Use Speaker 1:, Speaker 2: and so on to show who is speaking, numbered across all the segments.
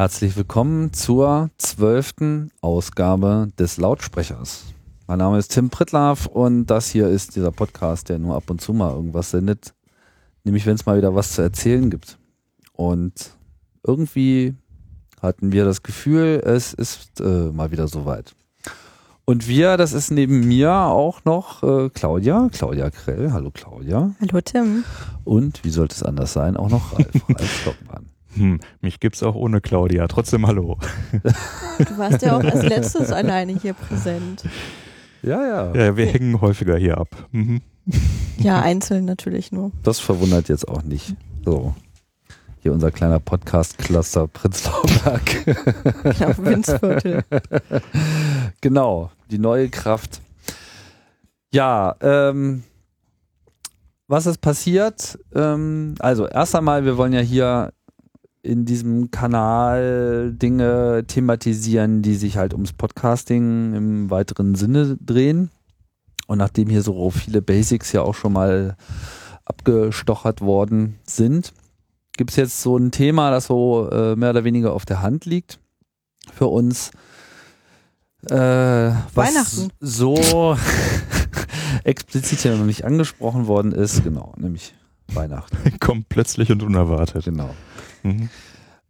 Speaker 1: Herzlich willkommen zur zwölften Ausgabe des Lautsprechers. Mein Name ist Tim Prittlaff und das hier ist dieser Podcast, der nur ab und zu mal irgendwas sendet, nämlich wenn es mal wieder was zu erzählen gibt. Und irgendwie hatten wir das Gefühl, es ist äh, mal wieder soweit. Und wir, das ist neben mir auch noch äh, Claudia, Claudia Krell. Hallo Claudia.
Speaker 2: Hallo Tim.
Speaker 1: Und wie sollte es anders sein, auch noch Ralf, Ralf
Speaker 3: Stockmann. Hm, mich gibt's auch ohne Claudia. Trotzdem hallo.
Speaker 2: Du warst ja auch als letztes alleine hier präsent.
Speaker 1: Ja, ja.
Speaker 3: Ja, wir hängen häufiger hier ab. Mhm.
Speaker 2: Ja, einzeln natürlich nur.
Speaker 1: Das verwundert jetzt auch nicht. So. Hier unser kleiner Podcast-Cluster Prenzlauer Berg.
Speaker 2: Genau, Winzviertel.
Speaker 1: Genau, die neue Kraft. Ja, ähm, was ist passiert? Ähm, also erst einmal, wir wollen ja hier in diesem Kanal Dinge thematisieren, die sich halt ums Podcasting im weiteren Sinne drehen. Und nachdem hier so viele Basics ja auch schon mal abgestochert worden sind, gibt es jetzt so ein Thema, das so äh, mehr oder weniger auf der Hand liegt für uns. Äh, was so explizit ja noch nicht angesprochen worden ist, genau, nämlich Weihnachten.
Speaker 3: Kommt plötzlich und unerwartet.
Speaker 1: Genau. Mhm.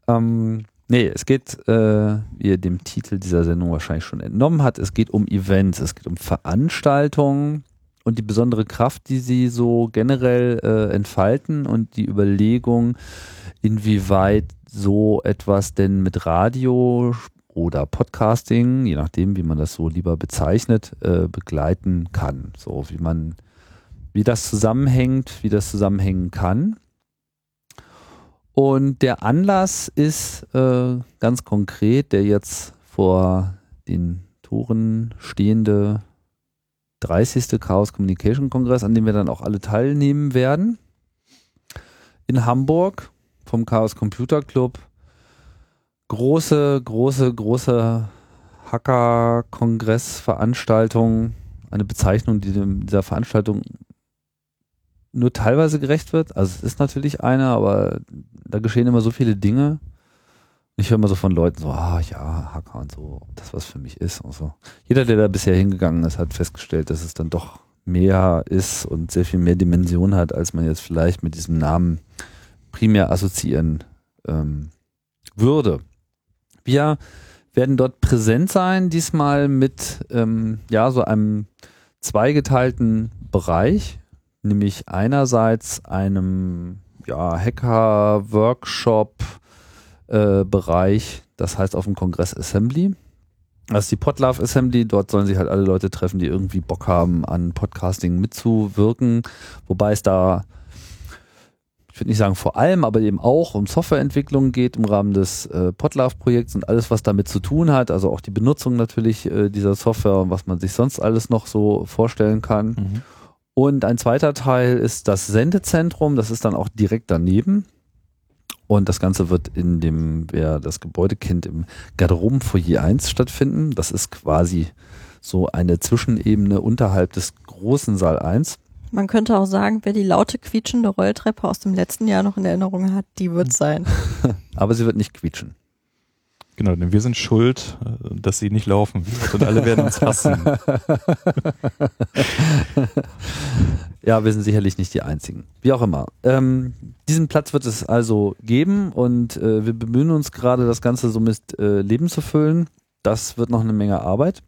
Speaker 1: Ähm, nee, es geht, äh, wie ihr dem Titel dieser Sendung wahrscheinlich schon entnommen hat, es geht um Events, es geht um Veranstaltungen und die besondere Kraft, die sie so generell äh, entfalten und die Überlegung, inwieweit so etwas denn mit Radio oder Podcasting, je nachdem, wie man das so lieber bezeichnet, äh, begleiten kann. So wie man, wie das zusammenhängt, wie das zusammenhängen kann. Und der Anlass ist äh, ganz konkret der jetzt vor den Toren stehende 30. Chaos Communication Kongress, an dem wir dann auch alle teilnehmen werden. In Hamburg vom Chaos Computer Club. Große, große, große Hacker-Kongress-Veranstaltung. Eine Bezeichnung, die dieser Veranstaltung nur teilweise gerecht wird. Also es ist natürlich eine, aber da geschehen immer so viele Dinge. Ich höre immer so von Leuten so, ah ja, Hacker und so, ob das was für mich ist und so. Jeder, der da bisher hingegangen ist, hat festgestellt, dass es dann doch mehr ist und sehr viel mehr Dimension hat, als man jetzt vielleicht mit diesem Namen primär assoziieren ähm, würde. Wir werden dort präsent sein, diesmal mit ähm, ja so einem zweigeteilten Bereich nämlich einerseits einem ja, Hacker-Workshop-Bereich, äh, das heißt auf dem Kongress Assembly. Das ist die Podlove Assembly, dort sollen sich halt alle Leute treffen, die irgendwie Bock haben, an Podcasting mitzuwirken, wobei es da ich würde nicht sagen vor allem, aber eben auch um Softwareentwicklung geht im Rahmen des äh, Podlove-Projekts und alles, was damit zu tun hat, also auch die Benutzung natürlich äh, dieser Software und was man sich sonst alles noch so vorstellen kann. Mhm. Und ein zweiter Teil ist das Sendezentrum, das ist dann auch direkt daneben. Und das Ganze wird in dem, wer das Gebäude kennt, im Garderobenfoyer 1 stattfinden. Das ist quasi so eine Zwischenebene unterhalb des großen Saal 1.
Speaker 2: Man könnte auch sagen, wer die laute quietschende Rolltreppe aus dem letzten Jahr noch in Erinnerung hat, die wird sein.
Speaker 1: Aber sie wird nicht quietschen.
Speaker 3: Genau, denn wir sind schuld, dass sie nicht laufen und alle werden uns hassen.
Speaker 1: ja, wir sind sicherlich nicht die Einzigen. Wie auch immer. Ähm, diesen Platz wird es also geben und äh, wir bemühen uns gerade, das Ganze so mit äh, Leben zu füllen. Das wird noch eine Menge Arbeit.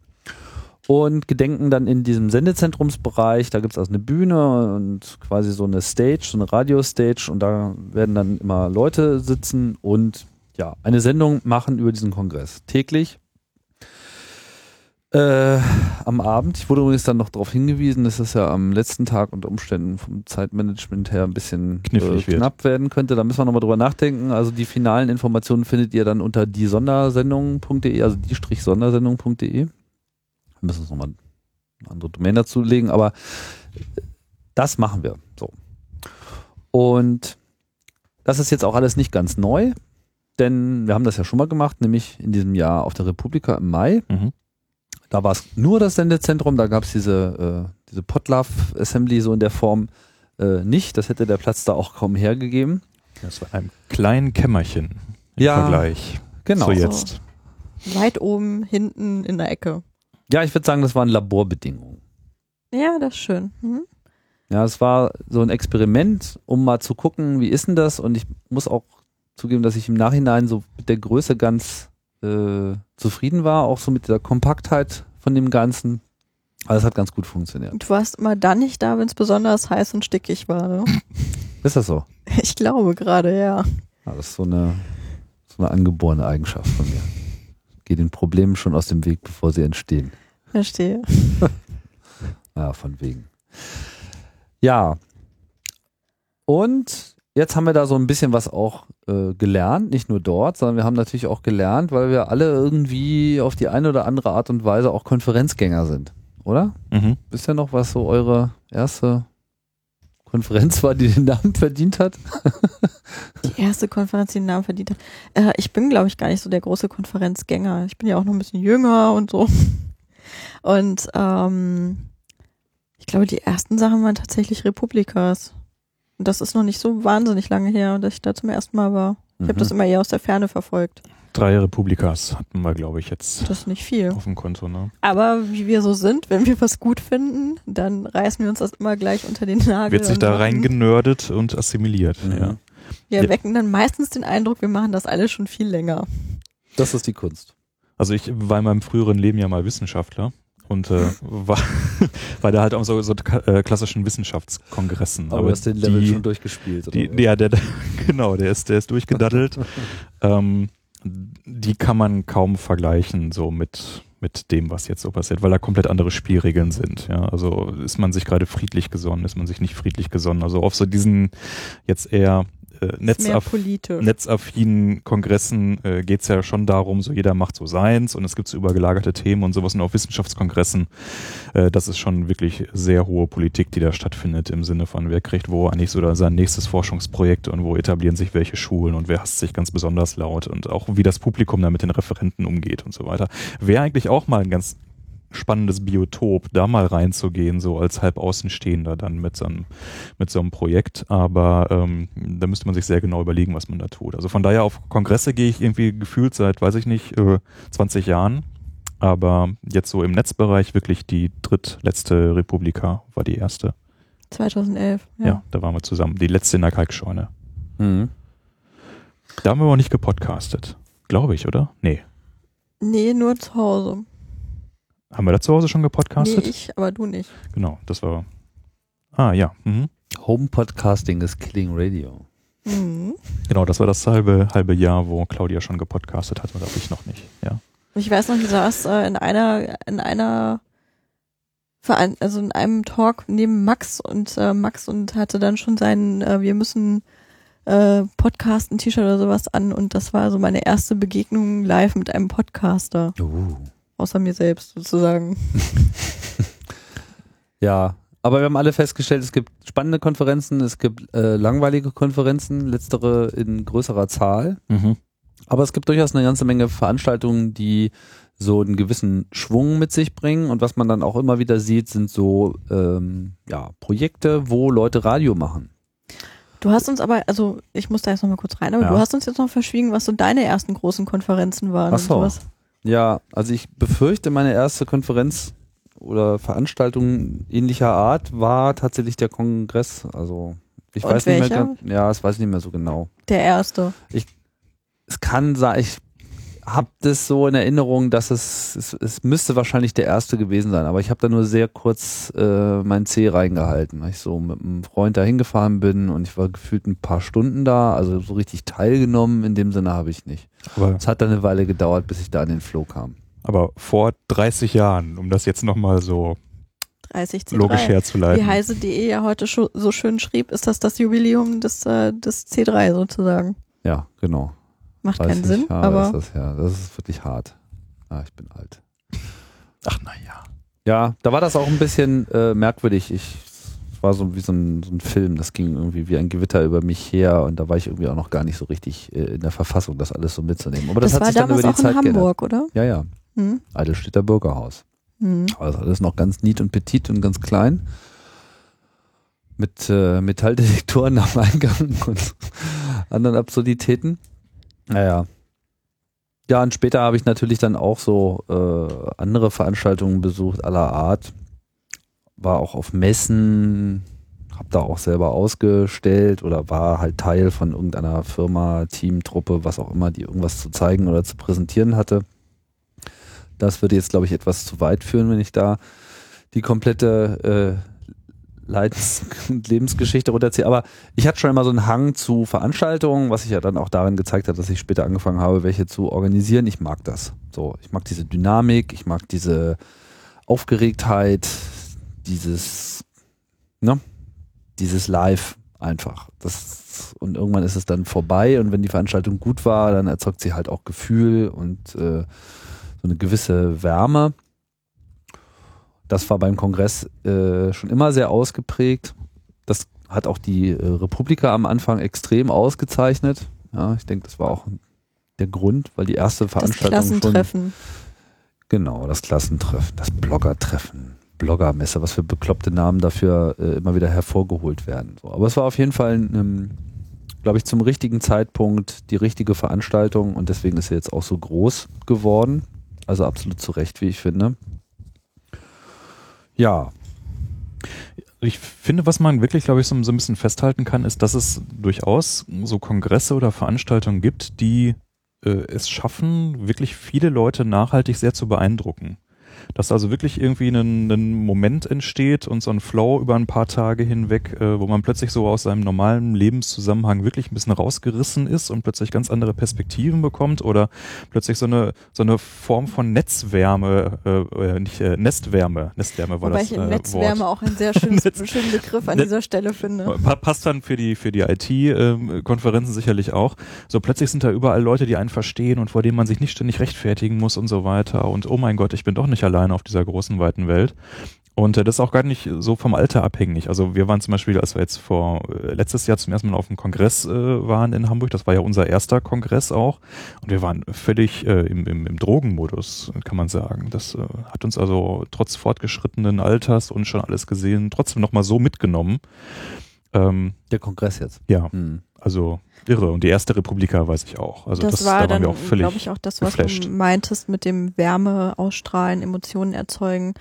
Speaker 1: Und gedenken dann in diesem Sendezentrumsbereich, da gibt es also eine Bühne und quasi so eine Stage, so eine Radio-Stage und da werden dann immer Leute sitzen und ja, eine Sendung machen über diesen Kongress. Täglich. Äh, am Abend. Ich wurde übrigens dann noch darauf hingewiesen, dass es ja am letzten Tag unter Umständen vom Zeitmanagement her ein bisschen
Speaker 3: äh,
Speaker 1: knapp werden könnte. Da müssen wir nochmal drüber nachdenken. Also die finalen Informationen findet ihr dann unter die Sondersendung.de, also die-sondersendung.de. Wir müssen uns nochmal eine andere Domain dazu legen, aber das machen wir. So. Und das ist jetzt auch alles nicht ganz neu denn wir haben das ja schon mal gemacht, nämlich in diesem Jahr auf der Republika im Mai. Mhm. Da war es nur das Sendezentrum, da gab es diese, äh, diese Potlove Assembly so in der Form äh, nicht. Das hätte der Platz da auch kaum hergegeben.
Speaker 3: Das war ein kleines Kämmerchen im ja, Vergleich.
Speaker 1: Genau.
Speaker 3: So jetzt.
Speaker 2: Weit oben, hinten in der Ecke.
Speaker 1: Ja, ich würde sagen, das waren Laborbedingungen.
Speaker 2: Ja, das ist schön. Mhm.
Speaker 1: Ja, es war so ein Experiment, um mal zu gucken, wie ist denn das? Und ich muss auch zugeben, dass ich im Nachhinein so mit der Größe ganz äh, zufrieden war, auch so mit der Kompaktheit von dem Ganzen. Also es hat ganz gut funktioniert.
Speaker 2: Du warst immer dann nicht da, wenn es besonders heiß und stickig war. Ne?
Speaker 1: Ist das so?
Speaker 2: Ich glaube gerade, ja.
Speaker 1: Ja, das ist so eine, so eine angeborene Eigenschaft von mir. Gehe den Problemen schon aus dem Weg, bevor sie entstehen.
Speaker 2: Verstehe.
Speaker 1: Ja, von wegen. Ja. Und jetzt haben wir da so ein bisschen was auch äh, gelernt, nicht nur dort, sondern wir haben natürlich auch gelernt, weil wir alle irgendwie auf die eine oder andere Art und Weise auch Konferenzgänger sind, oder?
Speaker 3: Mhm.
Speaker 1: Wisst ihr noch, was so eure erste Konferenz war, die den Namen verdient hat?
Speaker 2: Die erste Konferenz, die den Namen verdient hat. Äh, ich bin, glaube ich, gar nicht so der große Konferenzgänger. Ich bin ja auch noch ein bisschen jünger und so. Und ähm, ich glaube, die ersten Sachen waren tatsächlich Republikas. Und das ist noch nicht so wahnsinnig lange her, dass ich da zum ersten Mal war. Ich habe
Speaker 1: Mhm.
Speaker 2: das immer eher aus der Ferne verfolgt.
Speaker 3: Drei Republikas hatten wir, glaube ich, jetzt
Speaker 2: Das ist nicht viel.
Speaker 3: auf dem Konto. Ne?
Speaker 2: Aber wie wir so sind, wenn wir was gut finden, dann reißen wir uns das immer gleich unter den Nagel.
Speaker 3: Wird sich da reingenördet und assimiliert.
Speaker 1: Mhm.
Speaker 3: Ja.
Speaker 2: Wir
Speaker 3: Ja.
Speaker 2: wecken dann meistens den Eindruck, wir machen das alle schon viel länger.
Speaker 1: Das ist die Kunst.
Speaker 3: Also ich war in meinem früheren Leben ja mal Wissenschaftler und äh, war, war da halt auch so, so äh, klassischen Wissenschaftskongressen.
Speaker 1: Aber, du hast den Level
Speaker 3: die,
Speaker 1: schon durchgespielt. oder
Speaker 3: die, ja, der, der, genau, der ist, der ist durchgedaddelt. ähm, die kann man kaum vergleichen so mit mit dem, was jetzt so passiert, weil da komplett andere Spielregeln sind. Ja, also ist man sich gerade friedlich gesonnen, ist man sich nicht friedlich gesonnen. Also auf so diesen jetzt eher äh,
Speaker 2: politisch.
Speaker 3: netzaffinen Kongressen äh, geht es ja schon darum, so jeder macht so seins und es gibt so übergelagerte Themen und sowas. Und auf Wissenschaftskongressen, äh, das ist schon wirklich sehr hohe Politik, die da stattfindet im Sinne von, wer kriegt wo eigentlich so sein nächstes Forschungsprojekt und wo etablieren sich welche Schulen und wer hasst sich ganz besonders laut und auch wie das Publikum da mit den Referenten umgeht und so weiter. Wäre eigentlich auch mal ein ganz spannendes Biotop, da mal reinzugehen, so als Halbaußenstehender dann mit so einem, mit so einem Projekt. Aber ähm, da müsste man sich sehr genau überlegen, was man da tut. Also von daher auf Kongresse gehe ich irgendwie gefühlt seit, weiß ich nicht, äh, 20 Jahren. Aber jetzt so im Netzbereich wirklich die drittletzte Republika war die erste.
Speaker 2: 2011.
Speaker 3: Ja,
Speaker 2: Ja.
Speaker 3: da waren wir zusammen. Die letzte in der Kalkscheune.
Speaker 1: Mhm.
Speaker 3: Da haben wir aber nicht gepodcastet. Glaube ich, oder? Nee.
Speaker 2: Nee, nur zu Hause.
Speaker 3: Haben wir da zu Hause schon
Speaker 2: Nee,
Speaker 3: gepodcastet?
Speaker 2: ich, aber du nicht.
Speaker 3: Genau, das war. Ah, ja. Mhm.
Speaker 1: Home Podcasting ist Killing Radio.
Speaker 2: Mhm.
Speaker 3: Genau, das war das halbe, halbe Jahr, wo Claudia schon gepodcastet hat oder ich noch nicht. Ja.
Speaker 2: Ich weiß noch, ich saß äh, in einer, in einer, Verein also in einem Talk neben Max und äh, Max und hatte dann schon seinen, äh, wir müssen äh, Podcasten T-Shirt oder sowas an und das war so meine erste Begegnung live mit einem Podcaster,
Speaker 1: Uh.
Speaker 2: Außer mir selbst sozusagen.
Speaker 1: Ja, aber wir haben alle festgestellt, es gibt spannende Konferenzen, es gibt äh, langweilige Konferenzen, letztere in größerer Zahl.
Speaker 3: Mhm.
Speaker 1: Aber es gibt durchaus eine ganze Menge Veranstaltungen, die so einen gewissen Schwung mit sich bringen. Und was man dann auch immer wieder sieht, sind so ähm, ja, Projekte, wo Leute Radio machen.
Speaker 2: Du hast uns aber, also ich muss da jetzt noch mal kurz rein, aber
Speaker 1: Ja.
Speaker 2: du hast uns jetzt noch verschwiegen, was so deine ersten großen Konferenzen waren.
Speaker 1: Ach
Speaker 2: und
Speaker 1: so.
Speaker 2: sowas.
Speaker 1: Ja, also ich befürchte, meine erste Konferenz oder Veranstaltung ähnlicher Art war tatsächlich der Kongress. Also ich
Speaker 2: Und
Speaker 1: weiß nicht
Speaker 2: welcher?
Speaker 1: mehr, ja, das weiß ich nicht mehr so genau.
Speaker 2: Der erste.
Speaker 1: es kann sein, ich habe das so in Erinnerung, dass es, es, es müsste wahrscheinlich der erste gewesen sein, aber ich habe da nur sehr kurz äh, mein C reingehalten, weil ich so mit einem Freund da hingefahren bin und ich war gefühlt ein paar Stunden da, also so richtig teilgenommen in dem Sinne habe ich nicht.
Speaker 3: Aber,
Speaker 1: Es hat dann eine Weile gedauert, bis ich da an den Flow kam.
Speaker 3: aber vor 30 Jahren, um das jetzt nochmal so
Speaker 2: 30 C3.
Speaker 3: logisch
Speaker 2: Wie
Speaker 3: herzuleiten.
Speaker 2: heise.de ja heute so schön schrieb, ist das das Jubiläum des, äh, des C3 sozusagen.
Speaker 1: Ja, genau.
Speaker 2: Macht
Speaker 1: 30
Speaker 2: keinen Sinn,
Speaker 1: Jahre
Speaker 2: aber
Speaker 1: ist das, ja, das ist wirklich hart. Ah, ich bin alt.
Speaker 3: Ach naja.
Speaker 1: Ja, da war das auch ein bisschen äh, merkwürdig. Ich es war so wie so ein, so ein Film, das ging irgendwie wie ein Gewitter über mich her und da war ich irgendwie auch noch gar nicht so richtig äh, in der Verfassung, das alles so mitzunehmen. Aber das,
Speaker 2: das,
Speaker 1: hat
Speaker 2: war
Speaker 1: sich dann über
Speaker 2: damals
Speaker 1: die
Speaker 2: auch in
Speaker 1: Zeit geändert.
Speaker 2: Hamburg, oder?
Speaker 1: Ja, ja.
Speaker 2: Hm?
Speaker 1: Eidelstädter Bürgerhaus.
Speaker 2: Hm.
Speaker 1: Also alles noch ganz nied und petit und ganz klein. Mit äh, Metalldetektoren am Eingang und anderen Absurditäten. Naja. Ja, und später habe ich natürlich dann auch so äh, andere Veranstaltungen besucht aller Art. War auch auf Messen, habe da auch selber ausgestellt oder war halt Teil von irgendeiner Firma, Team, Truppe, was auch immer, die irgendwas zu zeigen oder zu präsentieren hatte. Das würde jetzt, glaube ich, etwas zu weit führen, wenn ich da die komplette äh, Leidens- und Lebensgeschichte runterziehe. Aber ich hatte schon immer so einen Hang zu Veranstaltungen, was sich ja dann auch darin gezeigt hat, dass ich später angefangen habe, welche zu organisieren. Ich mag das. So, ich mag diese Dynamik, ich mag diese Aufgeregtheit, dieses, ne, dieses Live einfach. Das, und irgendwann ist es dann vorbei und wenn die Veranstaltung gut war, dann erzeugt sie halt auch Gefühl und äh, so eine gewisse Wärme. Das war beim Kongress äh, schon immer sehr ausgeprägt. Das hat auch die äh, Republika am Anfang extrem ausgezeichnet. Ja, ich denke, das war auch der Grund, weil die erste
Speaker 2: Das
Speaker 1: Veranstaltung schon
Speaker 2: Klassentreffen.
Speaker 1: Genau, das Klassentreffen, das Bloggertreffen, Bloggermesse, was für bekloppte Namen dafür äh, immer wieder hervorgeholt werden. So, aber es war auf jeden Fall, ähm, glaube ich, zum richtigen Zeitpunkt die richtige Veranstaltung und deswegen ist sie jetzt auch so groß geworden. Also absolut zu Recht, wie ich finde. Ja,
Speaker 3: Ich finde, was man wirklich, glaube ich, so, so ein bisschen festhalten kann, ist, dass es durchaus so Kongresse oder Veranstaltungen gibt, die äh, es schaffen, wirklich viele Leute nachhaltig sehr zu beeindrucken. Dass also wirklich irgendwie ein, ein Moment entsteht und so ein Flow über ein paar Tage hinweg, äh, wo man plötzlich so aus seinem normalen Lebenszusammenhang wirklich ein bisschen rausgerissen ist und plötzlich ganz andere Perspektiven bekommt oder plötzlich so eine so eine Form von Netzwärme, äh, äh, nicht äh, Nestwärme, Nestwärme war
Speaker 2: Wobei
Speaker 3: das
Speaker 2: ich
Speaker 3: äh,
Speaker 2: Netzwärme
Speaker 3: Wort.
Speaker 2: auch einen sehr schönen, schönen Begriff an
Speaker 3: Net-
Speaker 2: dieser Stelle finde.
Speaker 3: Pa- Passt dann für die für die IT-Konferenzen sicherlich auch. So plötzlich sind da überall Leute, die einen verstehen und vor denen man sich nicht ständig rechtfertigen muss und so weiter. Und oh mein Gott, ich bin doch nicht alleine auf dieser großen weiten Welt. Und äh, das ist auch gar nicht so vom Alter abhängig. Also wir waren zum Beispiel, als wir jetzt vor äh, letztes Jahr zum ersten Mal auf dem Kongress äh, waren in Hamburg, das war ja unser erster Kongress auch, und wir waren völlig äh, im, im, im Drogenmodus, kann man sagen. Das äh, hat uns also trotz fortgeschrittenen Alters und schon alles gesehen, trotzdem nochmal so mitgenommen. Ähm,
Speaker 1: der Kongress jetzt.
Speaker 3: ja,
Speaker 1: Hm.
Speaker 3: also irre. Und die erste Republika weiß ich auch. Also das,
Speaker 2: das, war
Speaker 3: da waren
Speaker 2: dann, glaube ich, auch das, was
Speaker 3: geflasht.
Speaker 2: du meintest mit dem Wärme ausstrahlen, Emotionen erzeugen.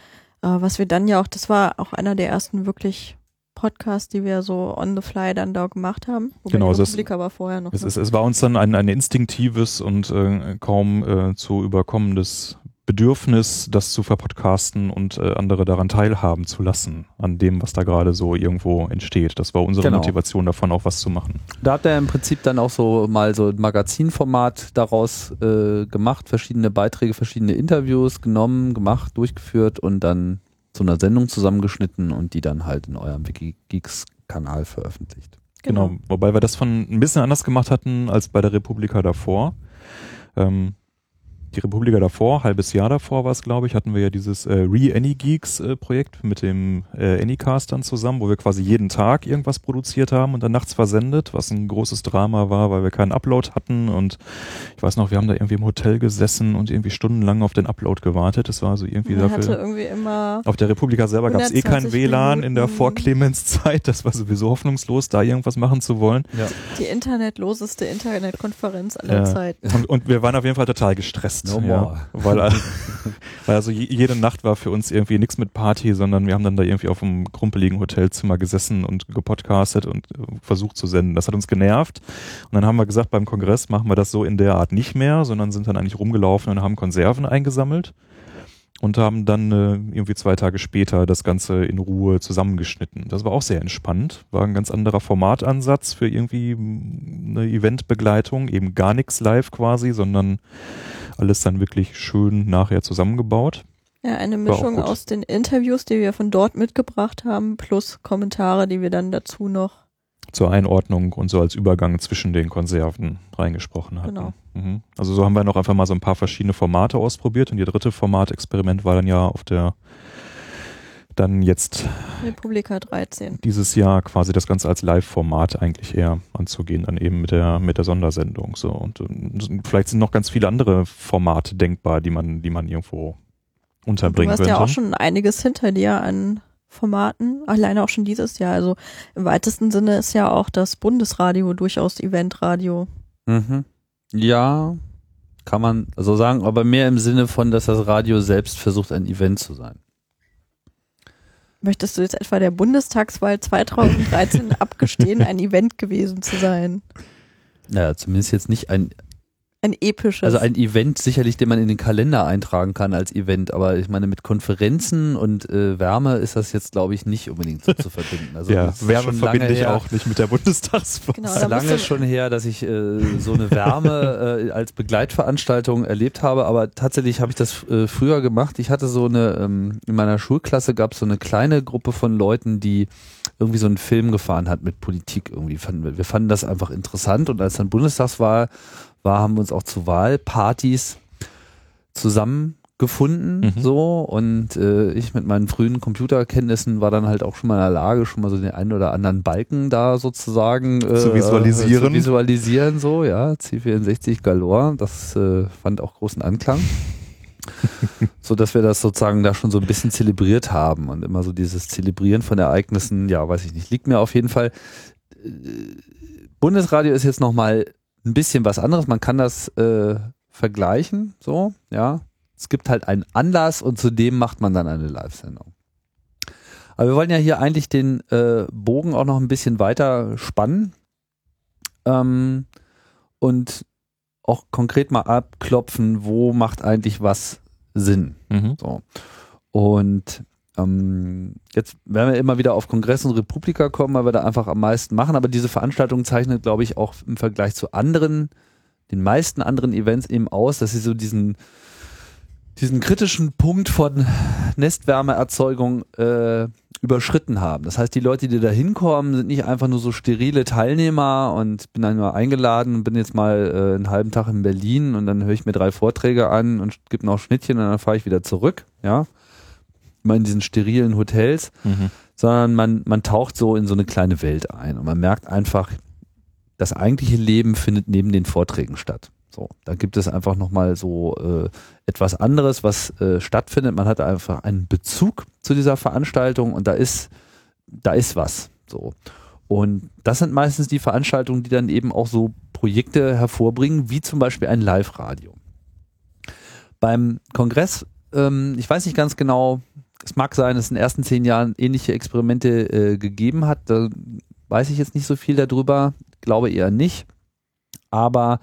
Speaker 2: Äh, was wir dann ja auch, das war auch einer der ersten wirklich Podcasts, die wir so on the fly dann da gemacht haben. Wobei
Speaker 3: Genau,
Speaker 2: die
Speaker 3: das-
Speaker 2: Republika war vorher noch.
Speaker 3: Es, es, es war uns dann ein, ein instinktives und äh, kaum äh, zu überkommendes Bedürfnis, das zu verpodcasten und äh, andere daran teilhaben zu lassen, an dem, was da gerade so irgendwo entsteht. Das war unsere
Speaker 1: Genau.
Speaker 3: Motivation davon, auch was zu machen.
Speaker 1: Da hat er im Prinzip dann auch so mal so ein Magazinformat daraus äh, gemacht, verschiedene Beiträge, verschiedene Interviews genommen, gemacht, durchgeführt und dann zu einer Sendung zusammengeschnitten und die dann halt in eurem Wikigeeks-Kanal veröffentlicht.
Speaker 3: Genau. Wobei wir das von ein bisschen anders gemacht hatten als bei der Republika davor. Ähm, die Republika davor, halbes Jahr davor war es, glaube ich, hatten wir ja dieses äh, Re-Anygeeks-Projekt mit dem äh, Anycast dann zusammen, wo wir quasi jeden Tag irgendwas produziert haben und dann nachts versendet, was ein großes Drama war, weil wir keinen Upload hatten und ich weiß noch, wir haben da irgendwie im Hotel gesessen und irgendwie stundenlang auf den Upload gewartet. Das war so irgendwie
Speaker 2: Man hatte
Speaker 3: dafür.
Speaker 2: irgendwie immer
Speaker 3: Auf der Republika selber gab es eh kein
Speaker 2: 120
Speaker 3: WLAN in der
Speaker 2: Minuten.
Speaker 3: Vor-Clemens-Zeit. Das war sowieso hoffnungslos, da irgendwas machen zu wollen.
Speaker 1: Ja.
Speaker 2: die internetloseste Internetkonferenz aller
Speaker 3: Ja.
Speaker 2: Zeiten.
Speaker 3: Und, und wir waren auf jeden Fall total gestresst.
Speaker 1: No
Speaker 3: ja,
Speaker 1: more.
Speaker 3: weil, weil also je- jede Nacht war für uns irgendwie nichts mit Party, sondern wir haben dann da irgendwie auf einem krumpeligen Hotelzimmer gesessen und gepodcastet und äh, versucht zu senden. Das hat uns genervt. Und dann haben wir gesagt, beim Kongress machen wir das so in der Art nicht mehr, sondern sind dann eigentlich rumgelaufen und haben Konserven eingesammelt und haben dann äh, irgendwie zwei Tage später das Ganze in Ruhe zusammengeschnitten. Das war auch sehr entspannt, war ein ganz anderer Formatansatz für irgendwie eine Eventbegleitung, eben gar nichts live quasi, sondern alles dann wirklich schön nachher zusammengebaut.
Speaker 2: Ja, eine Mischung aus den Interviews, die wir von dort mitgebracht haben, plus Kommentare, die wir dann dazu noch.
Speaker 3: zur Einordnung und so als Übergang zwischen den Konserven reingesprochen hatten.
Speaker 2: Genau.
Speaker 3: Mhm. Also so haben wir noch einfach mal so ein paar verschiedene Formate ausprobiert und die dritte Formatexperiment war dann ja auf der dann jetzt
Speaker 2: Republika 13.
Speaker 3: dieses Jahr quasi das Ganze als Live-Format eigentlich eher anzugehen, dann eben mit der mit der Sondersendung so und ähm, vielleicht sind noch ganz viele andere Formate denkbar, die man die man irgendwo
Speaker 2: Du
Speaker 3: unterbringen
Speaker 2: hast
Speaker 3: könnte.
Speaker 2: ja auch schon einiges hinter dir an Formaten, alleine auch schon dieses Jahr. Also im weitesten Sinne ist ja auch das Bundesradio durchaus Eventradio.
Speaker 1: Mhm. Ja, kann man so sagen, aber mehr im Sinne von, dass das Radio selbst versucht, ein Event zu sein.
Speaker 2: Möchtest du jetzt etwa der Bundestagswahl 2013 abgestehen, ein Event gewesen zu sein?
Speaker 1: Naja, zumindest jetzt nicht ein,
Speaker 2: Ein episches.
Speaker 1: also ein Event sicherlich, den man in den Kalender eintragen kann als Event, aber ich meine, mit Konferenzen und äh, Wärme ist das jetzt, glaube ich, nicht unbedingt so zu verbinden. Also
Speaker 3: ja, Wärme
Speaker 1: schon
Speaker 3: verbinde
Speaker 1: lange
Speaker 3: ich
Speaker 1: her.
Speaker 3: auch nicht mit der Bundestagswahl.
Speaker 2: Genau,
Speaker 1: ist lange schon her, dass ich äh, so eine Wärme äh, als Begleitveranstaltung erlebt habe, aber tatsächlich habe ich das äh, früher gemacht. Ich hatte so eine, ähm, in meiner Schulklasse gab es so eine kleine Gruppe von Leuten, die irgendwie so einen Film gefahren hat mit Politik irgendwie. Wir fanden das einfach interessant und als dann Bundestagswahl war, haben wir uns auch zu Wahlpartys zusammengefunden
Speaker 3: Mhm.
Speaker 1: so und äh, ich mit meinen frühen Computerkenntnissen war dann halt auch schon mal in der Lage, schon mal so den einen oder anderen Balken da sozusagen äh,
Speaker 3: Zu visualisieren.
Speaker 1: zu visualisieren so, ja, C64 Galore, das äh, fand auch großen Anklang. so dass wir das sozusagen da schon so ein bisschen zelebriert haben und immer so dieses Zelebrieren von Ereignissen, ja, weiß ich nicht, liegt mir auf jeden Fall. Äh, Bundesradio ist jetzt nochmal ein bisschen was anderes. Man kann das äh, vergleichen, so, ja. Es gibt halt einen Anlass und zudem macht man dann eine Live-Sendung. Aber wir wollen ja hier eigentlich den äh, Bogen auch noch ein bisschen weiter spannen ähm, und auch konkret mal abklopfen, wo macht eigentlich was Sinn.
Speaker 3: Mhm.
Speaker 1: So. Und ähm, jetzt werden wir immer wieder auf Kongress und Republika kommen, weil wir da einfach am meisten machen. Aber diese Veranstaltung zeichnet, glaube ich, auch im Vergleich zu anderen, den meisten anderen Events eben aus, dass sie so diesen, diesen kritischen Punkt von Nestwärmeerzeugung äh, überschritten haben. Das heißt, die Leute, die da hinkommen, sind nicht einfach nur so sterile Teilnehmer und bin dann mal eingeladen und bin jetzt mal äh, einen halben Tag in Berlin und dann höre ich mir drei Vorträge an und gebe noch Schnittchen und dann fahre ich wieder zurück, ja. Immer in diesen sterilen Hotels,
Speaker 3: Mhm.
Speaker 1: sondern man, man taucht so in so eine kleine Welt ein und man merkt einfach, das eigentliche Leben findet neben den Vorträgen statt. So, da gibt es einfach nochmal so äh, etwas anderes, was äh, stattfindet. Man hat einfach einen Bezug zu dieser Veranstaltung und da ist, da ist was. So. Und das sind meistens die Veranstaltungen, die dann eben auch so Projekte hervorbringen, wie zum Beispiel ein Live-Radio. Beim Kongress, ähm, ich weiß nicht ganz genau, es mag sein, dass es in den ersten zehn Jahren ähnliche Experimente äh, gegeben hat. Da weiß ich jetzt nicht so viel darüber, glaube eher nicht. Aber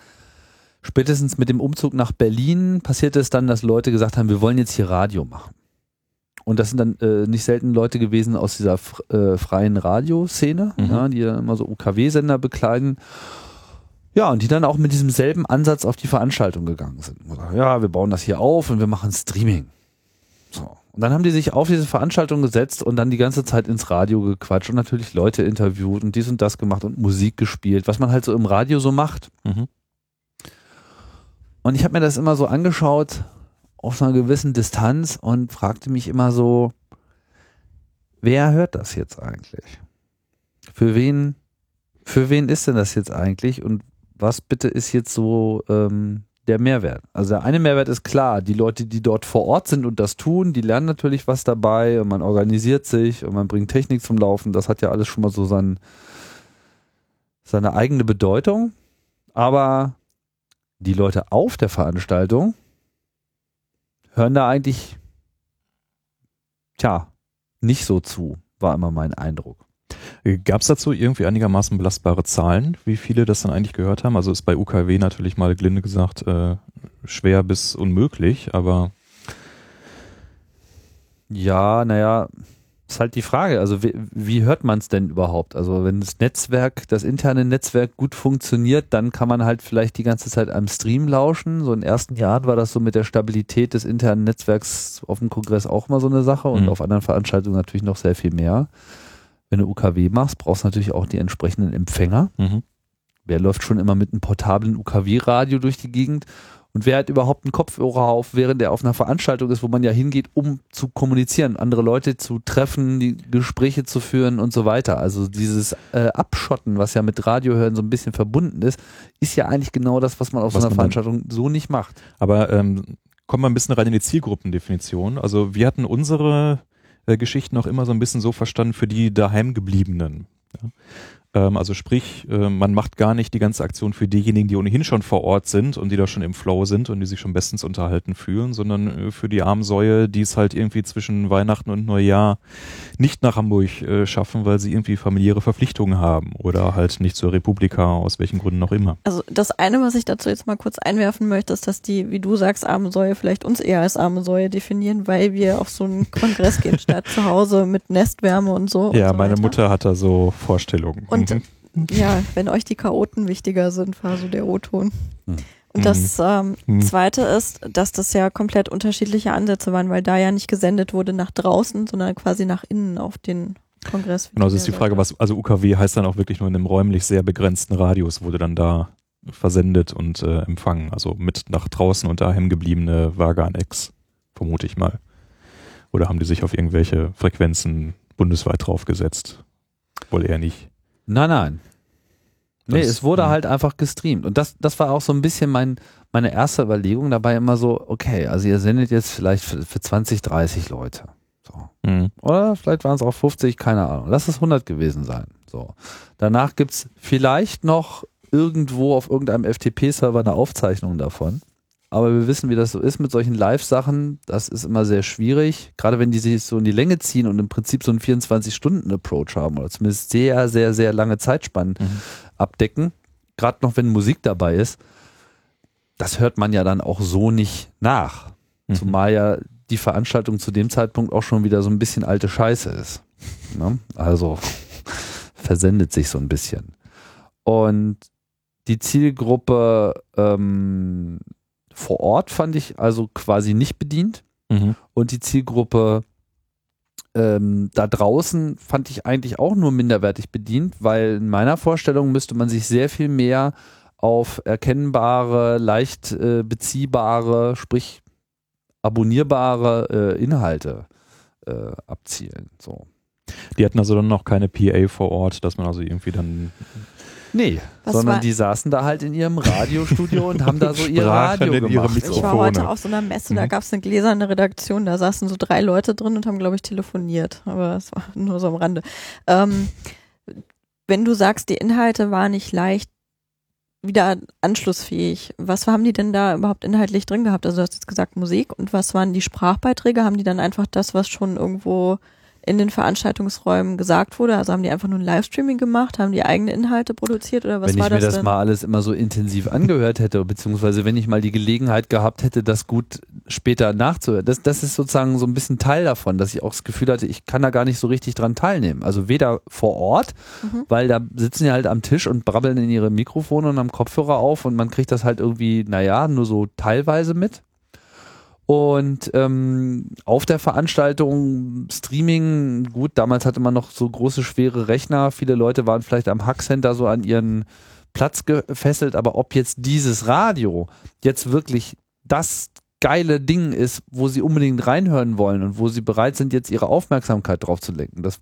Speaker 1: spätestens mit dem Umzug nach Berlin passierte es dann, dass Leute gesagt haben, wir wollen jetzt hier Radio machen. Und das sind dann äh, nicht selten Leute gewesen aus dieser äh, freien Radioszene,
Speaker 3: Mhm.
Speaker 1: ja, die dann immer so UKW-Sender bekleiden. Ja, und die dann auch mit diesem selben Ansatz auf die Veranstaltung gegangen sind. Ja, wir bauen das hier auf und wir machen Streaming. So. Und dann haben die sich auf diese Veranstaltung gesetzt und dann die ganze Zeit ins Radio gequatscht und natürlich Leute interviewt und dies und das gemacht und Musik gespielt, was man halt so im Radio so macht.
Speaker 3: Mhm.
Speaker 1: Und ich habe mir das immer so angeschaut auf einer gewissen Distanz und fragte mich immer so, wer hört das jetzt eigentlich? Für wen, für wen ist denn das jetzt eigentlich und was bitte ist jetzt so ähm, der Mehrwert? Also der eine Mehrwert ist klar, die Leute, die dort vor Ort sind und das tun, die lernen natürlich was dabei und man organisiert sich und man bringt Technik zum Laufen. Das hat ja alles schon mal so sein, seine eigene Bedeutung. Aber die Leute auf der Veranstaltung hören da eigentlich, tja, nicht so zu, war immer mein Eindruck.
Speaker 3: Gab es dazu irgendwie einigermaßen belastbare Zahlen, wie viele das dann eigentlich gehört haben? Also ist bei UKW natürlich mal Glinde gesagt äh, schwer bis unmöglich, aber
Speaker 1: Ja, naja, ist halt die Frage. Also wie, wie hört man es denn überhaupt? Also wenn das Netzwerk, das interne Netzwerk gut funktioniert, dann kann man halt vielleicht die ganze Zeit am Stream lauschen. So in den ersten Jahren war das so mit der Stabilität des internen Netzwerks auf dem Kongress auch mal so eine Sache und
Speaker 3: Mhm.
Speaker 1: auf anderen Veranstaltungen natürlich noch sehr viel mehr. Wenn du UKW machst, brauchst du natürlich auch die entsprechenden Empfänger.
Speaker 3: mhm.
Speaker 1: Wer läuft schon immer mit einem portablen UKW-Radio durch die Gegend? Und wer hat überhaupt einen Kopfhörer auf, während er auf einer Veranstaltung ist, wo man ja hingeht, um zu kommunizieren, andere Leute zu treffen, die Gespräche zu führen und so weiter. Also dieses äh, Abschotten, was ja mit Radiohören so ein bisschen verbunden ist, ist ja eigentlich genau das, was man auf
Speaker 3: Was
Speaker 1: so einer
Speaker 3: man dann-
Speaker 1: Veranstaltung so nicht macht.
Speaker 3: aber ähm, kommen wir ein bisschen rein in die Zielgruppendefinition. Also wir hatten unsere Geschichten auch immer so ein bisschen so verstanden für die daheimgebliebenen. Ja? Ähm, also sprich, äh, man macht gar nicht die ganze Aktion für diejenigen, die ohnehin schon vor Ort sind und die da schon im Flow sind und die sich schon bestens unterhalten fühlen, sondern äh, für die armen Säue, die es halt irgendwie zwischen Weihnachten und Neujahr nicht nach Hamburg äh, schaffen, weil sie irgendwie familiäre Verpflichtungen haben oder halt nicht zur Republika, aus welchen Gründen auch immer.
Speaker 2: Also das eine, was ich dazu jetzt mal kurz einwerfen möchte, ist, dass die, wie du sagst, arme Säue vielleicht uns eher als arme Säue definieren, weil wir auf so einen Kongress gehen statt zu Hause mit Nestwärme und so.
Speaker 3: Ja,
Speaker 2: und so
Speaker 3: meine. Mutter hat da so Vorstellungen.
Speaker 2: Und
Speaker 3: Mhm.
Speaker 2: ja, wenn euch die Chaoten wichtiger sind, war so der O-Ton.
Speaker 1: Hm.
Speaker 2: Und das ähm,
Speaker 3: Hm.
Speaker 2: Zweite ist, dass das ja komplett unterschiedliche Ansätze waren, weil da ja nicht gesendet wurde nach draußen, sondern quasi nach innen auf den Kongress.
Speaker 3: Genau, das ist die Frage, was, also UKW heißt dann auch wirklich nur in einem räumlich sehr begrenzten Radius, wurde dann da versendet und äh, empfangen. Also mit nach draußen und daheim gebliebene gar nix, vermute ich mal. Oder haben die sich auf irgendwelche Frequenzen bundesweit draufgesetzt? Wohl eher nicht.
Speaker 1: Nein, nein. Nee,
Speaker 3: Das-
Speaker 1: es wurde
Speaker 3: hm.
Speaker 1: halt einfach gestreamt. Und das, das war auch so ein bisschen mein, meine erste Überlegung dabei immer so, okay, also ihr sendet jetzt vielleicht für, für 20, 30 Leute. So.
Speaker 3: Mhm.
Speaker 1: Oder vielleicht waren es auch 50, keine Ahnung. Lass es 100 gewesen sein. So. Danach gibt's vielleicht noch irgendwo auf irgendeinem FTP-Server eine Aufzeichnung davon. Aber wir wissen, wie das so ist mit solchen Live-Sachen. Das ist immer sehr schwierig. Gerade wenn die sich so in die Länge ziehen und im Prinzip so einen 24-Stunden-Approach haben oder zumindest sehr, sehr, sehr lange Zeitspannen
Speaker 3: Mhm.
Speaker 1: abdecken. Gerade noch, wenn Musik dabei ist. Das hört man ja dann auch so nicht nach.
Speaker 3: Mhm.
Speaker 1: Zumal ja die Veranstaltung zu dem Zeitpunkt auch schon wieder so ein bisschen alte Scheiße ist. Ne? Also versendet sich so ein bisschen. Und die Zielgruppe ähm, vor Ort fand ich also quasi nicht bedient.
Speaker 3: Mhm.
Speaker 1: Und die Zielgruppe ähm, da draußen fand ich eigentlich auch nur minderwertig bedient, weil in meiner Vorstellung müsste man sich sehr viel mehr auf erkennbare, leicht äh, beziehbare, sprich abonnierbare äh, Inhalte äh, abzielen. So.
Speaker 3: Die hatten also dann noch keine PA vor Ort, dass man also irgendwie dann
Speaker 1: Nee,
Speaker 2: Was
Speaker 1: sondern
Speaker 2: war-
Speaker 1: die saßen da halt in ihrem Radiostudio und haben da so ihr Radio
Speaker 3: ihre
Speaker 1: gemacht.
Speaker 2: Ich war heute auf so einer Messe, da
Speaker 3: Mhm.
Speaker 2: gab es eine gläserne Redaktion, da saßen so drei Leute drin und haben, glaube ich, telefoniert. Aber es war nur so am Rande. Ähm, wenn du sagst, die Inhalte waren nicht leicht wieder anschlussfähig, was haben die denn da überhaupt inhaltlich drin gehabt? Also du hast jetzt gesagt Musik und was waren die Sprachbeiträge? Haben die dann einfach das, was schon irgendwo in den Veranstaltungsräumen gesagt wurde? Also haben die einfach nur ein Livestreaming gemacht? Haben die eigene Inhalte produziert oder was
Speaker 1: wenn
Speaker 2: war
Speaker 1: ich mir
Speaker 2: das
Speaker 1: das mal alles immer so intensiv angehört hätte, beziehungsweise wenn ich mal die Gelegenheit gehabt hätte, das gut später nachzuhören. Das, das ist sozusagen so ein bisschen Teil davon, dass ich auch das Gefühl hatte, ich kann da gar nicht so richtig dran teilnehmen. Also weder vor Ort,
Speaker 2: Mhm.
Speaker 1: weil da sitzen die halt am Tisch und brabbeln in ihre Mikrofone und am Kopfhörer auf und man kriegt das halt irgendwie, naja, nur so teilweise mit. Und ähm, auf der Veranstaltung Streaming, gut, damals hatte man noch so große, schwere Rechner. Viele Leute waren vielleicht am Hackcenter so an ihren Platz gefesselt, aber ob jetzt dieses Radio jetzt wirklich das geile Ding ist, wo sie unbedingt reinhören wollen und wo sie bereit sind, jetzt ihre Aufmerksamkeit drauf zu lenken, das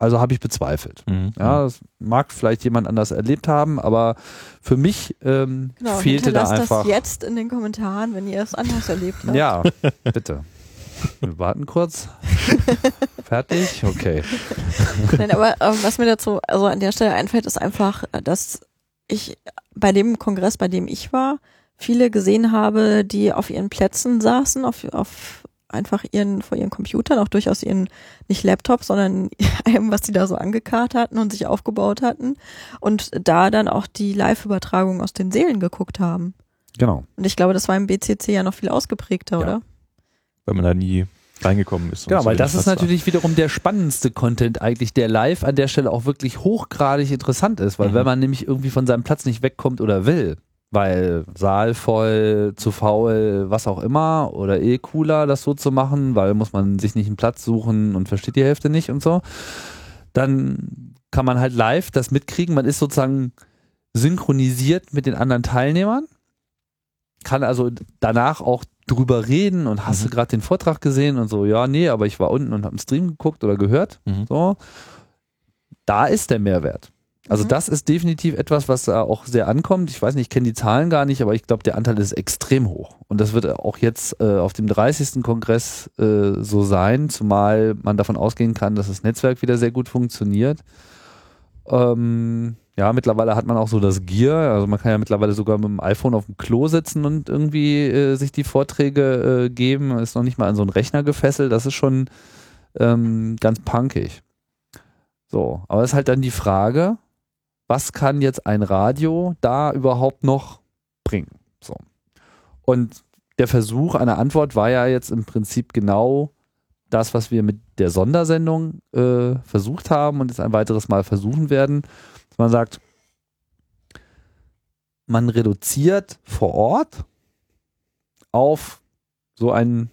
Speaker 1: also habe ich bezweifelt.
Speaker 3: Mhm.
Speaker 1: Ja, das mag vielleicht jemand anders erlebt haben, aber für mich ähm,
Speaker 2: Genau,
Speaker 1: fehlte da einfach.
Speaker 2: das jetzt in den Kommentaren, wenn ihr es anders erlebt habt.
Speaker 1: Ja, bitte. Wir warten kurz. Fertig? Okay.
Speaker 2: Nein, aber ähm, was mir dazu also an der Stelle einfällt, ist einfach, dass ich bei dem Kongress, bei dem ich war, viele gesehen habe, die auf ihren Plätzen saßen, auf, auf einfach ihren, vor ihren Computern, auch durchaus ihren, nicht Laptop, sondern allem, was die da so angekarrt hatten und sich aufgebaut hatten und da dann auch die Live-Übertragung aus den Seelen geguckt haben.
Speaker 1: Genau.
Speaker 2: Und ich glaube, das war im BCC ja noch viel ausgeprägter,
Speaker 1: Ja.
Speaker 2: oder?
Speaker 3: Weil man da nie reingekommen ist.
Speaker 1: Genau, weil das ist
Speaker 3: Platz war.
Speaker 1: natürlich wiederum der spannendste Content eigentlich, der live an der Stelle auch wirklich hochgradig interessant ist, weil
Speaker 3: Mhm.
Speaker 1: wenn man nämlich irgendwie von seinem Platz nicht wegkommt oder will, weil Saal voll, zu faul, was auch immer, oder eh cooler, das so zu machen, weil muss man sich nicht einen Platz suchen und versteht die Hälfte nicht und so, dann kann man halt live das mitkriegen. Man ist sozusagen synchronisiert mit den anderen Teilnehmern, kann also danach auch drüber reden und hast
Speaker 3: Mhm.
Speaker 1: du gerade den Vortrag gesehen und so, ja, nee, aber ich war unten und habe einen Stream geguckt oder gehört.
Speaker 3: Mhm.
Speaker 1: So, da ist der Mehrwert. Also
Speaker 2: Mhm.
Speaker 1: das ist definitiv etwas, was da auch sehr ankommt. Ich weiß nicht, ich kenne die Zahlen gar nicht, aber ich glaube, der Anteil ist extrem hoch. Und das wird auch jetzt äh, auf dem 30. Kongress äh, so sein, zumal man davon ausgehen kann, dass das Netzwerk wieder sehr gut funktioniert. Ähm, ja, mittlerweile hat man auch so das Gear. Also man kann ja mittlerweile sogar mit dem iPhone auf dem Klo sitzen und irgendwie äh, sich die Vorträge äh, geben. Ist noch nicht mal an so einen Rechner gefesselt. Das ist schon ähm, ganz punkig. So, aber es ist halt dann die Frage, was kann jetzt ein Radio da überhaupt noch bringen? So. Und der Versuch einer Antwort war ja jetzt im Prinzip genau das, was wir mit der Sondersendung äh, versucht haben und jetzt ein weiteres Mal versuchen werden. Dass man sagt, man reduziert vor Ort auf so ein,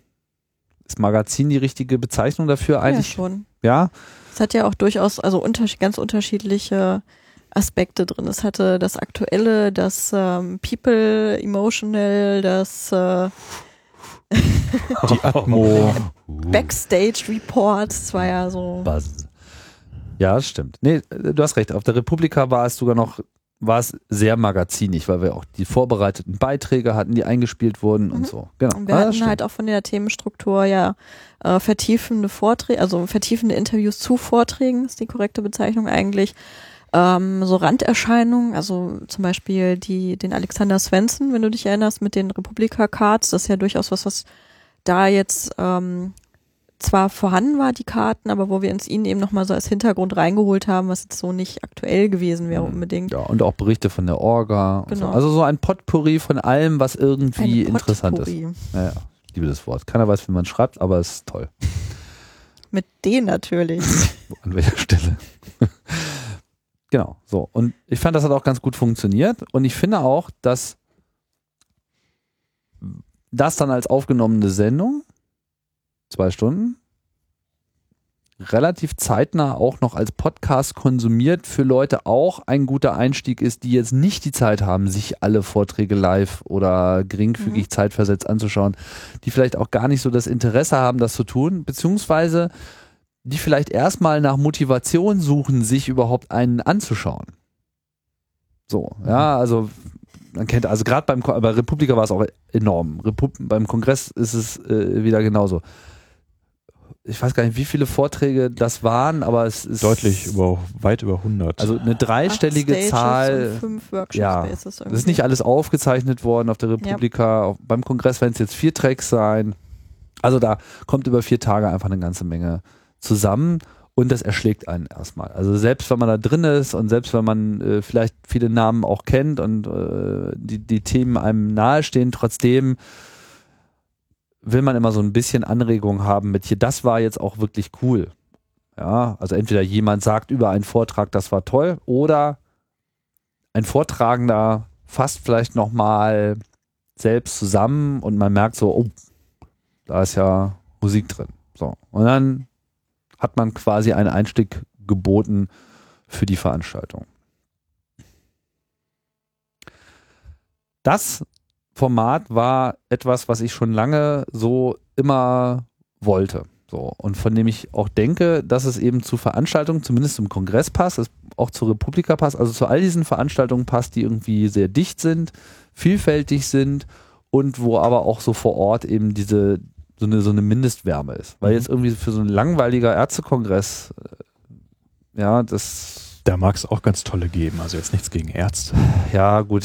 Speaker 1: ist Magazin die richtige Bezeichnung dafür eigentlich?
Speaker 2: Ja, schon.
Speaker 1: Ja,
Speaker 2: Es hat ja auch durchaus also unter, ganz unterschiedliche Aspekte drin. Es hatte das Aktuelle, das ähm, People, Emotional, das äh,
Speaker 3: Die Atmo.
Speaker 2: Backstage Report. Es war ja so.
Speaker 1: Buzz. Ja, das stimmt. Nee, du hast recht. Auf der Republika war es sogar noch, war es sehr magazinig, weil wir auch die vorbereiteten Beiträge hatten, die eingespielt wurden
Speaker 2: Mhm.
Speaker 1: und so. Genau.
Speaker 2: Und wir
Speaker 1: Ah, das
Speaker 2: hatten halt auch von der Themenstruktur ja äh, vertiefende Vorträge, also vertiefende Interviews zu Vorträgen, ist die korrekte Bezeichnung eigentlich. Ähm, so Randerscheinungen, also zum Beispiel die, den Alexander Svensson, wenn du dich erinnerst, mit den Republika-Cards, das ist ja durchaus was, was da jetzt ähm, zwar vorhanden war, die Karten, aber wo wir uns ihn eben nochmal so als Hintergrund reingeholt haben, was jetzt so nicht aktuell gewesen wäre
Speaker 1: Mhm.
Speaker 2: unbedingt.
Speaker 1: Ja, und auch Berichte von der Orga.
Speaker 2: Genau.
Speaker 1: so. Also so ein Potpourri von allem, was irgendwie interessant ist.
Speaker 2: Potpourri.
Speaker 1: Naja, ich liebe das Wort. Keiner weiß, wie man schreibt, aber es ist toll.
Speaker 2: Mit denen natürlich.
Speaker 1: An welcher Stelle. Genau, so. Und ich fand, das hat auch ganz gut funktioniert. Und ich finde auch, dass das dann als aufgenommene Sendung, zwei Stunden, relativ zeitnah auch noch als Podcast konsumiert für Leute auch ein guter Einstieg ist, die jetzt nicht die Zeit haben, sich alle Vorträge live oder geringfügig zeitversetzt anzuschauen, die vielleicht auch gar nicht so das Interesse haben, das zu tun, beziehungsweise die vielleicht erstmal nach Motivation suchen, sich überhaupt einen anzuschauen. So, ja, also man kennt, also gerade beim bei Republika war es auch enorm. Repub beim Kongress ist es äh, wieder genauso. Ich weiß gar nicht, wie viele Vorträge das waren, aber es ist
Speaker 3: Deutlich über, weit über 100.
Speaker 1: also eine dreistellige Zahl.
Speaker 2: und fünf Workshop
Speaker 1: ja,
Speaker 2: Spaces
Speaker 1: Das
Speaker 2: irgendwie.
Speaker 1: ist nicht alles aufgezeichnet worden auf der Republika. Auch beim Kongress werden es jetzt vier Tracks sein. Also da kommt über vier Tage einfach eine ganze Menge zusammen und das erschlägt einen erstmal. Also selbst wenn man da drin ist und selbst wenn man äh, vielleicht viele Namen auch kennt und äh, die, die Themen einem nahestehen, trotzdem will man immer so ein bisschen Anregung haben mit hier, das war jetzt auch wirklich cool. Ja, also entweder jemand sagt über einen Vortrag, das war toll, oder ein Vortragender fasst vielleicht nochmal selbst zusammen und man merkt so, oh, da ist ja Musik drin. So. Und dann hat man quasi einen Einstieg geboten für die Veranstaltung. Das Format war etwas, was ich schon lange so immer wollte. So, und von dem ich auch denke, dass es eben zu Veranstaltungen, zumindest zum Kongress passt, es auch zur Republika passt, also zu all diesen Veranstaltungen passt, die irgendwie sehr dicht sind, vielfältig sind und wo aber auch so vor Ort eben diese so eine, so eine Mindestwärme ist. Weil
Speaker 3: Mhm.
Speaker 1: jetzt irgendwie für so ein langweiliger Ärztekongress, äh, ja, das,
Speaker 3: da mag es auch ganz tolle geben. Also jetzt nichts gegen Ärzte.
Speaker 1: ja, gut,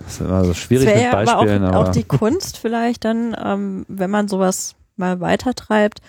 Speaker 1: das ist immer so schwierig mit
Speaker 2: ja aber
Speaker 1: Beispielen,
Speaker 2: auch,
Speaker 1: aber.
Speaker 2: auch die Kunst vielleicht dann, ähm, wenn man sowas mal weitertreibt,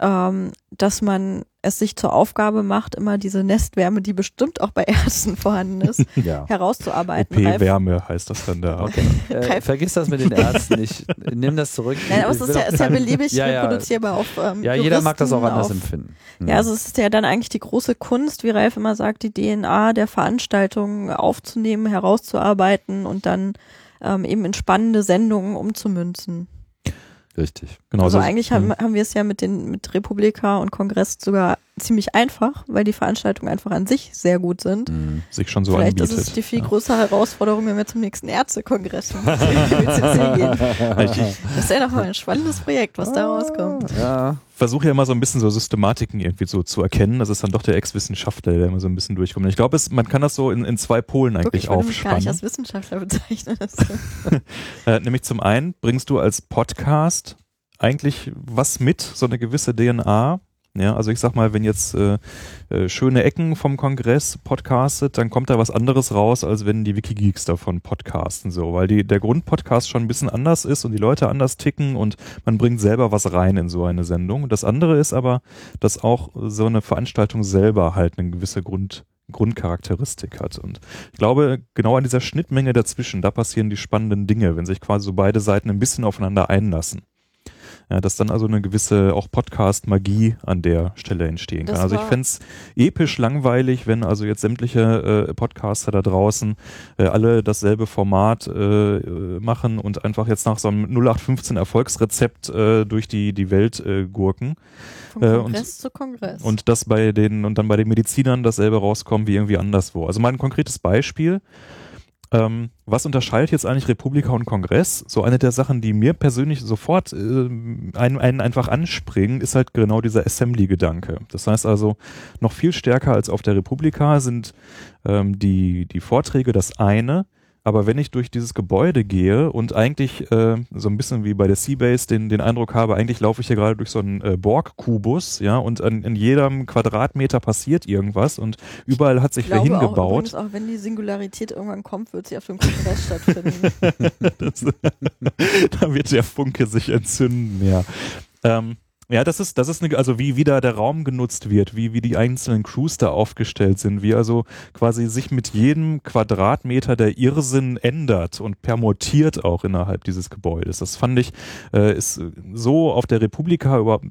Speaker 2: ähm, dass man es sich zur Aufgabe macht, immer diese Nestwärme, die bestimmt auch bei Ärzten vorhanden ist,
Speaker 1: ja.
Speaker 2: herauszuarbeiten.
Speaker 3: OP-Wärme heißt das dann da.
Speaker 1: Okay. Äh, vergiss das mit den Ärzten nicht. Nimm das zurück.
Speaker 2: Nein, aber es ist ja, ist ja beliebig
Speaker 1: Ja, ja.
Speaker 2: reproduzierbar auf ähm,
Speaker 1: Ja, jeder mag das auch
Speaker 2: Juristen,
Speaker 1: anders
Speaker 2: auf,
Speaker 1: empfinden. Hm.
Speaker 2: Ja, also es ist ja dann eigentlich die große Kunst, wie Ralf immer sagt, die DNA der Veranstaltung aufzunehmen, herauszuarbeiten und dann ähm, eben in spannende Sendungen umzumünzen.
Speaker 1: Richtig.
Speaker 3: Genau,
Speaker 2: Also
Speaker 3: so-
Speaker 2: eigentlich haben, haben wir es ja mit den mit Republika und Kongress sogar ziemlich einfach, weil die Veranstaltungen einfach an sich sehr gut sind.
Speaker 1: Hm.
Speaker 3: sich schon so
Speaker 2: Vielleicht
Speaker 3: anbietet.
Speaker 2: ist es die viel
Speaker 3: Ja.
Speaker 2: größere Herausforderung, wenn wir zum nächsten Ärztekongress gehen. Das ist ja noch mal ein spannendes Projekt, was da rauskommt.
Speaker 1: Ja,
Speaker 3: versuche ja immer so ein bisschen so Systematiken irgendwie so zu erkennen. Das ist dann doch der Ex-Wissenschaftler, der immer so ein bisschen durchkommt. Ich glaube, man kann das so in, in zwei Polen
Speaker 2: Guck,
Speaker 3: eigentlich
Speaker 2: ich würde mich gar nicht
Speaker 3: aufspannen.
Speaker 2: als Wissenschaftler bezeichnen.
Speaker 3: Äh, nämlich zum einen bringst du als Podcast eigentlich was mit, so eine gewisse DNA, Ja, also ich sag mal, wenn jetzt äh, äh, schöne Ecken vom Kongress podcastet, dann kommt da was anderes raus, als wenn die Wikigeeks davon podcasten, so, weil die, der Grundpodcast schon ein bisschen anders ist und die Leute anders ticken und man bringt selber was rein in so eine Sendung. Das andere ist aber, dass auch so eine Veranstaltung selber halt eine gewisse Grund, Grundcharakteristik hat. Und ich glaube, genau an dieser Schnittmenge dazwischen, da passieren die spannenden Dinge, wenn sich quasi so beide Seiten ein bisschen aufeinander einlassen. Ja, dass dann also eine gewisse auch Podcast-Magie an der Stelle entstehen kann.
Speaker 2: Das
Speaker 3: Also ich
Speaker 2: war-
Speaker 3: fänd's episch langweilig, wenn also jetzt sämtliche äh, Podcaster da draußen äh, alle dasselbe Format äh, äh, machen und einfach jetzt nach so einem 0815 Erfolgsrezept äh, durch die, die Welt äh, gurken.
Speaker 2: Von
Speaker 3: Äh, und-
Speaker 2: Kongress zu Kongress.
Speaker 3: Und das bei den, und dann bei den Medizinern dasselbe rauskommen wie irgendwie anderswo. Also mal ein konkretes Beispiel. Ähm, was unterscheidet jetzt eigentlich Republika und Kongress? So eine der Sachen, die mir persönlich sofort äh, einen, einen einfach anspringen, ist halt genau dieser Assembly-Gedanke. Das heißt also, noch viel stärker als auf der Republika sind ähm, die, die Vorträge das eine, aber wenn ich durch dieses Gebäude gehe und eigentlich äh, so ein bisschen wie bei der Seabase den, den Eindruck habe, eigentlich laufe ich hier gerade durch so einen äh, Borg-Kubus, ja, und an, in jedem Quadratmeter passiert irgendwas und überall hat sich
Speaker 2: ich
Speaker 3: wer
Speaker 2: glaube auch,
Speaker 3: hingebaut.
Speaker 2: übrigens, auch wenn die Singularität irgendwann kommt, wird sie auf dem Kongress stattfinden.
Speaker 3: Das, da wird der Funke sich entzünden, ja. Ähm, ja, das ist, das ist eine, also wie wieder der Raum genutzt wird, wie, wie die einzelnen Crews da aufgestellt sind, wie also quasi sich mit jedem Quadratmeter der Irrsinn ändert und permutiert auch innerhalb dieses Gebäudes. Das fand ich, äh, ist so auf der Republika überhaupt,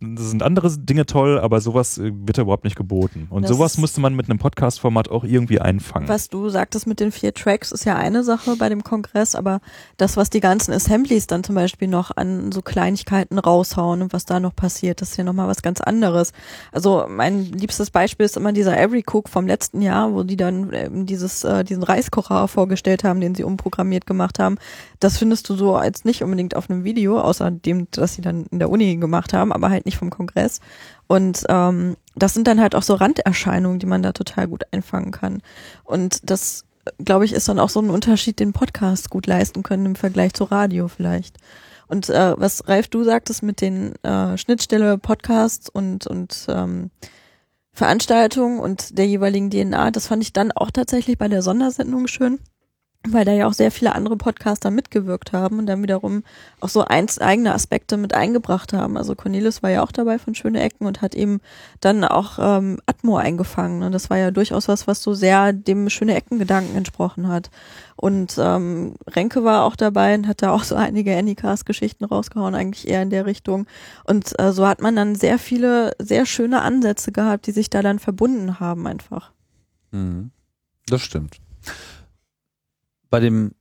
Speaker 3: das sind andere Dinge toll, aber sowas äh, wird da überhaupt nicht geboten. Und
Speaker 2: Das
Speaker 3: sowas müsste man mit einem Podcast-Format auch irgendwie einfangen.
Speaker 2: Was du sagtest mit den vier Tracks, ist ja eine Sache bei dem Kongress, aber das, was die ganzen Assemblies dann zum Beispiel noch an so Kleinigkeiten raushauen und was da noch passiert, das ist ja nochmal was ganz anderes. Also mein liebstes Beispiel ist immer dieser Every Cook vom letzten Jahr, wo die dann ähm, dieses, äh, diesen Reiskocher vorgestellt haben, den sie umprogrammiert gemacht haben. Das findest du so als nicht unbedingt auf einem Video, außer dem, das sie dann in der Uni gemacht haben, aber halt nicht vom Kongress. Und ähm, das sind dann halt auch so Randerscheinungen, die man da total gut einfangen kann. Und das, glaube ich, ist dann auch so ein Unterschied, den Podcasts gut leisten können im Vergleich zu Radio vielleicht. Und äh, was Ralf, du sagtest mit den äh, Schnittstelle Podcasts und, und ähm, Veranstaltungen und der jeweiligen DNA, das fand ich dann auch tatsächlich bei der Sondersendung schön, weil da ja auch sehr viele andere Podcaster mitgewirkt haben und dann wiederum auch so eins, eigene Aspekte mit eingebracht haben. Also Cornelis war ja auch dabei von Schöne Ecken und hat eben dann auch ähm, Atmo eingefangen. Und das war ja durchaus was, was so sehr dem Schöne Ecken-Gedanken entsprochen hat. Und ähm, Renke war auch dabei und hat da auch so einige Anycast-Geschichten rausgehauen, eigentlich eher in der Richtung. Und äh, so hat man dann sehr viele, sehr schöne Ansätze gehabt, die sich da dann verbunden haben einfach.
Speaker 1: Mhm. Das stimmt. Bei dem,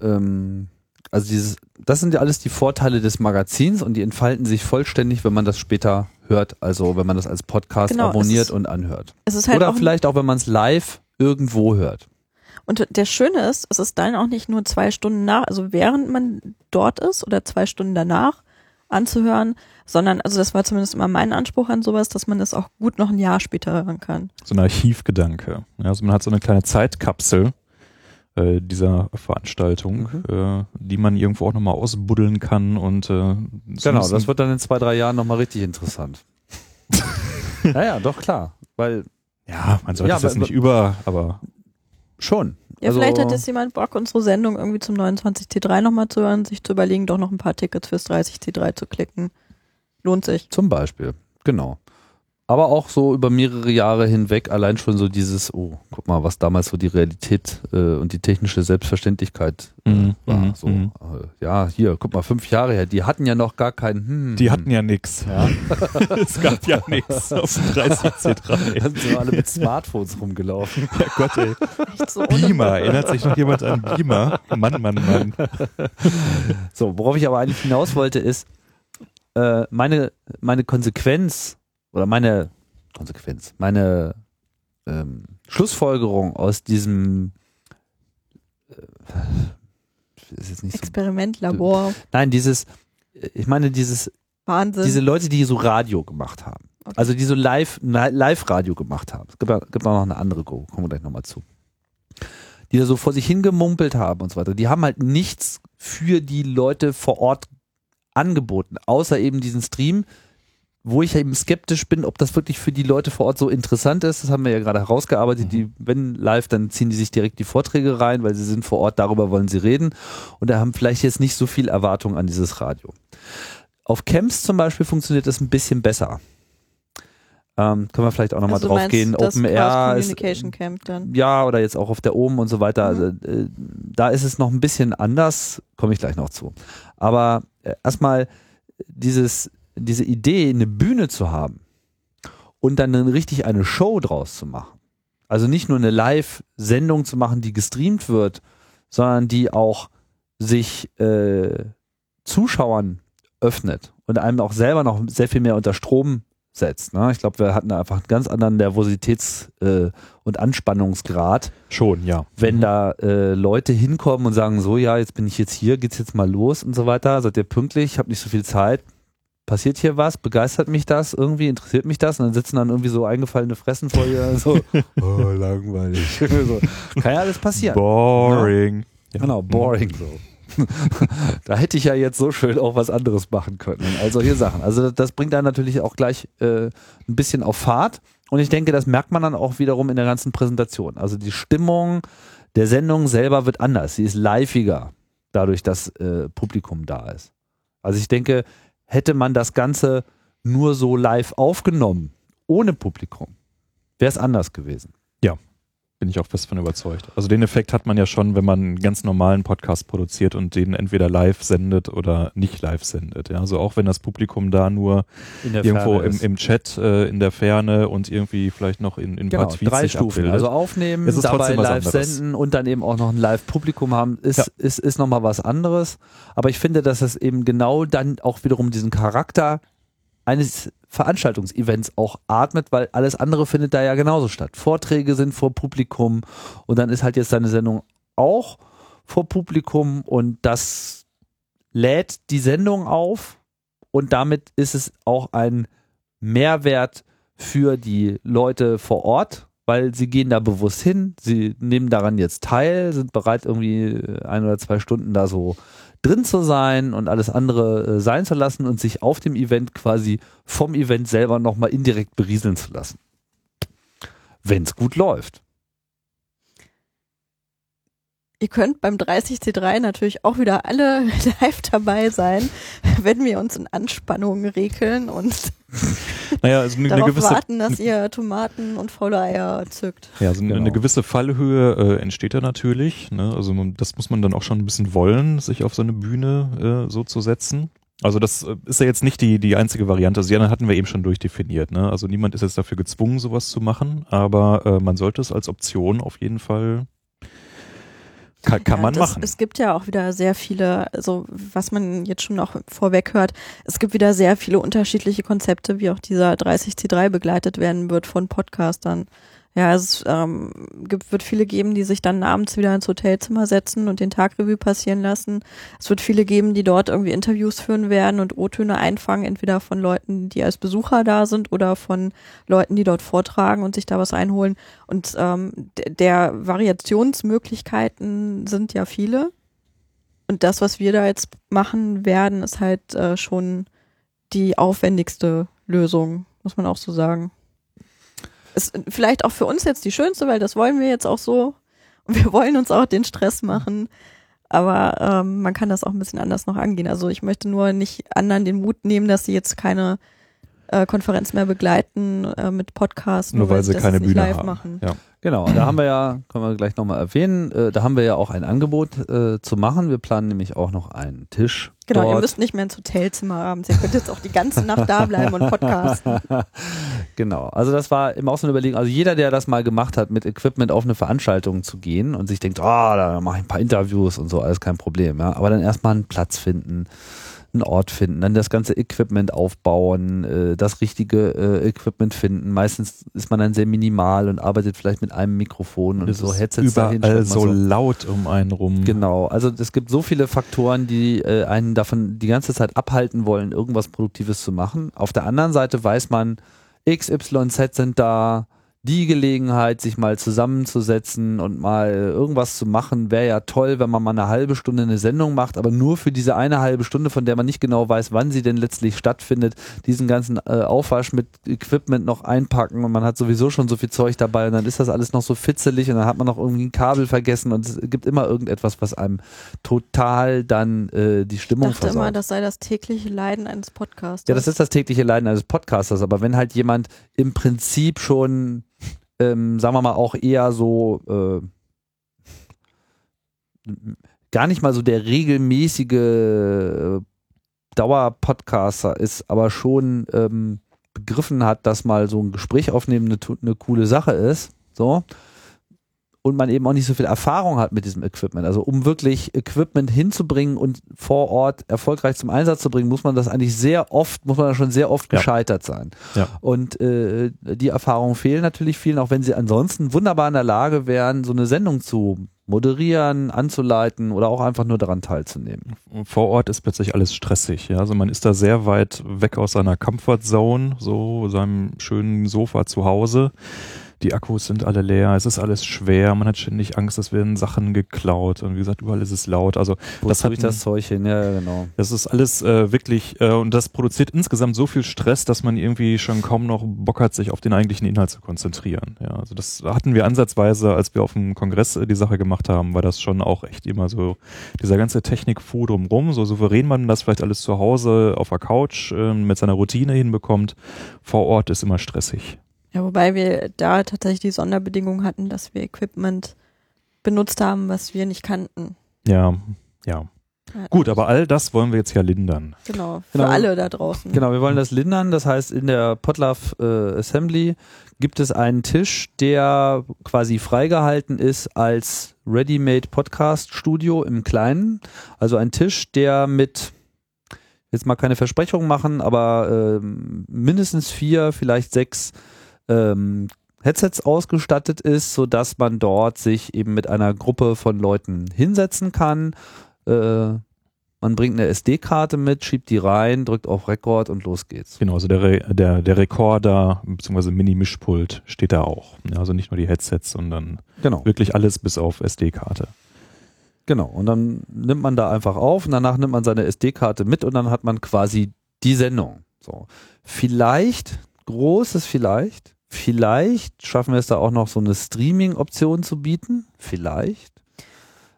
Speaker 1: ähm, also dieses, das sind ja alles die Vorteile des Magazins und die entfalten sich vollständig, wenn man das später hört, also wenn man das als Podcast
Speaker 2: Genau,
Speaker 1: abonniert
Speaker 2: ist-
Speaker 1: und anhört.
Speaker 2: Es ist halt
Speaker 1: Oder
Speaker 2: auch
Speaker 1: vielleicht auch, wenn man es live irgendwo hört.
Speaker 2: Und der Schöne ist, es ist dann auch nicht nur zwei Stunden nach, also während man dort ist oder zwei Stunden danach anzuhören, sondern, also das war zumindest immer mein Anspruch an sowas, dass man es auch gut noch ein Jahr später hören kann.
Speaker 3: so ein Archivgedanke. Ja, also man hat so eine kleine Zeitkapsel äh, dieser Veranstaltung, äh, die man irgendwo auch nochmal ausbuddeln kann und äh,
Speaker 1: Genau, das wird dann in zwei, drei Jahren nochmal richtig interessant. naja, doch klar. Weil
Speaker 3: ja, man sollte
Speaker 1: Ja,
Speaker 3: es jetzt nicht über, aber
Speaker 1: schon.
Speaker 2: Ja,
Speaker 1: Also-
Speaker 2: vielleicht hat jetzt jemand Bock, unsere Sendung irgendwie zum 29C3 nochmal zu hören, sich zu überlegen, doch noch ein paar Tickets fürs 30C3 zu klicken. Lohnt sich.
Speaker 1: Zum Beispiel, genau. Aber auch so über mehrere Jahre hinweg allein schon so dieses, oh, guck mal, was damals so die Realität äh, und die technische Selbstverständlichkeit äh,
Speaker 3: Mhm,
Speaker 1: war.
Speaker 3: mhm,
Speaker 1: so,
Speaker 3: mhm.
Speaker 1: äh, ja, hier, guck mal, fünf Jahre her, die hatten ja noch gar keinen. Hm,
Speaker 3: die hatten ja nix.
Speaker 1: ja,
Speaker 3: es gab ja nichts auf dem 30C3.
Speaker 1: dann sind wir alle mit Smartphones rumgelaufen.
Speaker 3: Ja Gott, ey.
Speaker 2: So
Speaker 3: Beamer, erinnert sich noch jemand an Beamer? Mann, Mann, Mann.
Speaker 1: So, worauf ich aber eigentlich hinaus wollte, ist, äh, meine, meine Konsequenz oder meine Konsequenz, meine ähm, Schlussfolgerung aus diesem äh, nicht so, nein, dieses, ich meine dieses,
Speaker 2: Wahnsinn.
Speaker 1: diese Leute, die so Radio gemacht haben,
Speaker 2: Okay.
Speaker 1: also die so live, live Radio gemacht haben, es gibt, ja- gibt auch noch eine andere, Go, kommen wir gleich nochmal zu, die da so vor sich hingemumpelt haben und so weiter, die haben halt nichts für die Leute vor Ort angeboten, außer eben diesen Stream, wo ich eben skeptisch bin, ob das wirklich für die Leute vor Ort so interessant ist. Das haben wir ja gerade herausgearbeitet.
Speaker 3: Mhm.
Speaker 1: Die, wenn live, dann ziehen die sich direkt die Vorträge rein, weil sie sind vor Ort, darüber wollen sie reden. Und da haben vielleicht jetzt nicht so viel Erwartung an dieses Radio. Auf Camps zum Beispiel funktioniert das ein bisschen besser. Ähm, können wir vielleicht auch nochmal
Speaker 2: Also
Speaker 1: drauf
Speaker 2: meinst
Speaker 1: gehen.
Speaker 2: das
Speaker 1: Open Air ist,
Speaker 2: Communication Camp dann.
Speaker 1: ja, oder jetzt auch auf der Ohm und so weiter.
Speaker 2: Mhm.
Speaker 1: Also, äh, da ist es noch ein bisschen anders, komme ich gleich noch zu. Aber äh, erstmal dieses, diese Idee, eine Bühne zu haben und dann richtig eine Show draus zu machen. Also nicht nur eine Live-Sendung zu machen, die gestreamt wird, sondern die auch sich äh, Zuschauern öffnet und einem auch selber noch sehr viel mehr unter Strom setzt. Ne? Ich glaube, wir hatten da einfach einen ganz anderen Nervositäts- äh, und Anspannungsgrad,
Speaker 3: Schon, ja.
Speaker 1: wenn
Speaker 3: Mhm.
Speaker 1: da äh, Leute hinkommen und sagen, so ja, jetzt bin ich jetzt hier, geht's jetzt mal los und so weiter, seid ihr pünktlich, ich habe nicht so viel Zeit, passiert hier was, begeistert mich das irgendwie, interessiert mich das und dann sitzen dann irgendwie so eingefallene Fressen vor ihr, so, oh, langweilig. so. Kann ja alles passieren.
Speaker 3: Boring. Ja.
Speaker 1: Genau, boring so. da hätte ich ja jetzt so schön auch was anderes machen können. All solche Sachen. Also das bringt dann natürlich auch gleich äh, ein bisschen auf Fahrt. Und ich denke, das merkt man dann auch wiederum in der ganzen Präsentation. Also die Stimmung der Sendung selber wird anders. Sie ist liveiger, dadurch, dass äh, Publikum da ist. Also ich denke, hätte man das Ganze nur so live aufgenommen, ohne Publikum, wäre es anders gewesen.
Speaker 3: Bin ich auch fest von überzeugt. Also den Effekt hat man ja schon, wenn man einen ganz normalen Podcast produziert und den entweder live sendet oder nicht live sendet. Ja, also auch wenn das Publikum da nur irgendwo im, im Chat in der Ferne und irgendwie vielleicht noch in, in
Speaker 1: Genau,
Speaker 3: paar Tweets
Speaker 1: drei
Speaker 3: sich
Speaker 1: Stufen.
Speaker 3: abbildet.
Speaker 1: Also aufnehmen,
Speaker 3: ist
Speaker 1: dabei live
Speaker 3: anderes.
Speaker 1: senden und dann eben auch noch ein Live-Publikum haben, ist,
Speaker 3: Ja.
Speaker 1: ist, ist nochmal was anderes. Aber ich finde, dass es eben genau dann auch wiederum diesen Charakter eines Veranstaltungsevents auch atmet, weil alles andere findet da ja genauso statt. Vorträge sind vor Publikum und dann ist halt jetzt deine Sendung auch vor Publikum und das lädt die Sendung auf und damit ist es auch ein Mehrwert für die Leute vor Ort, weil sie gehen da bewusst hin, sie nehmen daran jetzt teil, sind bereit irgendwie ein oder zwei Stunden da so drin zu sein und alles andere äh, sein zu lassen und sich auf dem Event quasi vom Event selber nochmal indirekt berieseln zu lassen. Wenn es gut läuft.
Speaker 2: Ihr könnt beim 30C3 natürlich auch wieder alle live dabei sein, wenn wir uns in Anspannung regeln und
Speaker 3: naja, also eine, eine
Speaker 2: darauf
Speaker 3: gewisse,
Speaker 2: warten, dass ihr Tomaten und faule Eier zückt.
Speaker 3: ja, also eine,
Speaker 1: Genau.
Speaker 3: eine gewisse Fallhöhe äh, entsteht da natürlich. Ne? Also man, das muss man dann auch schon ein bisschen wollen, sich auf so eine Bühne äh, so zu setzen. Also das äh, ist ja jetzt nicht die, die einzige Variante. Also die anderen hatten wir eben schon durchdefiniert. Ne? Also niemand ist jetzt dafür gezwungen, sowas zu machen, aber äh, man sollte es als Option auf jeden Fall kann, kann
Speaker 2: Ja,
Speaker 3: man
Speaker 2: das,
Speaker 3: machen.
Speaker 2: Es gibt ja auch wieder sehr viele, also was man jetzt schon noch vorweg hört, es gibt wieder sehr viele unterschiedliche Konzepte, wie auch dieser 30C3 begleitet werden wird von Podcastern. Ja, es ähm, gibt, wird viele geben, die sich dann abends wieder ins Hotelzimmer setzen und den Tagrevue passieren lassen. Es wird viele geben, die dort irgendwie Interviews führen werden und O-Töne einfangen, entweder von Leuten, die als Besucher da sind oder von Leuten, die dort vortragen und sich da was einholen. Und ähm, der Variationsmöglichkeiten sind ja viele. Und das, was wir da jetzt machen werden, ist halt äh, schon die aufwendigste Lösung, muss man auch so sagen. Ist vielleicht auch für uns jetzt die schönste, weil das wollen wir jetzt auch so. Und wir wollen uns auch den Stress machen. Aber ähm, man kann das auch ein bisschen anders noch angehen. Also ich möchte nur nicht anderen den Mut nehmen, dass sie jetzt keine äh, Konferenz mehr begleiten äh, mit Podcasts,
Speaker 3: Nur weil sie
Speaker 2: das
Speaker 3: keine Bühne
Speaker 2: live
Speaker 3: haben.
Speaker 2: machen.
Speaker 3: Ja.
Speaker 1: Genau, da haben wir ja, können wir gleich nochmal erwähnen, äh, da haben wir ja auch ein Angebot äh, zu machen. Wir planen nämlich auch noch einen Tisch.
Speaker 2: Genau, ihr
Speaker 1: dort.
Speaker 2: müsst nicht mehr ins Hotelzimmer abends. Ihr könnt jetzt auch die ganze Nacht da bleiben und podcasten.
Speaker 1: genau, also das war immer auch so eine Überlegung. Also jeder, der das mal gemacht hat, mit Equipment auf eine Veranstaltung zu gehen und sich denkt, ah, da mache ich ein paar Interviews und so, alles kein Problem. Ja. Aber dann erstmal einen Platz finden, einen Ort finden, dann das ganze Equipment aufbauen, äh, das richtige äh, Equipment finden. Meistens ist man dann sehr minimal und arbeitet vielleicht mit einem Mikrofon und
Speaker 3: Es
Speaker 1: so Headsets dahin,
Speaker 3: überall
Speaker 1: man
Speaker 3: so laut um einen rum.
Speaker 1: Genau, also es gibt so viele Faktoren, die äh, einen davon die ganze Zeit abhalten wollen, irgendwas Produktives zu machen. Auf der anderen Seite weiß man, X, Y, Z sind da, die Gelegenheit, sich mal zusammenzusetzen und mal irgendwas zu machen, wäre ja toll, wenn man mal eine halbe Stunde eine Sendung macht, aber nur für diese eine halbe Stunde, von der man nicht genau weiß, wann sie denn letztlich stattfindet, diesen ganzen äh, Aufwasch mit Equipment noch einpacken und man hat sowieso schon so viel Zeug dabei und dann ist das alles noch so fitzelig und dann hat man noch irgendwie ein Kabel vergessen und es gibt immer irgendetwas, was einem total dann äh, die Stimmung
Speaker 2: Ich dachte
Speaker 1: versaut.
Speaker 2: immer, das sei das tägliche Leiden eines Podcasts.
Speaker 1: Ja, das ist das tägliche Leiden eines Podcasters, aber wenn halt jemand im Prinzip schon, ähm, sagen wir mal, auch eher so äh, gar nicht mal so der regelmäßige äh, Dauerpodcaster ist, aber schon ähm, begriffen hat, dass mal so ein Gespräch aufnehmen eine, eine coole Sache ist, so, und man eben auch nicht so viel Erfahrung hat mit diesem Equipment. Also um wirklich Equipment hinzubringen und vor Ort erfolgreich zum Einsatz zu bringen, muss man das eigentlich sehr oft, muss man da schon sehr oft
Speaker 3: Ja.
Speaker 1: gescheitert sein.
Speaker 3: Ja.
Speaker 1: Und äh, die Erfahrungen fehlen natürlich vielen, auch wenn sie ansonsten wunderbar in der Lage wären, so eine Sendung zu moderieren, anzuleiten oder auch einfach nur daran teilzunehmen.
Speaker 3: vor Ort ist plötzlich alles stressig. Ja? Also man ist da sehr weit weg aus seiner Comfortzone, so seinem schönen Sofa zu Hause. Die Akkus sind alle leer, es ist alles schwer, man hat ständig Angst, es werden Sachen geklaut und wie gesagt, überall ist es laut. Also
Speaker 1: Wo
Speaker 3: Das
Speaker 1: habe ich das Zeug hin? Ja, genau.
Speaker 3: das ist alles äh, wirklich, äh, und das produziert insgesamt so viel Stress, dass man irgendwie schon kaum noch Bock hat, sich auf den eigentlichen Inhalt zu konzentrieren. Ja, also das hatten wir ansatzweise, als wir auf dem Kongress äh, die Sache gemacht haben, war das schon auch echt immer so, dieser ganze Technikfu drumrum, so souverän man das vielleicht alles zu Hause auf der Couch äh, mit seiner Routine hinbekommt, vor Ort ist immer stressig.
Speaker 2: Ja, wobei wir da tatsächlich die Sonderbedingung hatten, dass wir Equipment benutzt haben, was wir nicht kannten.
Speaker 3: Ja, ja.
Speaker 2: Ja,
Speaker 3: Gut, aber all das wollen wir jetzt ja lindern.
Speaker 2: Genau, für
Speaker 1: Genau.
Speaker 2: alle da draußen.
Speaker 1: Genau, wir wollen das lindern. Das heißt, in der Podlove äh, Assembly gibt es einen Tisch, der quasi freigehalten ist als Ready-Made Podcast Studio im Kleinen. Also ein Tisch, der mit jetzt mal keine Versprechungen machen, aber ähm, mindestens vier, vielleicht sechs ähm, Headsets ausgestattet ist, so dass man dort sich eben mit einer Gruppe von Leuten hinsetzen kann. Äh, man bringt eine SD-Karte mit, schiebt die rein, drückt auf Rekord und los geht's.
Speaker 3: Genau, also der, Re der, der Rekorder bzw. Mini-Mischpult steht da auch. Ja, also nicht nur die Headsets, sondern
Speaker 1: Genau,
Speaker 3: wirklich alles bis auf SD-Karte.
Speaker 1: genau. Und dann nimmt man da einfach auf und danach nimmt man seine SD-Karte mit und dann hat man quasi die Sendung. So. Vielleicht, großes Vielleicht, vielleicht schaffen wir es da auch noch so eine Streaming-Option zu bieten. Vielleicht.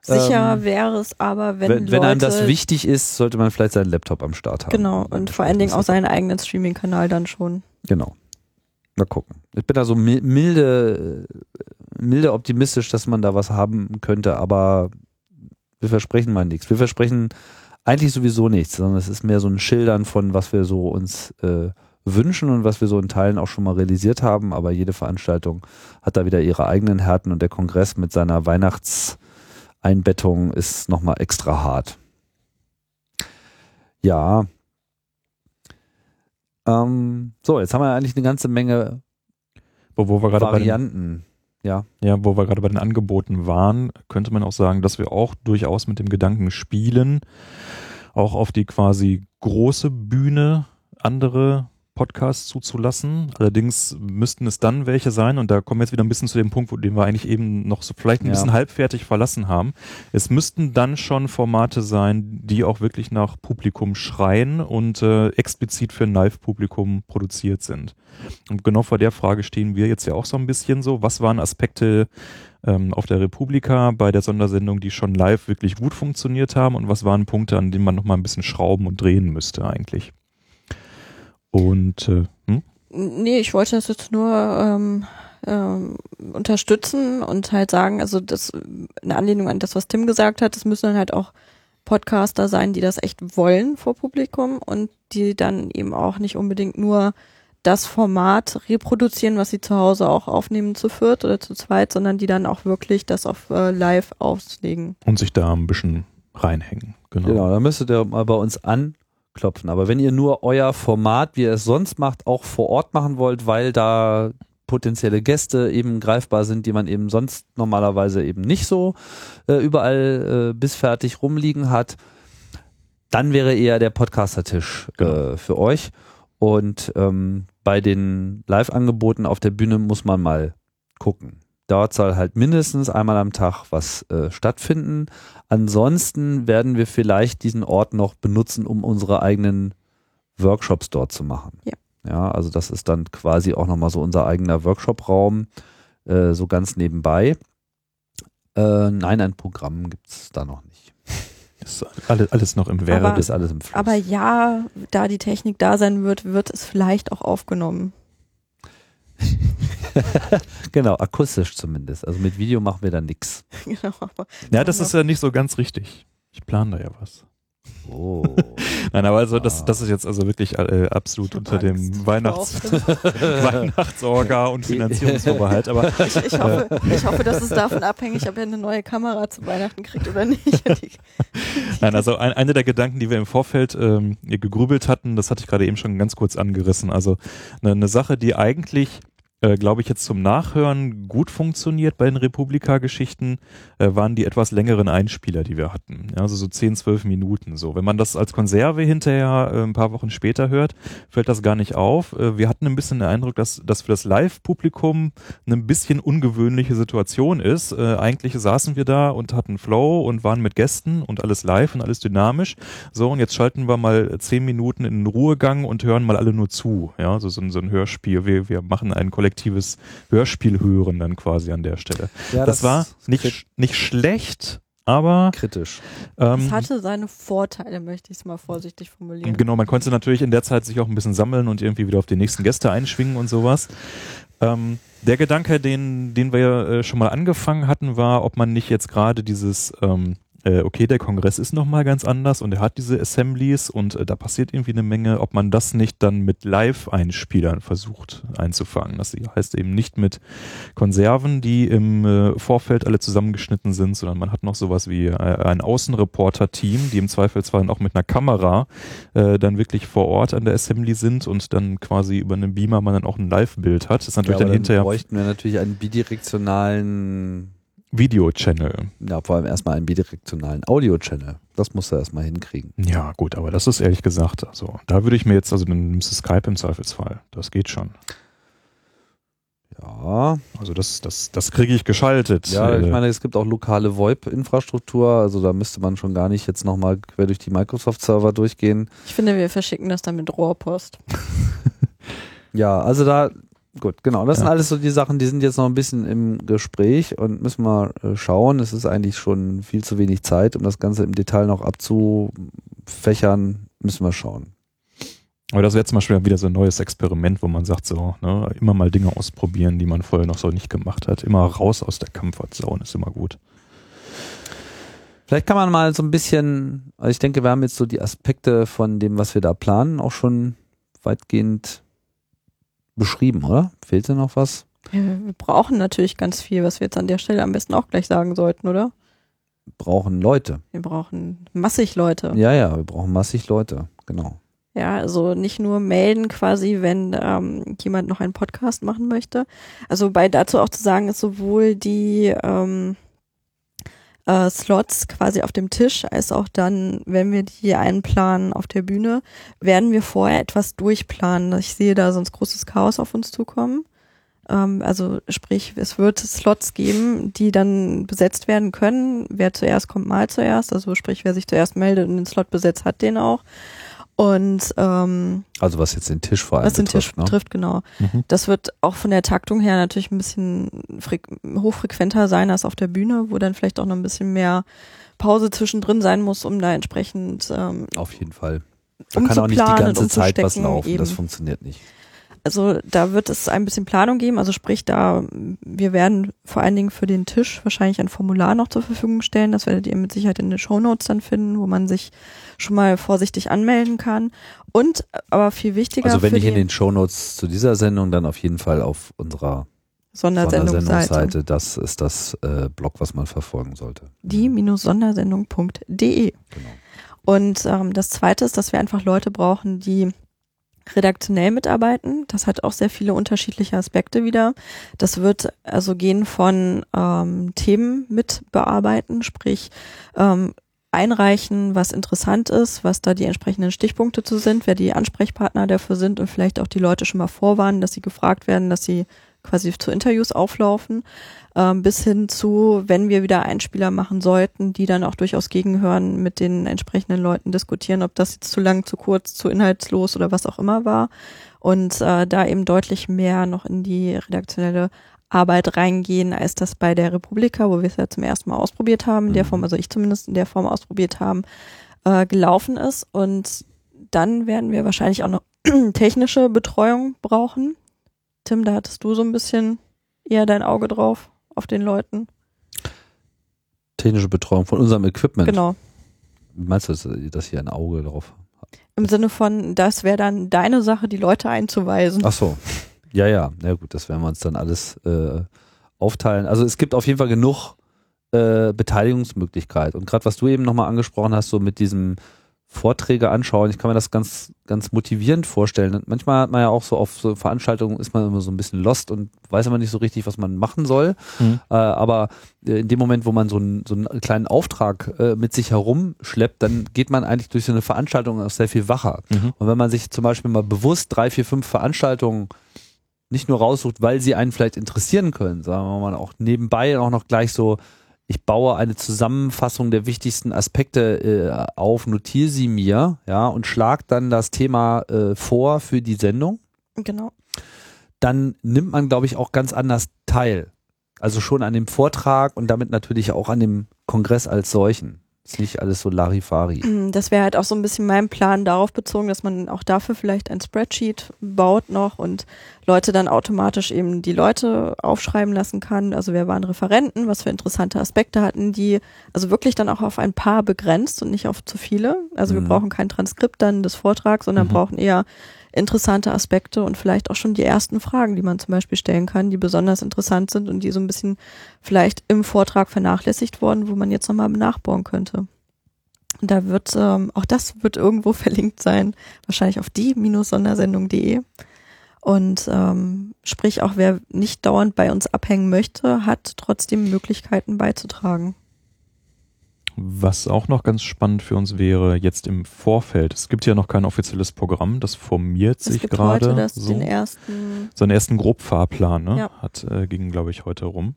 Speaker 2: Sicher
Speaker 1: Ähm,
Speaker 2: wäre es aber, wenn,
Speaker 1: Wenn, wenn,
Speaker 2: Leute,
Speaker 1: einem das wichtig ist, sollte man vielleicht seinen Laptop am Start haben.
Speaker 2: Genau, und vor allen Dingen auch seinen eigenen Streaming-Kanal dann schon.
Speaker 1: Genau. Mal gucken. Ich bin da so mi- milde, äh, milde optimistisch, dass man da was haben könnte, aber wir versprechen mal nichts. Wir versprechen eigentlich sowieso nichts, sondern es ist mehr so ein Schildern von, was wir so uns äh, wünschen und was wir so in Teilen auch schon mal realisiert haben, aber jede Veranstaltung hat da wieder ihre eigenen Härten und der Kongress mit seiner Weihnachtseinbettung ist nochmal extra hart. Ja. Ähm, so, jetzt haben wir eigentlich eine ganze Menge
Speaker 3: Wo, wo wir den,
Speaker 1: Varianten. Ja.
Speaker 3: ja, wo wir gerade bei den Angeboten waren, könnte man auch sagen, dass wir auch durchaus mit dem Gedanken spielen, auch auf die quasi große Bühne andere Podcasts zuzulassen. Allerdings müssten es dann welche sein, und da kommen wir jetzt wieder ein bisschen zu dem Punkt, wo den wir eigentlich eben noch so vielleicht ein
Speaker 1: Ja.
Speaker 3: bisschen halbfertig verlassen haben. Es müssten dann schon Formate sein, die auch wirklich nach Publikum schreien und äh, explizit für ein Live-Publikum produziert sind. Und genau vor der Frage stehen wir jetzt ja auch so ein bisschen so. Was waren Aspekte ähm, auf der Republika bei der Sondersendung, die schon live wirklich gut funktioniert haben und was waren Punkte, an denen man noch mal ein bisschen schrauben und drehen müsste eigentlich? Und äh, hm?
Speaker 2: Nee, ich wollte das jetzt nur ähm, ähm, unterstützen und halt sagen, also das eine Anlehnung an das, was Tim gesagt hat, es müssen dann halt auch Podcaster sein, die das echt wollen vor Publikum und die dann eben auch nicht unbedingt nur das Format reproduzieren, was sie zu Hause auch aufnehmen zu viert oder zu zweit, sondern die dann auch wirklich das auf äh, live auslegen.
Speaker 3: und sich da ein bisschen reinhängen. Genau.
Speaker 1: Genau, da müsstet ihr mal bei uns anklopfen. Aber wenn ihr nur euer Format, wie ihr es sonst macht, auch vor Ort machen wollt, weil da potenzielle Gäste eben greifbar sind, die man eben sonst normalerweise eben nicht so äh, überall äh, bis fertig rumliegen hat, dann wäre eher der Podcaster-Tisch
Speaker 3: Genau.
Speaker 1: äh, für euch. Und ähm, bei den Live-Angeboten auf der Bühne muss man mal gucken. Dort soll halt mindestens einmal am Tag was äh, stattfinden. Ansonsten werden wir vielleicht diesen Ort noch benutzen, um unsere eigenen Workshops dort zu machen.
Speaker 2: Ja.
Speaker 1: Ja, also das ist dann quasi auch nochmal so unser eigener Workshop-Raum, äh, so ganz nebenbei. Äh, nein, ein Programm gibt es da noch nicht.
Speaker 3: Ist alles, alles noch im
Speaker 2: Aber-
Speaker 1: Das ist alles im Fluss.
Speaker 2: Aber ja, da die Technik da sein wird, wird es vielleicht auch aufgenommen.
Speaker 1: genau, akustisch zumindest. Also mit Video machen wir da nichts.
Speaker 2: genau. aber-
Speaker 3: Ja, das ist ja nicht so ganz richtig. Ich plane da ja was.
Speaker 1: Oh.
Speaker 3: Nein, aber also das,
Speaker 1: Ah.
Speaker 3: das ist jetzt also wirklich äh, absolut unter dem
Speaker 2: Angst.
Speaker 3: Weihnachts
Speaker 2: Ich
Speaker 3: Weihnachtsorga und Finanzierungsvorbehalt. Aber
Speaker 2: Ich, ich, hoffe, ich hoffe, das ist davon abhängig, ob er eine neue Kamera zu Weihnachten kriegt oder nicht.
Speaker 3: Nein, also ein, eine der Gedanken, die wir im Vorfeld ähm, gegrübelt hatten, das hatte ich gerade eben schon ganz kurz angerissen. Also eine, eine Sache, die eigentlich, äh, glaube ich, jetzt zum Nachhören gut funktioniert bei den Republika-Geschichten, äh, waren die etwas längeren Einspieler, die wir hatten. Ja, also so 10, 12 Minuten so. Wenn man das als Konserve hinterher äh, ein paar Wochen später hört, fällt das gar nicht auf. Äh, wir hatten ein bisschen den Eindruck, dass das für das Live-Publikum eine ein bisschen ungewöhnliche Situation ist. Äh, eigentlich saßen wir da und hatten Flow und waren mit Gästen und alles live und alles dynamisch. So, und jetzt schalten wir mal zehn Minuten in den Ruhegang und hören mal alle nur zu. Ja, so, so, ein- so ein Hörspiel. Wir, wir machen ein kollektives Hörspiel hören dann quasi an der Stelle.
Speaker 1: Ja,
Speaker 3: das, war
Speaker 1: ist
Speaker 3: nicht, nicht schlecht, aber
Speaker 1: kritisch.
Speaker 3: ähm,
Speaker 2: es hatte seine Vorteile, möchte ich es mal vorsichtig formulieren.
Speaker 3: Genau, man konnte natürlich in der Zeit sich auch ein bisschen sammeln und irgendwie wieder auf die nächsten Gäste einschwingen und sowas. Ähm, der Gedanke, den, den wir äh, schon mal angefangen hatten, war, ob man nicht jetzt gerade dieses, ähm, äh, okay, der Kongress ist nochmal ganz anders und er hat diese Assemblies und äh, da passiert irgendwie eine Menge, ob man das nicht dann mit Live-Einspielern versucht einzufangen. Das heißt eben nicht mit Konserven, die im äh, Vorfeld alle zusammengeschnitten sind, sondern man hat noch sowas wie äh, ein Außenreporter-Team, die im Zweifelsfall auch mit einer Kamera äh, dann wirklich vor Ort an der Assembly sind und dann quasi über einen Beamer man dann auch ein Live-Bild hat. Das ist
Speaker 1: Ja,
Speaker 3: natürlich
Speaker 1: aber
Speaker 3: dann
Speaker 1: dann
Speaker 3: hinterher
Speaker 1: bräuchten wir natürlich einen bidirektionalen,
Speaker 3: Video-Channel.
Speaker 1: ja vor allem erstmal einen bidirektionalen Audio-Channel. Das musst du erstmal hinkriegen.
Speaker 3: Ja, gut, aber das ist ehrlich gesagt, also da würde ich mir jetzt, also dann nimmst du Skype im Zweifelsfall. Das geht schon.
Speaker 1: Ja,
Speaker 3: Also das, das, das kriege ich geschaltet.
Speaker 1: ja, ich
Speaker 3: Äh,
Speaker 1: meine, es gibt auch lokale VoIP-Infrastruktur, also da müsste man schon gar nicht jetzt nochmal quer durch die Microsoft-Server durchgehen.
Speaker 2: Ich finde, wir verschicken das dann mit Rohrpost.
Speaker 1: Ja, also da, gut, genau, das sind
Speaker 3: Ja.
Speaker 1: alles so die Sachen, die sind jetzt noch ein bisschen im Gespräch und müssen wir äh, schauen. Es ist eigentlich schon viel zu wenig Zeit, um das Ganze im Detail noch abzufächern, müssen wir schauen.
Speaker 3: Aber das wäre zum Beispiel wieder so ein neues Experiment, wo man sagt, so, ne, immer mal Dinge ausprobieren, die man vorher noch so nicht gemacht hat. Immer raus aus der Comfortzone ist immer gut.
Speaker 1: Vielleicht kann man mal so ein bisschen, also ich denke, wir haben jetzt so die Aspekte von dem, was wir da planen, auch schon weitgehend beschrieben, oder? Fehlt da noch was?
Speaker 2: Wir brauchen natürlich ganz viel, was wir jetzt an der Stelle am besten auch gleich sagen sollten, oder?
Speaker 1: Brauchen Leute.
Speaker 2: Wir brauchen massig Leute.
Speaker 1: Ja, ja, wir brauchen massig Leute, genau.
Speaker 2: Ja, also nicht nur melden quasi, wenn ähm, jemand noch einen Podcast machen möchte. Also bei dazu auch zu sagen ist sowohl die ähm, äh, Slots quasi auf dem Tisch als auch dann, wenn wir die einplanen auf der Bühne, werden wir vorher etwas durchplanen. Ich sehe da sonst großes Chaos auf uns zukommen. Ähm, also sprich, es wird Slots geben, die dann besetzt werden können. Wer zuerst kommt, mal zuerst. Also sprich, wer sich zuerst meldet und den Slot besetzt, hat den auch. Und ähm,
Speaker 1: Also was jetzt den Tisch vor allem
Speaker 2: was den Tisch
Speaker 1: betrifft, ne?
Speaker 2: betrifft, genau.
Speaker 3: Mhm.
Speaker 2: Das wird auch von der Taktung her natürlich ein bisschen freq hochfrequenter sein als auf der Bühne, wo dann vielleicht auch noch ein bisschen mehr Pause zwischendrin sein muss, um da entsprechend ähm,
Speaker 1: Auf jeden Fall. Da
Speaker 2: um
Speaker 1: kann
Speaker 2: zu
Speaker 1: auch nicht die
Speaker 2: planen
Speaker 1: ganze
Speaker 2: und
Speaker 1: Zeit was laufen, das
Speaker 2: eben.
Speaker 1: funktioniert nicht.
Speaker 2: Also da wird es ein bisschen Planung geben. Also sprich, da wir werden vor allen Dingen für den Tisch wahrscheinlich ein Formular noch zur Verfügung stellen. Das werdet ihr mit Sicherheit in den Shownotes dann finden, wo man sich schon mal vorsichtig anmelden kann. Und aber viel wichtiger
Speaker 1: Also wenn nicht in den Shownotes zu dieser Sendung, dann auf jeden Fall auf unserer
Speaker 2: Sondersendungsseite.
Speaker 1: Sondersendungsseite. Das ist das äh, Blog, was man verfolgen sollte.
Speaker 2: die-sondersendung.de.
Speaker 1: Genau.
Speaker 2: Und ähm, das Zweite ist, dass wir einfach Leute brauchen, die redaktionell mitarbeiten. Das hat auch sehr viele unterschiedliche Aspekte wieder. Das wird also gehen von ähm, Themen mit bearbeiten, sprich ähm, einreichen, was interessant ist, was da die entsprechenden Stichpunkte zu sind, wer die Ansprechpartner dafür sind und vielleicht auch die Leute schon mal vorwarnen, dass sie gefragt werden, dass sie quasi zu Interviews auflaufen, ähm, bis hin zu, wenn wir wieder Einspieler machen sollten, die dann auch durchaus gegenhören, mit den entsprechenden Leuten diskutieren, ob das jetzt zu lang, zu kurz, zu inhaltslos oder was auch immer war. Und äh, da eben deutlich mehr noch in die redaktionelle Arbeit reingehen, als das bei der Republika, wo wir es ja zum ersten Mal ausprobiert haben, in der Form, also ich zumindest in der Form ausprobiert haben, äh, gelaufen ist. Und dann werden wir wahrscheinlich auch noch technische Betreuung brauchen. Tim, da hattest du so ein bisschen eher dein Auge drauf auf den Leuten.
Speaker 1: Technische Betreuung von unserem Equipment.
Speaker 2: Genau.
Speaker 1: Wie meinst du, dass, dass hier ein Auge drauf?
Speaker 2: Im Sinne von, das wäre dann deine Sache, die Leute einzuweisen.
Speaker 1: Ach so. Ja, ja. Ja gut, das werden wir uns dann alles äh, aufteilen. Also es gibt auf jeden Fall genug äh, Beteiligungsmöglichkeit. Und gerade was du eben nochmal angesprochen hast, so mit diesem Vorträge anschauen. Ich kann mir das ganz, ganz motivierend vorstellen. manchmal hat man ja auch so auf so Veranstaltungen ist man immer so ein bisschen lost und weiß immer nicht so richtig, was man machen soll. Mhm. Äh, aber äh, in dem Moment, wo man so einen, so einen kleinen Auftrag äh, mit sich herumschleppt, dann geht man eigentlich durch so eine Veranstaltung auch sehr viel wacher. Mhm. Und wenn man sich zum Beispiel mal bewusst drei, vier, fünf Veranstaltungen nicht nur raussucht, weil sie einen vielleicht interessieren können, wir mal auch nebenbei auch noch gleich so ich baue eine Zusammenfassung der wichtigsten Aspekte äh, auf, notiere sie mir, ja, und schlag dann das Thema äh, vor für die Sendung.
Speaker 2: Genau.
Speaker 1: Dann nimmt man, glaube ich, auch ganz anders teil. Also schon an dem Vortrag und damit natürlich auch an dem Kongress als solchen. Ist nicht alles so Larifari.
Speaker 2: Mm, das wäre halt auch so ein bisschen mein Plan darauf bezogen, dass man auch dafür vielleicht ein Spreadsheet baut noch und Leute dann automatisch eben die Leute aufschreiben lassen kann. Also wer waren Referenten, was für interessante Aspekte hatten die, also wirklich dann auch auf ein paar begrenzt und nicht auf zu viele. Also mhm. wir brauchen kein Transkript dann des Vortrags, sondern mhm. brauchen eher interessante Aspekte und vielleicht auch schon die ersten Fragen, die man zum Beispiel stellen kann, die besonders interessant sind und die so ein bisschen vielleicht im Vortrag vernachlässigt worden, wo man jetzt nochmal nachbauen könnte. Und da wird, ähm, auch das wird irgendwo verlinkt sein, wahrscheinlich auf die-sondersendung.de. Und ähm, sprich, auch wer nicht dauernd bei uns abhängen möchte, hat trotzdem Möglichkeiten beizutragen.
Speaker 3: Was auch noch ganz spannend für uns wäre, jetzt im Vorfeld, es gibt ja noch kein offizielles Programm, das formiert sich gerade.
Speaker 2: So, den ersten
Speaker 3: so einen ersten Grobfahrplan, ne? Ja. Hat, äh, ging, glaube ich, heute rum.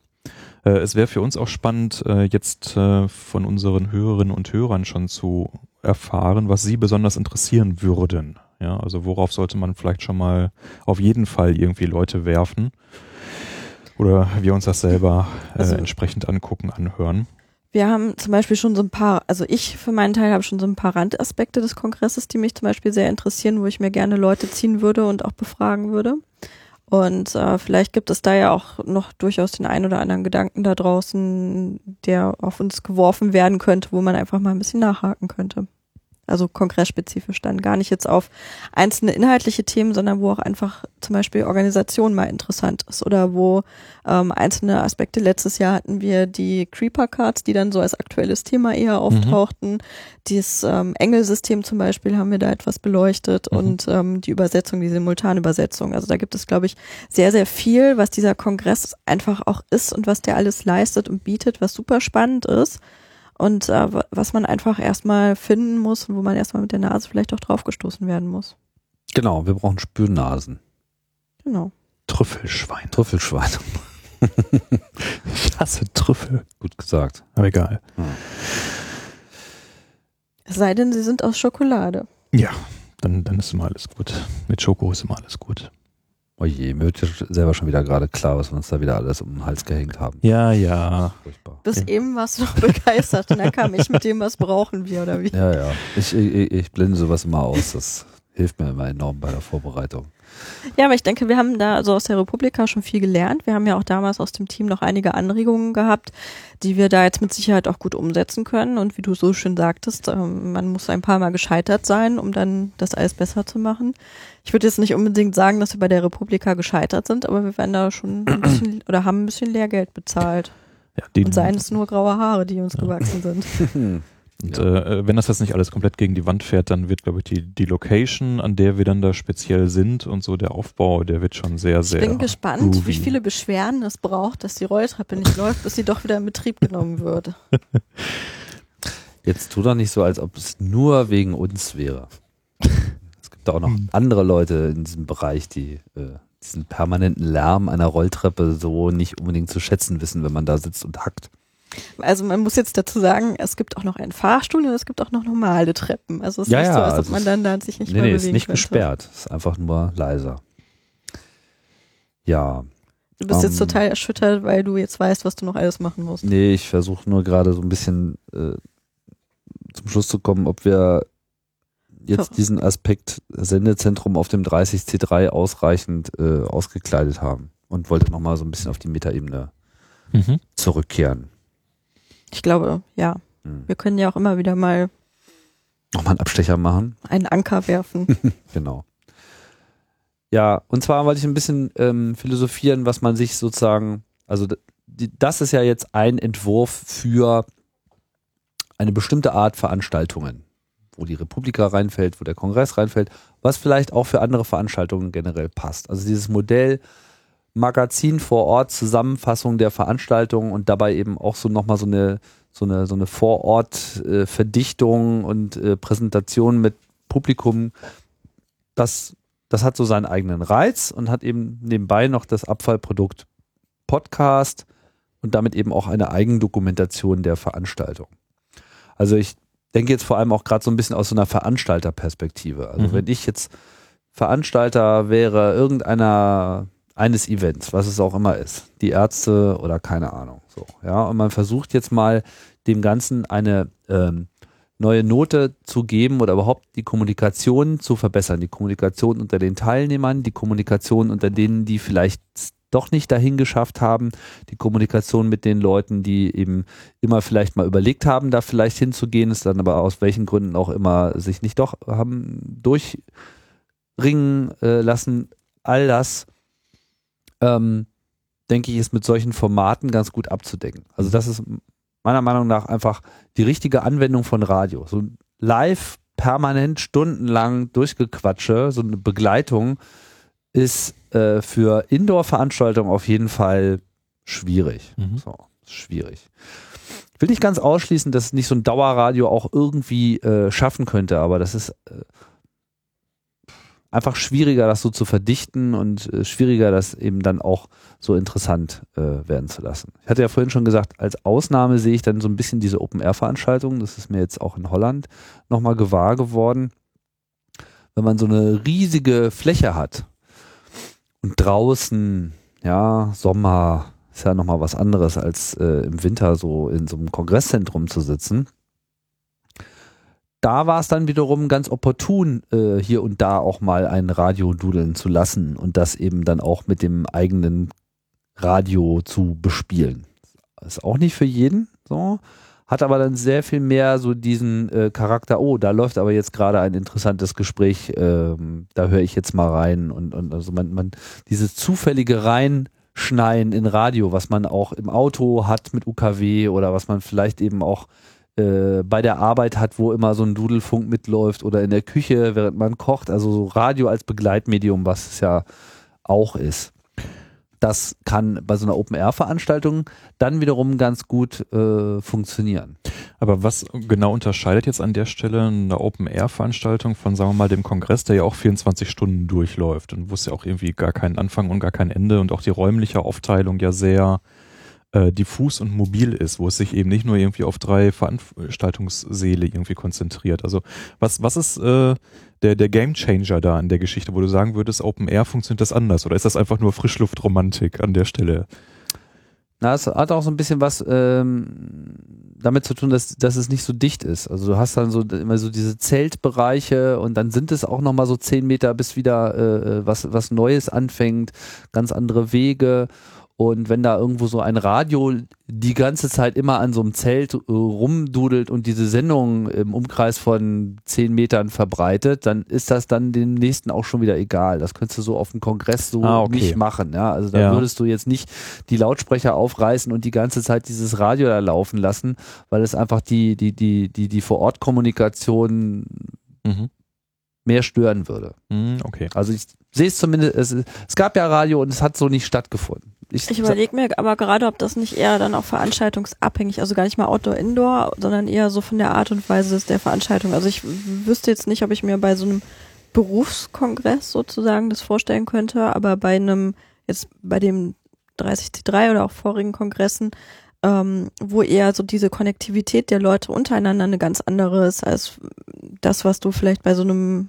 Speaker 3: Äh, es wäre für uns auch spannend, äh, jetzt äh, von unseren Hörerinnen und Hörern schon zu erfahren, was sie besonders interessieren würden. Ja, also worauf sollte man vielleicht schon mal auf jeden Fall irgendwie Leute werfen? Oder wir uns das selber äh, also, entsprechend angucken, anhören.
Speaker 2: Wir haben zum Beispiel schon so ein paar, also ich für meinen Teil habe schon so ein paar Randaspekte des Kongresses, die mich zum Beispiel sehr interessieren, wo ich mir gerne Leute ziehen würde und auch befragen würde. Und äh, vielleicht gibt es da ja auch noch durchaus den einen oder anderen Gedanken da draußen, der auf uns geworfen werden könnte, wo man einfach mal ein bisschen nachhaken könnte. Also kongressspezifisch dann gar nicht jetzt auf einzelne inhaltliche Themen, sondern wo auch einfach zum Beispiel Organisation mal interessant ist oder wo ähm, einzelne Aspekte. Letztes Jahr hatten wir die Creeper Cards, die dann so als aktuelles Thema eher mhm. auftauchten. Mhm. Dieses ähm, Engelsystem zum Beispiel haben wir da etwas beleuchtet mhm. und ähm, die Übersetzung, die Simultanübersetzung. Also da gibt es, glaube ich, sehr, sehr viel, was dieser Kongress einfach auch ist und was der alles leistet und bietet, was super spannend ist und äh, was man einfach erstmal finden muss und wo man erstmal mit der Nase vielleicht auch draufgestoßen werden muss.
Speaker 1: Genau, wir brauchen Spürnasen.
Speaker 2: Genau.
Speaker 3: Trüffelschwein.
Speaker 1: Trüffelschwein.
Speaker 3: ich hasse Trüffel.
Speaker 1: Gut gesagt.
Speaker 3: Aber egal. Ja.
Speaker 2: Es sei denn, sie sind aus Schokolade.
Speaker 3: Ja, dann, dann ist immer alles gut. Mit Schoko ist immer alles gut.
Speaker 1: Oh je, mir wird ja selber schon wieder gerade klar, was wir uns da wieder alles um den Hals gehängt haben.
Speaker 3: Ja, ja.
Speaker 2: Furchtbar. Bis ja. eben warst du noch begeistert und dann kam ich mit dem, was brauchen wir oder wie?
Speaker 1: Ja, ja. Ich, ich, ich blende sowas immer aus. Das hilft mir immer enorm bei der Vorbereitung.
Speaker 2: Ja, aber ich denke, wir haben da so aus der Republika schon viel gelernt. Wir haben ja auch damals aus dem Team noch einige Anregungen gehabt, die wir da jetzt mit Sicherheit auch gut umsetzen können. Und wie du so schön sagtest, ähm, man muss ein paar Mal gescheitert sein, um dann das alles besser zu machen. Ich würde jetzt nicht unbedingt sagen, dass wir bei der Republika gescheitert sind, aber wir werden da schon ein bisschen oder haben ein bisschen Lehrgeld bezahlt. Ja, Und seien es nur graue Haare, die uns ja. gewachsen sind.
Speaker 3: Und ja. äh, wenn das jetzt nicht alles komplett gegen die Wand fährt, dann wird, glaube ich, die, die Location, an der wir dann da speziell sind und so der Aufbau, der wird schon sehr, sehr.
Speaker 2: Ich bin gespannt, groovy. wie viele Beschwerden es braucht, dass die Rolltreppe nicht läuft, bis sie doch wieder in Betrieb genommen wird.
Speaker 1: Jetzt tu doch nicht so, als ob es nur wegen uns wäre. Es gibt auch noch
Speaker 3: Hm.
Speaker 1: andere Leute in diesem Bereich, die äh, diesen permanenten Lärm einer Rolltreppe so nicht unbedingt zu schätzen wissen, wenn man da sitzt und hackt.
Speaker 2: Also man muss jetzt dazu sagen, es gibt auch noch einen Fahrstuhl und es gibt auch noch normale Treppen. Also es ist
Speaker 1: Ja,
Speaker 2: nicht so, als ob man
Speaker 1: es-
Speaker 2: dann da sich nicht
Speaker 1: nee,
Speaker 2: mehr
Speaker 1: nee, ist
Speaker 2: bewegen
Speaker 1: nicht
Speaker 2: könnte.
Speaker 1: gesperrt. Ist einfach nur leiser. Ja,
Speaker 2: Du bist jetzt
Speaker 1: Ähm,
Speaker 2: total erschüttert, weil du jetzt weißt, was du noch alles machen musst.
Speaker 1: nee, ich versuche nur gerade so ein bisschen äh, zum Schluss zu kommen, ob wir jetzt
Speaker 2: Ver-
Speaker 1: diesen Aspekt Sendezentrum auf dem 30C3 ausreichend äh, ausgekleidet haben und wollte nochmal so ein bisschen auf die Metaebene
Speaker 3: Mhm.
Speaker 1: zurückkehren.
Speaker 2: Ich glaube, ja.
Speaker 1: Hm.
Speaker 2: Wir können ja auch immer wieder mal
Speaker 1: Nochmal einen Abstecher machen.
Speaker 2: einen Anker werfen.
Speaker 1: Genau. Ja, und zwar wollte ich ein bisschen ähm, philosophieren, was man sich sozusagen, also die, das ist ja jetzt ein Entwurf für eine bestimmte Art Veranstaltungen, wo die Republika reinfällt, wo der Kongress reinfällt, was vielleicht auch für andere Veranstaltungen generell passt. Also dieses Modell Magazin vor Ort, Zusammenfassung der Veranstaltungen und dabei eben auch so nochmal so eine, so eine, so eine Vorort-Verdichtung und äh, Präsentation mit Publikum, das, das hat so seinen eigenen Reiz und hat eben nebenbei noch das Abfallprodukt Podcast und damit eben auch eine Eigendokumentation der Veranstaltung. Also ich denke jetzt vor allem auch gerade so ein bisschen aus so einer Veranstalterperspektive. Also
Speaker 3: Mhm.
Speaker 1: wenn ich jetzt Veranstalter wäre irgendeiner eines Events, was es auch immer ist, die Ärzte oder keine Ahnung, so, ja, und man versucht jetzt mal dem Ganzen eine ähm, neue Note zu geben oder überhaupt die Kommunikation zu verbessern, die Kommunikation unter den Teilnehmern, die Kommunikation unter denen, die vielleicht doch nicht dahin geschafft haben, die Kommunikation mit den Leuten, die eben immer vielleicht mal überlegt haben, da vielleicht hinzugehen, es dann aber aus welchen Gründen auch immer sich nicht doch haben durchringen äh, lassen. All das, ähm, denke ich, ist mit solchen Formaten ganz gut abzudecken. Also das ist meiner Meinung nach einfach die richtige Anwendung von Radio. So live, permanent, stundenlang durchgequatsche, so eine Begleitung ist äh, für Indoor-Veranstaltungen auf jeden Fall schwierig.
Speaker 3: Mhm.
Speaker 1: So, schwierig. Ich will nicht ganz ausschließen, dass nicht so ein Dauerradio auch irgendwie äh, schaffen könnte, aber das ist äh, einfach schwieriger, das so zu verdichten und äh, schwieriger, das eben dann auch so interessant äh, werden zu lassen. Ich hatte ja vorhin schon gesagt, als Ausnahme sehe ich dann so ein bisschen diese Open-Air-Veranstaltungen. Das ist mir jetzt auch in Holland nochmal gewahr geworden. Wenn man so eine riesige Fläche hat und draußen, ja, Sommer ist ja nochmal was anderes, als äh, im Winter so in so einem Kongresszentrum zu sitzen. Da war es dann wiederum ganz opportun, äh, hier und da auch mal ein Radio dudeln zu lassen und das eben dann auch mit dem eigenen Radio zu bespielen. Ist auch nicht für jeden so, hat aber dann sehr viel mehr so diesen äh, Charakter, oh, da läuft aber jetzt gerade ein interessantes Gespräch, ähm, da höre ich jetzt mal rein und, und also man, man dieses zufällige Reinschneien in Radio, was man auch im Auto hat mit UKW oder was man vielleicht eben auch äh, bei der Arbeit hat, wo immer so ein Dudelfunk mitläuft oder in der Küche, während man kocht, also so Radio als Begleitmedium, was es ja auch ist. Das kann bei so einer Open-Air-Veranstaltung dann wiederum ganz gut äh, funktionieren.
Speaker 3: Aber was genau unterscheidet jetzt an der Stelle eine Open-Air-Veranstaltung von, sagen wir mal, dem Kongress, der ja auch 24 Stunden durchläuft und wo es ja auch irgendwie gar keinen Anfang und gar kein Ende und auch die räumliche Aufteilung ja sehr äh, diffus und mobil ist, wo es sich eben nicht nur irgendwie auf drei Veranstaltungssäle irgendwie konzentriert. Also was, was ist äh, der, der Game Changer da an der Geschichte, wo du sagen würdest, Open Air funktioniert das anders oder ist das einfach nur Frischluftromantik an der Stelle?
Speaker 1: Na, es hat auch so ein bisschen was ähm, damit zu tun, dass, dass es nicht so dicht ist. Also du hast dann so immer so diese Zeltbereiche und dann sind es auch nochmal so zehn Meter, bis wieder äh, was, was Neues anfängt, ganz andere Wege. Und wenn da irgendwo so ein Radio die ganze Zeit immer an so einem Zelt äh, rumdudelt und diese Sendung im Umkreis von zehn Metern verbreitet, dann ist das dann dem nächsten auch schon wieder egal. Das könntest du so auf dem Kongress so
Speaker 3: Ah, okay.
Speaker 1: nicht machen. Ja? Also da
Speaker 3: Ja.
Speaker 1: würdest du jetzt nicht die Lautsprecher aufreißen und die ganze Zeit dieses Radio da laufen lassen, weil es einfach die, die, die, die, die Vor-Ort-Kommunikation
Speaker 3: Mhm.
Speaker 1: mehr stören würde.
Speaker 3: Mhm, okay.
Speaker 1: Also ich sehe es zumindest, es, es gab ja Radio und es hat so nicht stattgefunden.
Speaker 2: Ich überlege mir aber gerade, ob das nicht eher dann auch veranstaltungsabhängig, also gar nicht mal Outdoor, Indoor, sondern eher so von der Art und Weise der Veranstaltung. Also ich wüsste jetzt nicht, ob ich mir bei so einem Berufskongress sozusagen das vorstellen könnte, aber bei einem, jetzt bei dem 30C3 oder auch vorigen Kongressen, ähm, wo eher so diese Konnektivität der Leute untereinander eine ganz andere ist als das, was du vielleicht bei so einem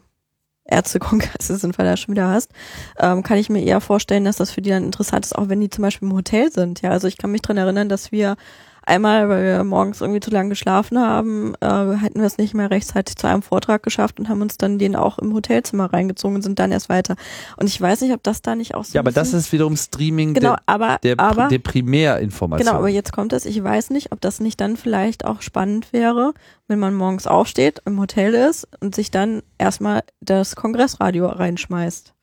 Speaker 2: Ärztekongress sind, weil du da schon wieder hast, ähm, kann ich mir eher vorstellen, dass das für die dann interessant ist, auch wenn die zum Beispiel im Hotel sind. Ja, also ich kann mich dran erinnern, dass wir einmal, weil wir morgens irgendwie zu lange geschlafen haben, äh, hätten wir es nicht mehr rechtzeitig zu einem Vortrag geschafft und haben uns dann den auch im Hotelzimmer reingezogen und sind dann erst weiter. Und ich weiß nicht, ob das da nicht auch so
Speaker 1: Ja, aber das ist wiederum Streaming
Speaker 2: genau,
Speaker 1: der,
Speaker 2: aber,
Speaker 1: der,
Speaker 2: aber,
Speaker 1: der Primärinformation.
Speaker 2: Genau, aber jetzt kommt es. Ich weiß nicht, ob das nicht dann vielleicht auch spannend wäre, wenn man morgens aufsteht, im Hotel ist und sich dann erstmal das Kongressradio reinschmeißt.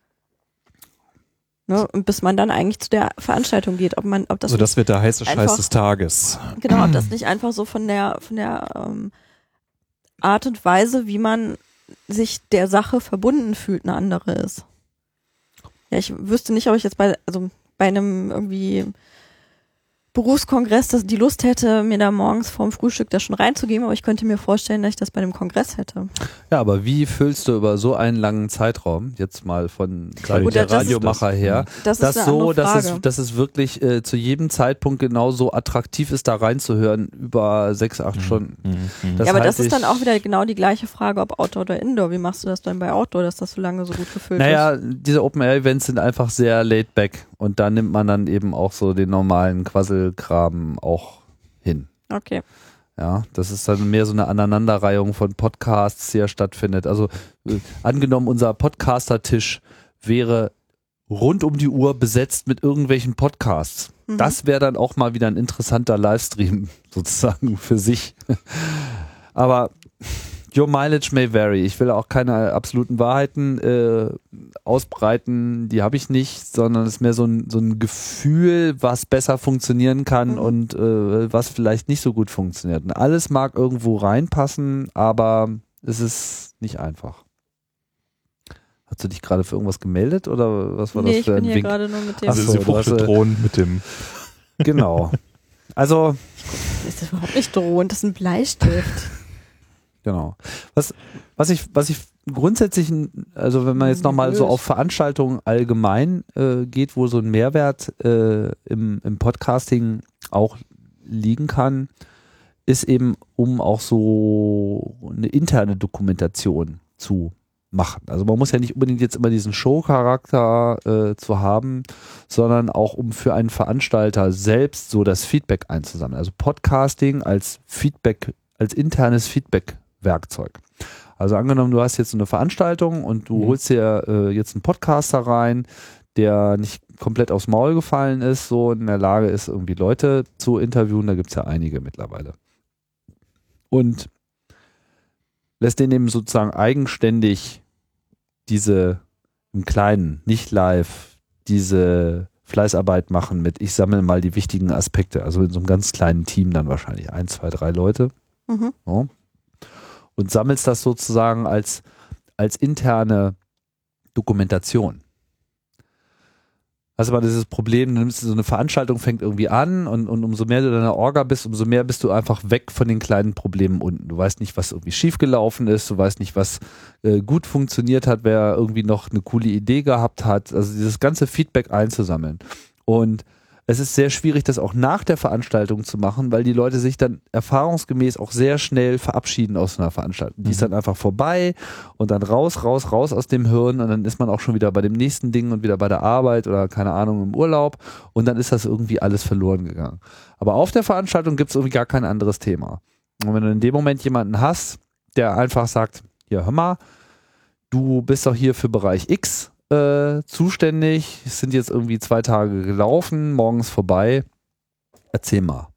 Speaker 2: Ne? Und bis man dann eigentlich zu der Veranstaltung geht, ob man, ob das.
Speaker 3: Also das wird der heiße Scheiß
Speaker 2: einfach-
Speaker 3: des Tages.
Speaker 2: Genau, ob das nicht einfach so von der, von der ähm, Art und Weise, wie man sich der Sache verbunden fühlt, eine andere ist. Ja, ich wüsste nicht, ob ich jetzt bei, also bei einem irgendwie Berufskongress das, die Lust hätte, mir da morgens vorm Frühstück das schon reinzugeben, aber ich könnte mir vorstellen, dass ich das bei einem Kongress hätte.
Speaker 1: Ja, aber wie füllst du über so einen langen Zeitraum, jetzt mal von
Speaker 3: Gut,
Speaker 1: der
Speaker 2: ist
Speaker 1: Radiomacher
Speaker 3: das.
Speaker 1: her,
Speaker 2: Das,
Speaker 1: das
Speaker 2: ist
Speaker 1: so, dass es, dass es wirklich äh, zu jedem Zeitpunkt genauso attraktiv ist, da reinzuhören, über sechs, acht Stunden.
Speaker 3: Mhm.
Speaker 1: Das
Speaker 2: ja, aber das ist dann auch wieder genau die gleiche Frage, ob Outdoor oder Indoor. Wie machst du das dann bei Outdoor, dass das so lange so gut gefüllt ist?
Speaker 1: Naja, diese Open-Air-Events sind einfach sehr laid back und da nimmt man dann eben auch so den normalen Quasselkram auch hin.
Speaker 2: Okay.
Speaker 1: Ja, das ist dann mehr so eine Aneinanderreihung von Podcasts, die ja stattfindet. Also äh, angenommen, unser Podcaster-Tisch wäre rund um die Uhr besetzt mit irgendwelchen Podcasts.
Speaker 2: Mhm.
Speaker 1: Das wäre dann auch mal wieder ein interessanter Livestream sozusagen für sich. Aber your mileage may vary. Ich will auch keine absoluten Wahrheiten äh, ausbreiten, die habe ich nicht, sondern es ist mehr so ein, so ein Gefühl, was besser funktionieren kann
Speaker 2: Mhm.
Speaker 1: und äh, was vielleicht nicht so gut funktioniert. Und alles mag irgendwo reinpassen, aber es ist nicht einfach. Hast du dich gerade für irgendwas gemeldet oder was war
Speaker 2: nee,
Speaker 1: das
Speaker 2: ich
Speaker 1: für
Speaker 2: bin
Speaker 1: ein
Speaker 2: hier
Speaker 1: Wink?
Speaker 2: gerade nur mit dem.
Speaker 1: Ach
Speaker 3: Also
Speaker 1: so,
Speaker 3: sie
Speaker 1: du hast,
Speaker 3: fuchtelt
Speaker 1: äh,
Speaker 3: drohend mit dem
Speaker 1: Genau. Also,
Speaker 2: Das ist überhaupt nicht drohend, das ist ein Bleistift.
Speaker 1: Genau. Was, was ich, was ich grundsätzlich, also wenn man jetzt nochmal so auf Veranstaltungen allgemein äh, geht, wo so ein Mehrwert äh, im, im Podcasting auch liegen kann, ist eben, um auch so eine interne Dokumentation zu machen. Also man muss ja nicht unbedingt jetzt immer diesen Show-Charakter äh, zu haben, sondern auch um für einen Veranstalter selbst so das Feedback einzusammeln. Also Podcasting als Feedback, als internes Feedback-Werkzeug. Also angenommen, du hast jetzt so eine Veranstaltung und du
Speaker 3: Mhm.
Speaker 1: holst dir äh, jetzt einen Podcaster rein, der nicht komplett aufs Maul gefallen ist, so in der Lage ist, irgendwie Leute zu interviewen. Da gibt es ja einige mittlerweile. Und lässt den eben sozusagen eigenständig diese im Kleinen, nicht live, diese Fleißarbeit machen mit, ich sammle mal die wichtigen Aspekte, also in so einem ganz kleinen Team dann wahrscheinlich, ein, zwei, drei Leute
Speaker 2: Mhm.
Speaker 1: ja, und sammelst das sozusagen als, als interne Dokumentation. Also mal dieses Problem, du nimmst so eine Veranstaltung, fängt irgendwie an und, und umso mehr du in der Orga bist, umso mehr bist du einfach weg von den kleinen Problemen unten. Du weißt nicht, was irgendwie schiefgelaufen ist, du weißt nicht, was äh, gut funktioniert hat, wer irgendwie noch eine coole Idee gehabt hat. Also dieses ganze Feedback einzusammeln. Und es ist sehr schwierig, das auch nach der Veranstaltung zu machen, weil die Leute sich dann erfahrungsgemäß auch sehr schnell verabschieden aus einer Veranstaltung. Die ist
Speaker 3: Mhm.
Speaker 1: dann einfach vorbei und dann raus, raus, raus aus dem Hirn und dann ist man auch schon wieder bei dem nächsten Ding und wieder bei der Arbeit oder keine Ahnung im Urlaub und dann ist das irgendwie alles verloren gegangen. Aber auf der Veranstaltung gibt es irgendwie gar kein anderes Thema. Und wenn du in dem Moment jemanden hast, der einfach sagt, ja, hör mal, du bist doch hier für Bereich X äh, zuständig, es sind jetzt irgendwie zwei Tage gelaufen, morgens vorbei, erzähl mal.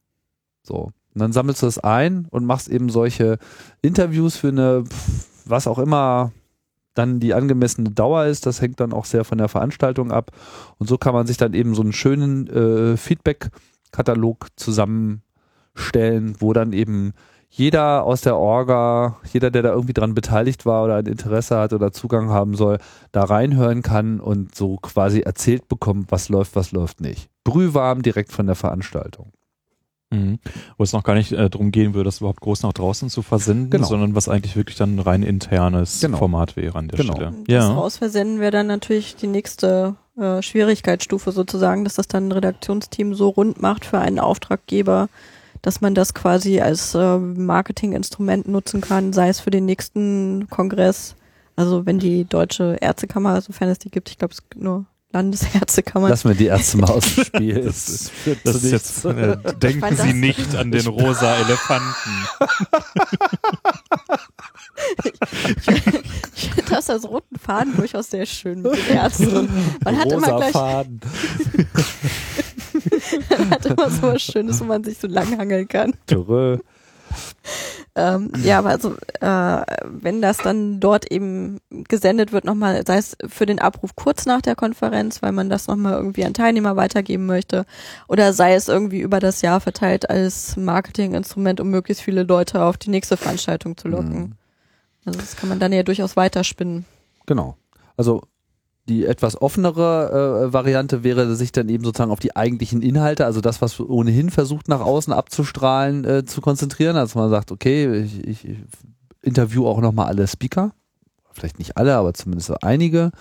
Speaker 1: So. Und dann sammelst du das ein und machst eben solche Interviews für eine, was auch immer dann die angemessene Dauer ist, das hängt dann auch sehr von der Veranstaltung ab. Und so kann man sich dann eben so einen schönen äh, Feedback-Katalog zusammenstellen, wo dann eben jeder aus der Orga, jeder, der da irgendwie dran beteiligt war oder ein Interesse hat oder Zugang haben soll, da reinhören kann und so quasi erzählt bekommt, was läuft, was läuft nicht. Brühwarm direkt von der Veranstaltung.
Speaker 3: Mhm. Wo es noch gar nicht äh, darum gehen würde, das überhaupt groß nach draußen zu versenden,
Speaker 1: Genau.
Speaker 3: sondern was eigentlich wirklich dann ein rein internes
Speaker 1: Genau.
Speaker 3: Format wäre an der
Speaker 1: Genau.
Speaker 3: Stelle.
Speaker 2: Das
Speaker 3: Ja.
Speaker 2: Rausversenden wäre dann natürlich die nächste äh, Schwierigkeitsstufe sozusagen, dass das dann ein Redaktionsteam so rund macht für einen Auftraggeber, dass man das quasi als äh, Marketinginstrument nutzen kann, sei es für den nächsten Kongress. Also wenn die deutsche Ärztekammer, sofern es die gibt, ich glaube es gibt nur Landesärztekammern.
Speaker 1: Lass mir die Ärzte mal aus dem Spiel.
Speaker 3: Das
Speaker 1: führt
Speaker 3: Das ist jetzt, äh, denken Sie
Speaker 2: das-
Speaker 3: nicht an den rosa Elefanten.
Speaker 2: ich finde das als roten Faden durchaus sehr schön mit den Ärzten. Man hat immer
Speaker 1: Rosa
Speaker 2: gleich,
Speaker 1: Faden.
Speaker 2: Man hat immer so was Schönes, wo man sich so langhangeln kann.
Speaker 1: Törö.
Speaker 2: Ähm, ja, aber also, äh, wenn das dann dort eben gesendet wird, nochmal, sei es für den Abruf kurz nach der Konferenz, weil man das nochmal irgendwie an Teilnehmer weitergeben möchte, oder sei es irgendwie über das Jahr verteilt als Marketinginstrument, um möglichst viele Leute auf die nächste Veranstaltung zu locken.
Speaker 1: Mhm.
Speaker 2: Also das kann man dann ja durchaus weiterspinnen.
Speaker 1: Genau. Also die etwas offenere äh, Variante wäre, sich dann eben sozusagen auf die eigentlichen Inhalte, also das, was ohnehin versucht nach außen abzustrahlen, äh, zu konzentrieren. Also man sagt, okay, ich, ich, interview auch nochmal alle Speaker. Vielleicht nicht alle, aber zumindest einige.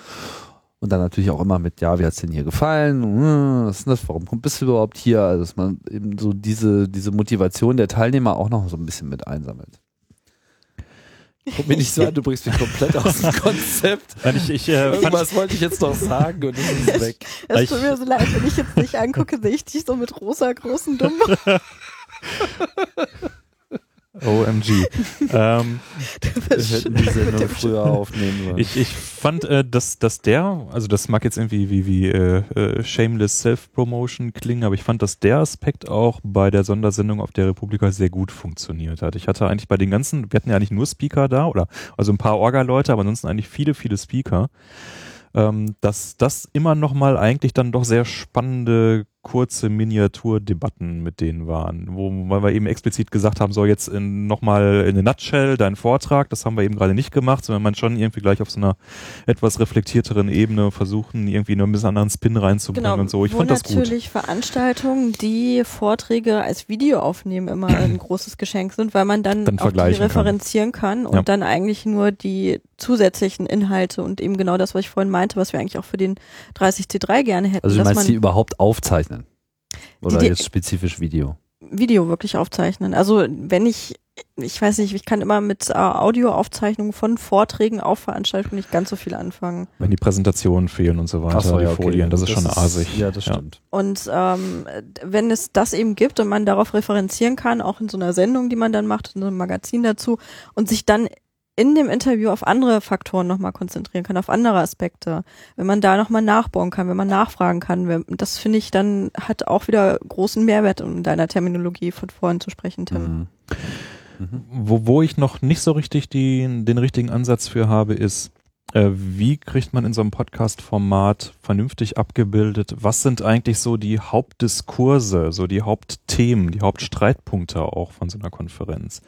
Speaker 1: Und dann natürlich auch immer mit, ja, wie hat's denn hier gefallen? Hm, Was ist das? Warum kommt- bist du überhaupt hier? Also dass man eben so diese, diese Motivation der Teilnehmer auch noch so ein bisschen mit einsammelt. Guck mich nicht so an, du bringst mich komplett aus dem Konzept.
Speaker 3: Nein, ich, ich, äh,
Speaker 1: Irgendwas wollte ich jetzt noch sagen und es ist weg.
Speaker 2: Es tut mir so leid, wenn ich jetzt nicht angucke, sehe ich dich so mit rosa großen Dummen.
Speaker 3: OMG. ähm,
Speaker 1: Wir hätten die Sendung früher aufnehmen sollen.
Speaker 3: ich, ich fand, äh, dass, dass der, also das mag jetzt irgendwie wie, wie äh, äh, Shameless Self-Promotion klingen, aber ich fand, dass der Aspekt auch bei der Sondersendung auf der Republika sehr gut funktioniert hat. Ich hatte eigentlich bei den ganzen, wir hatten ja eigentlich nur Speaker da, oder also ein paar Orga-Leute, aber ansonsten eigentlich viele, viele Speaker. ähm, dass das immer noch mal eigentlich dann doch sehr spannende kurze Miniaturdebatten mit denen waren, wo weil wir eben explizit gesagt haben, so jetzt in, noch mal in a nutshell dein Vortrag, das haben wir eben gerade nicht gemacht, sondern man schon irgendwie gleich auf so einer etwas reflektierteren Ebene versuchen, irgendwie noch ein bisschen anderen Spin reinzubringen und so. Ich fand das gut.
Speaker 2: natürlich Veranstaltungen, die Vorträge als Video aufnehmen, immer ein großes Geschenk sind, weil man dann,
Speaker 3: Dann
Speaker 2: auf die
Speaker 3: vergleichen kann.
Speaker 2: referenzieren kann, und
Speaker 3: Ja.
Speaker 2: dann eigentlich nur die zusätzlichen Inhalte und eben genau das, was ich vorhin meinte, was wir eigentlich auch für den 30C3 gerne hätten,
Speaker 1: Also du
Speaker 2: dass
Speaker 1: meinst
Speaker 2: man
Speaker 1: die überhaupt aufzeichnen? Oder
Speaker 2: die-
Speaker 1: jetzt spezifisch Video?
Speaker 2: Video wirklich aufzeichnen. Also wenn ich, ich weiß nicht, ich kann immer mit äh, Audioaufzeichnungen von Vorträgen auf Veranstaltungen nicht ganz so viel anfangen.
Speaker 3: Wenn die Präsentationen fehlen und so weiter,
Speaker 1: Ach so,
Speaker 3: die
Speaker 1: ja, okay.
Speaker 3: Folien, das ist schon asig.
Speaker 1: Ja, das stimmt.
Speaker 2: Und ähm, wenn es das eben gibt und man darauf referenzieren kann, auch in so einer Sendung, die man dann macht, in so einem Magazin dazu, und sich dann in dem Interview auf andere Faktoren nochmal konzentrieren kann, auf andere Aspekte. Wenn man da nochmal nachbauen kann, wenn man nachfragen kann, das finde ich dann hat auch wieder großen Mehrwert, um deiner Terminologie von vorhin zu sprechen, Tim.
Speaker 1: Mhm. Mhm.
Speaker 3: Wo, wo ich noch nicht so richtig die, den richtigen Ansatz für habe, ist, wie kriegt man in so einem Podcast-Format vernünftig abgebildet, was sind eigentlich so die Hauptdiskurse, so die Hauptthemen, die Hauptstreitpunkte auch von so einer Konferenz?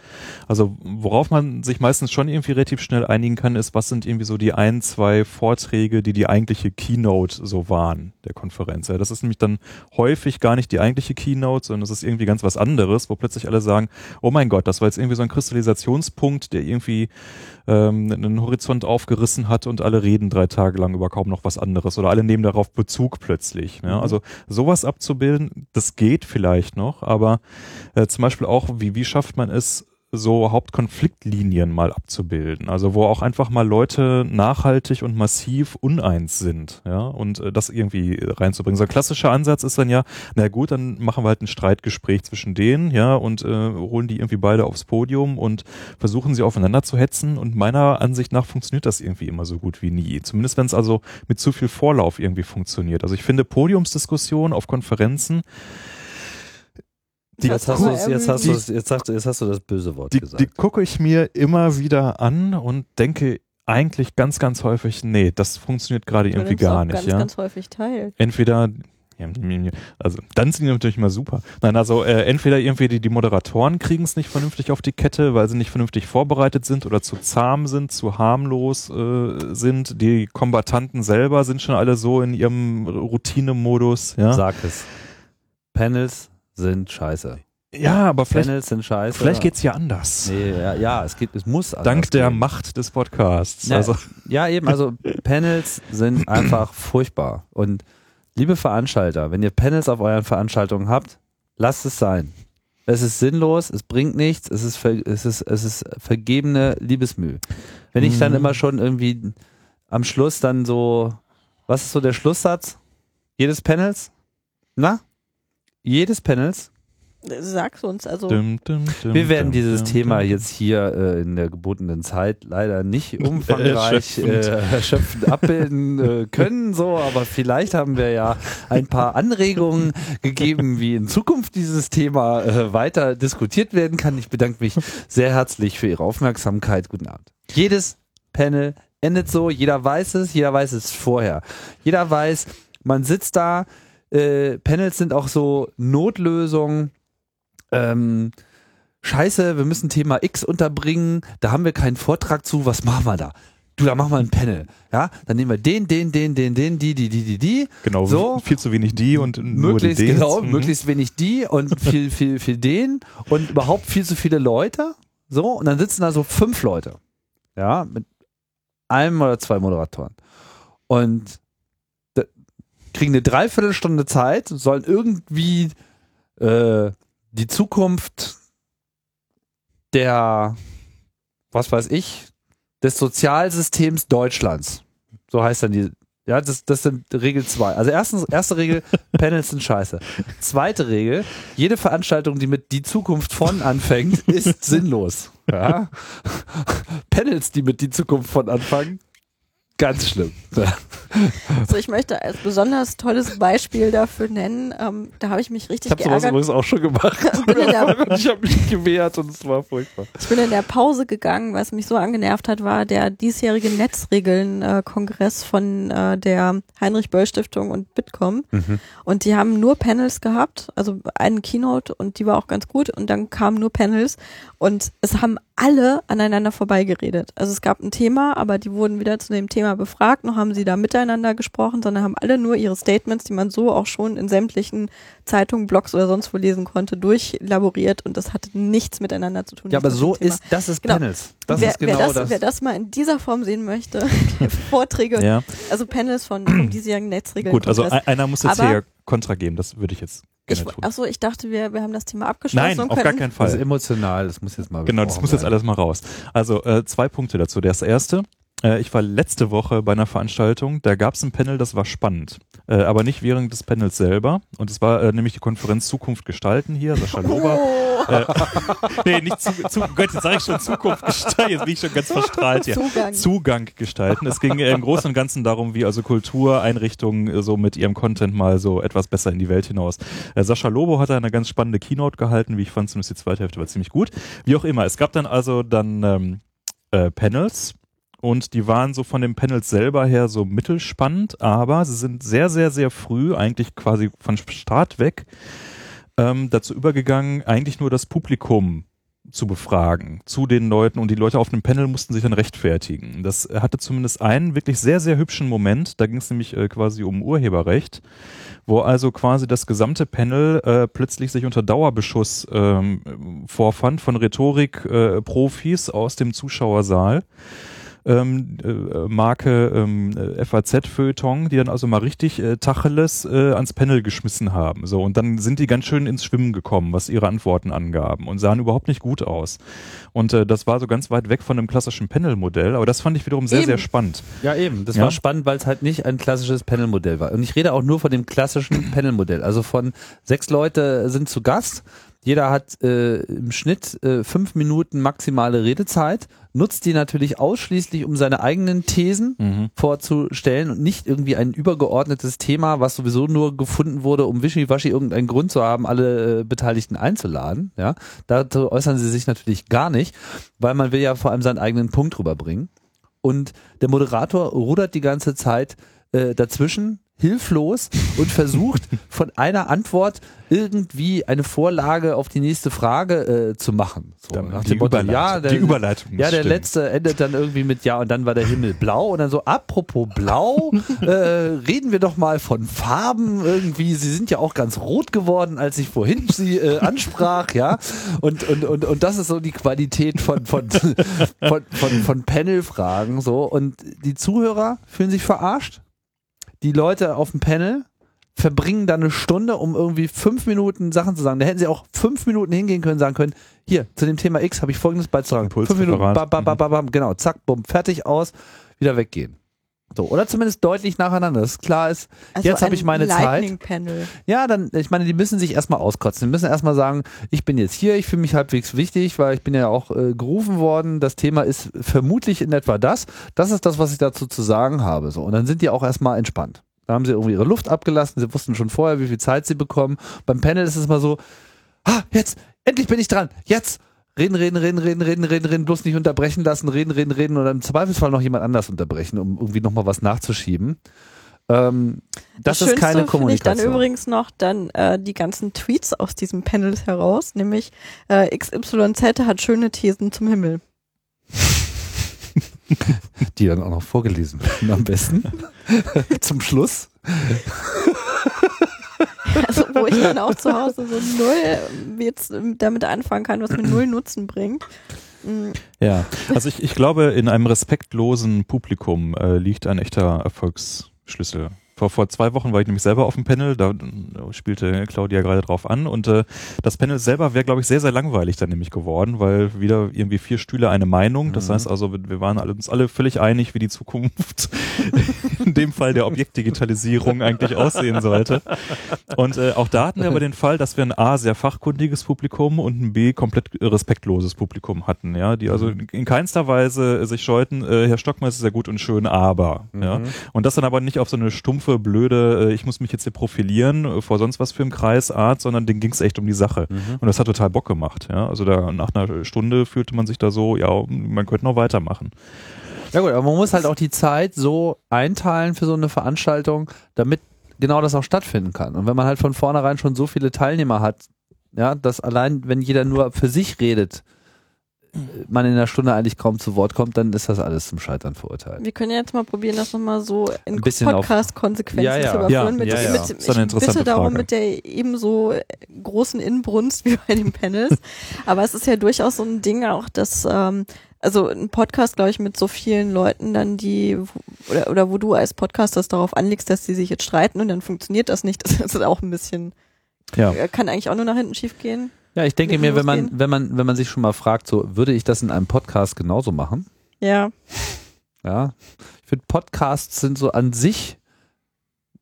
Speaker 3: Also worauf man sich meistens schon irgendwie relativ schnell einigen kann, ist, was sind irgendwie so die ein, zwei Vorträge, die die eigentliche Keynote so waren der Konferenz. Ja, das ist nämlich dann häufig gar nicht die eigentliche Keynote, sondern das ist irgendwie ganz was anderes, wo plötzlich alle sagen, oh mein Gott, das war jetzt irgendwie so ein Kristallisationspunkt, der irgendwie ähm, einen Horizont aufgerissen hat und alle reden drei Tage lang über kaum noch was anderes oder alle nehmen darauf Bezug plötzlich. Ja?
Speaker 1: Mhm.
Speaker 3: Also sowas abzubilden, das geht vielleicht noch, aber äh, zum Beispiel auch, wie, wie schafft man es, so Hauptkonfliktlinien mal abzubilden. Also wo auch einfach mal Leute nachhaltig und massiv uneins sind, ja, und äh, das irgendwie reinzubringen. So ein klassischer Ansatz ist dann ja, na gut, dann machen wir halt ein Streitgespräch zwischen denen, ja, und äh, holen die irgendwie beide aufs Podium und versuchen sie aufeinander zu hetzen. Und meiner Ansicht nach funktioniert das irgendwie immer so gut wie nie. Zumindest wenn es also mit zu viel Vorlauf irgendwie funktioniert. Also ich finde Podiumsdiskussionen auf Konferenzen
Speaker 2: Die
Speaker 1: Jetzt hast, jetzt, hast du,
Speaker 2: die-
Speaker 1: jetzt, hast, du- jetzt hast du das böse Wort
Speaker 3: die,
Speaker 1: gesagt.
Speaker 3: die gucke ich mir immer wieder an und denke eigentlich ganz, ganz häufig, nee, das funktioniert gerade irgendwie gar nicht.
Speaker 2: ganz,
Speaker 3: ja?
Speaker 2: ganz häufig teil.
Speaker 3: Entweder Also dann sind die natürlich mal super. Nein, also äh, entweder irgendwie die, die Moderatoren kriegen es nicht vernünftig auf die Kette, weil sie nicht vernünftig vorbereitet sind oder zu zahm sind, zu harmlos äh, sind. Die Kombatanten selber sind schon alle so in ihrem Routinemodus. Ja?
Speaker 1: Sag es. Panels sind scheiße.
Speaker 3: Ja, aber vielleicht,
Speaker 1: Panels sind scheiße.
Speaker 3: vielleicht geht's ja anders.
Speaker 1: Nee, ja, ja, es geht, es muss anders
Speaker 3: Dank der
Speaker 1: gehen.
Speaker 3: Macht des Podcasts.
Speaker 1: Ja,
Speaker 3: Also,
Speaker 1: ja, eben, also Panels sind einfach furchtbar. Und liebe Veranstalter, wenn ihr Panels auf euren Veranstaltungen habt, lasst es sein. Es ist sinnlos, es bringt nichts, es ist, ver, es ist, es ist vergebene Liebesmüh. Wenn ich dann
Speaker 3: Mhm.
Speaker 1: immer schon irgendwie am Schluss dann so, was ist so der Schlusssatz? Jedes Panels? Na? Jedes Panels?
Speaker 2: Sag's uns, also
Speaker 3: dum, dum, dum,
Speaker 1: Wir werden
Speaker 3: dum,
Speaker 1: dieses
Speaker 3: dum,
Speaker 1: Thema jetzt hier äh, in der gebotenen Zeit leider nicht umfangreich
Speaker 3: Erschöpfend.
Speaker 1: äh, erschöpfend abbilden äh, können, so, aber vielleicht haben wir ja ein paar Anregungen gegeben, wie in Zukunft dieses Thema äh, weiter diskutiert werden kann. Ich bedanke mich sehr herzlich für Ihre Aufmerksamkeit. Guten Abend. Jedes Panel endet so, jeder weiß es, jeder weiß es vorher. Jeder weiß, man sitzt da, äh, Panels sind auch so Notlösungen, ähm, Scheiße, wir müssen Thema X unterbringen, da haben wir keinen Vortrag zu, was machen wir da? Du, da machen wir ein Panel. Ja, dann nehmen wir den, den, den, den, den, die, die, die, die, die.
Speaker 3: Genau,
Speaker 1: So.
Speaker 3: viel zu wenig die und nur
Speaker 1: möglichst,
Speaker 3: die
Speaker 1: genau,
Speaker 3: Mhm.
Speaker 1: möglichst wenig die und viel, viel, viel den und überhaupt viel zu viele Leute. So, und dann sitzen da so fünf Leute. Ja, mit einem oder zwei Moderatoren. Und kriegen eine Dreiviertelstunde Zeit, sollen irgendwie äh, die Zukunft der, was weiß ich, des Sozialsystems Deutschlands. So heißt dann die, ja, das, das sind Regel zwei. Also erstens, erste Regel, Panels sind scheiße. Zweite Regel, jede Veranstaltung, die mit die Zukunft von anfängt, ist sinnlos. Ja? Panels, die mit die Zukunft von anfangen, ganz schlimm.
Speaker 2: Also ich möchte als besonders tolles Beispiel dafür nennen, ähm, da habe ich mich richtig
Speaker 1: Ich habe sowas
Speaker 2: geärgert.
Speaker 1: übrigens auch schon gemacht. ich habe mich gewehrt und es war furchtbar.
Speaker 2: Ich bin in der Pause gegangen, was mich so angenervt hat, war der diesjährige Netzregeln-Kongress von äh, der Heinrich-Böll-Stiftung und Bitkom. Und die haben nur Panels gehabt, also einen Keynote und die war auch ganz gut und dann kamen nur Panels und es haben alle aneinander vorbeigeredet. Also es gab ein Thema, aber die wurden weder zu dem Thema befragt, noch haben sie da miteinander gesprochen, sondern haben alle nur ihre Statements, die man so auch schon in sämtlichen Zeitungen, Blogs oder sonst wo lesen konnte, durchlaboriert und das hatte nichts miteinander zu tun.
Speaker 1: Ja, aber so ist, das ist
Speaker 2: Genau.
Speaker 1: Panels. Das
Speaker 2: wer,
Speaker 1: ist genau
Speaker 2: wer, das,
Speaker 1: das.
Speaker 2: wer das mal in dieser Form sehen möchte, Vorträge,
Speaker 3: Ja,
Speaker 2: also Panels von vom diesjährigen Netzregeln.
Speaker 3: gut, also ein- einer muss jetzt
Speaker 2: Aber-
Speaker 3: hier Kontra geben, das würde ich jetzt
Speaker 2: ich,
Speaker 3: gerne tun.
Speaker 2: achso, ich dachte, wir, wir haben das Thema abgeschlossen
Speaker 3: Nein,
Speaker 2: und
Speaker 3: auf gar keinen
Speaker 1: das ist
Speaker 3: Fall.
Speaker 1: emotional, das muss jetzt mal
Speaker 3: Genau, das muss jetzt alles mal raus. Also äh, zwei Punkte dazu. Das erste, ich war letzte Woche bei einer Veranstaltung, da gab es ein Panel, das war spannend. Äh, aber nicht während des Panels selber. Und es war äh, nämlich die Konferenz Zukunft gestalten hier, Sascha Lober.
Speaker 2: oh,
Speaker 3: Äh, nee, nicht zu, zu Gott, jetzt sage ich schon Zukunft gestalten, jetzt bin ich schon ganz verstrahlt hier.
Speaker 2: Zugang.
Speaker 3: Zugang gestalten. Es ging äh, im Großen und Ganzen darum, wie also Kultureinrichtungen äh, so mit ihrem Content mal so etwas besser in die Welt hinaus. Äh, Sascha Lobo hat eine ganz spannende Keynote gehalten, wie ich fand, zumindest die zweite Hälfte war ziemlich gut. Wie auch immer, es gab dann also dann ähm, äh, Panels und die waren so von den Panels selber her so mittelspannend, aber sie sind sehr, sehr, sehr früh, eigentlich quasi von Start weg, ähm, dazu übergegangen, eigentlich nur das Publikum zu befragen zu den Leuten und die Leute auf dem Panel mussten sich dann rechtfertigen. Das hatte zumindest einen wirklich sehr, sehr hübschen Moment. Da ging es nämlich äh, quasi um Urheberrecht, wo also quasi das gesamte Panel äh, plötzlich sich unter Dauerbeschuss ähm, vorfand von Rhetorik-Profis aus dem Zuschauersaal. Ähm, äh, Marke ähm, äh, FAZ-Feuilleton, die dann also mal richtig äh, Tacheles äh, ans Panel geschmissen haben. So, und dann sind die ganz schön ins Schwimmen gekommen, was ihre Antworten angaben und sahen überhaupt nicht gut aus. Und äh, das war so ganz weit weg von einem klassischen Panel-Modell, aber das fand ich wiederum sehr,
Speaker 2: Eben.
Speaker 3: sehr spannend.
Speaker 1: Ja, eben. Das
Speaker 3: Ja.
Speaker 1: war spannend, weil es halt nicht ein klassisches Panelmodell war. Und ich rede auch nur von dem klassischen Panelmodell. Also von sechs Leute sind zu Gast. Jeder hat äh, im Schnitt äh, fünf Minuten maximale Redezeit, nutzt die natürlich ausschließlich, um seine eigenen Thesen
Speaker 3: Mhm.
Speaker 1: vorzustellen und nicht irgendwie ein übergeordnetes Thema, was sowieso nur gefunden wurde, um wischiwaschi irgendeinen Grund zu haben, alle äh, Beteiligten einzuladen. Ja, dazu äußern sie sich natürlich gar nicht, weil man will ja vor allem seinen eigenen Punkt rüberbringen. Und der Moderator rudert die ganze Zeit äh, dazwischen, hilflos und versucht von einer Antwort irgendwie eine Vorlage auf die nächste Frage äh, zu machen. So, nach
Speaker 3: die,
Speaker 1: dem Motto, ja, der,
Speaker 3: die Überleitung.
Speaker 1: ja, der
Speaker 3: stimmen.
Speaker 1: letzte endet dann irgendwie mit Ja und dann war der Himmel blau und dann so, apropos blau, äh, reden wir doch mal von Farben irgendwie. Sie sind ja auch ganz rot geworden, als ich vorhin sie äh, ansprach, ja. Und, und, und, und das ist so die Qualität von, von, von, von, von Panel-Fragen so. Und die Zuhörer fühlen sich verarscht. Die Leute auf dem Panel verbringen dann eine Stunde, um irgendwie fünf Minuten Sachen zu sagen. Da hätten sie auch fünf Minuten hingehen können, sagen können, hier, zu dem Thema X habe ich folgendes beizutragen. Fünf Minuten, bam, bam, bam, bam, bam, genau, zack, bumm, fertig aus, wieder weggehen. So, oder zumindest deutlich nacheinander, dass klar ist,
Speaker 2: Also
Speaker 1: jetzt habe ich meine Zeit.
Speaker 2: Lightning Panel.
Speaker 1: Ja, dann, ich meine, die müssen sich erstmal auskotzen. Die müssen erstmal sagen, ich bin jetzt hier, ich fühle mich halbwegs wichtig, weil ich bin ja auch äh, gerufen worden. Das Thema ist vermutlich in etwa das. Das ist das, was ich dazu zu sagen habe. So. Und dann sind die auch erstmal entspannt. Da haben sie irgendwie ihre Luft abgelassen, sie wussten schon vorher, wie viel Zeit sie bekommen. Beim Panel ist es mal so, ah, jetzt, endlich bin ich dran, jetzt. Reden, reden, reden, reden, reden, reden, reden, bloß nicht unterbrechen lassen, reden, reden, reden und im Zweifelsfall noch jemand anders unterbrechen, um irgendwie nochmal was nachzuschieben. Ähm, das, ist keine
Speaker 2: finde ich dann
Speaker 1: Kommunikation.
Speaker 2: übrigens noch dann äh, die ganzen Tweets aus diesem Panel heraus, nämlich äh, XYZ hat schöne Thesen zum Himmel.
Speaker 1: die dann auch noch vorgelesen werden am besten. Zum Schluss.
Speaker 2: Also wo ich dann auch zu Hause so null ähm, jetzt ähm, damit anfangen kann, was mir null Nutzen bringt. Mm,
Speaker 3: Ja, also ich, ich glaube, in einem respektlosen Publikum äh, liegt ein echter Erfolgsschlüssel. Vor, vor zwei Wochen war ich nämlich selber auf dem Panel, da, spielte Claudia gerade drauf an und äh, das Panel selber wäre, glaube ich, sehr, sehr langweilig dann nämlich geworden, weil wieder irgendwie vier Stühle eine Meinung. Das
Speaker 1: Mhm.
Speaker 3: heißt also, wir waren alle, uns alle völlig einig, wie die Zukunft in dem Fall der Objektdigitalisierung eigentlich aussehen sollte. Und äh, auch da hatten wir aber den Fall, dass wir ein A, sehr fachkundiges Publikum und ein B, komplett respektloses Publikum hatten, ja, die also in keinster Weise sich scheuten, äh, Herr Stockmann ist sehr gut und schön, aber, ja. Und das dann aber nicht auf so eine stumpfe, blöde, äh, ich muss mich jetzt hier profilieren äh, vor sonst was für einem Kreis Art, sondern denen ging es echt um die Sache. Und das hat total Bock gemacht, ja. Also da nach einer Stunde fühlte man sich da so, ja, man könnte noch weitermachen.
Speaker 1: Ja gut, aber man muss halt auch die Zeit so einteilen für so eine Veranstaltung, damit genau das auch stattfinden kann. Und wenn man halt von vornherein schon so viele Teilnehmer hat, ja, dass allein, wenn jeder nur für sich redet, man in einer Stunde eigentlich kaum zu Wort kommt, dann ist das alles zum Scheitern verurteilt.
Speaker 2: Wir können ja jetzt mal probieren, das nochmal so in Podcast-Konsequenzen
Speaker 1: Ja, ja.
Speaker 2: zu überführen.
Speaker 3: Ja,
Speaker 2: mit,
Speaker 1: ja, ja.
Speaker 2: mit,
Speaker 3: Das ist
Speaker 2: ich bitte darum
Speaker 3: Frage.
Speaker 2: mit der ebenso großen Inbrunst wie bei den Panels. Aber es ist ja durchaus so ein Ding auch, dass ähm, also ein Podcast, glaube ich, mit so vielen Leuten dann, die oder, oder wo du als Podcaster es darauf anlegst, dass sie sich jetzt streiten und dann funktioniert das nicht, das ist auch ein bisschen,
Speaker 3: Ja.
Speaker 2: kann eigentlich auch nur nach hinten schief gehen.
Speaker 1: Ja, ich denke mir, wenn man, wenn man, wenn man sich schon mal fragt, so, würde ich das in einem Podcast genauso machen?
Speaker 2: Ja,
Speaker 1: Ja. Ich finde, Podcasts sind so an sich,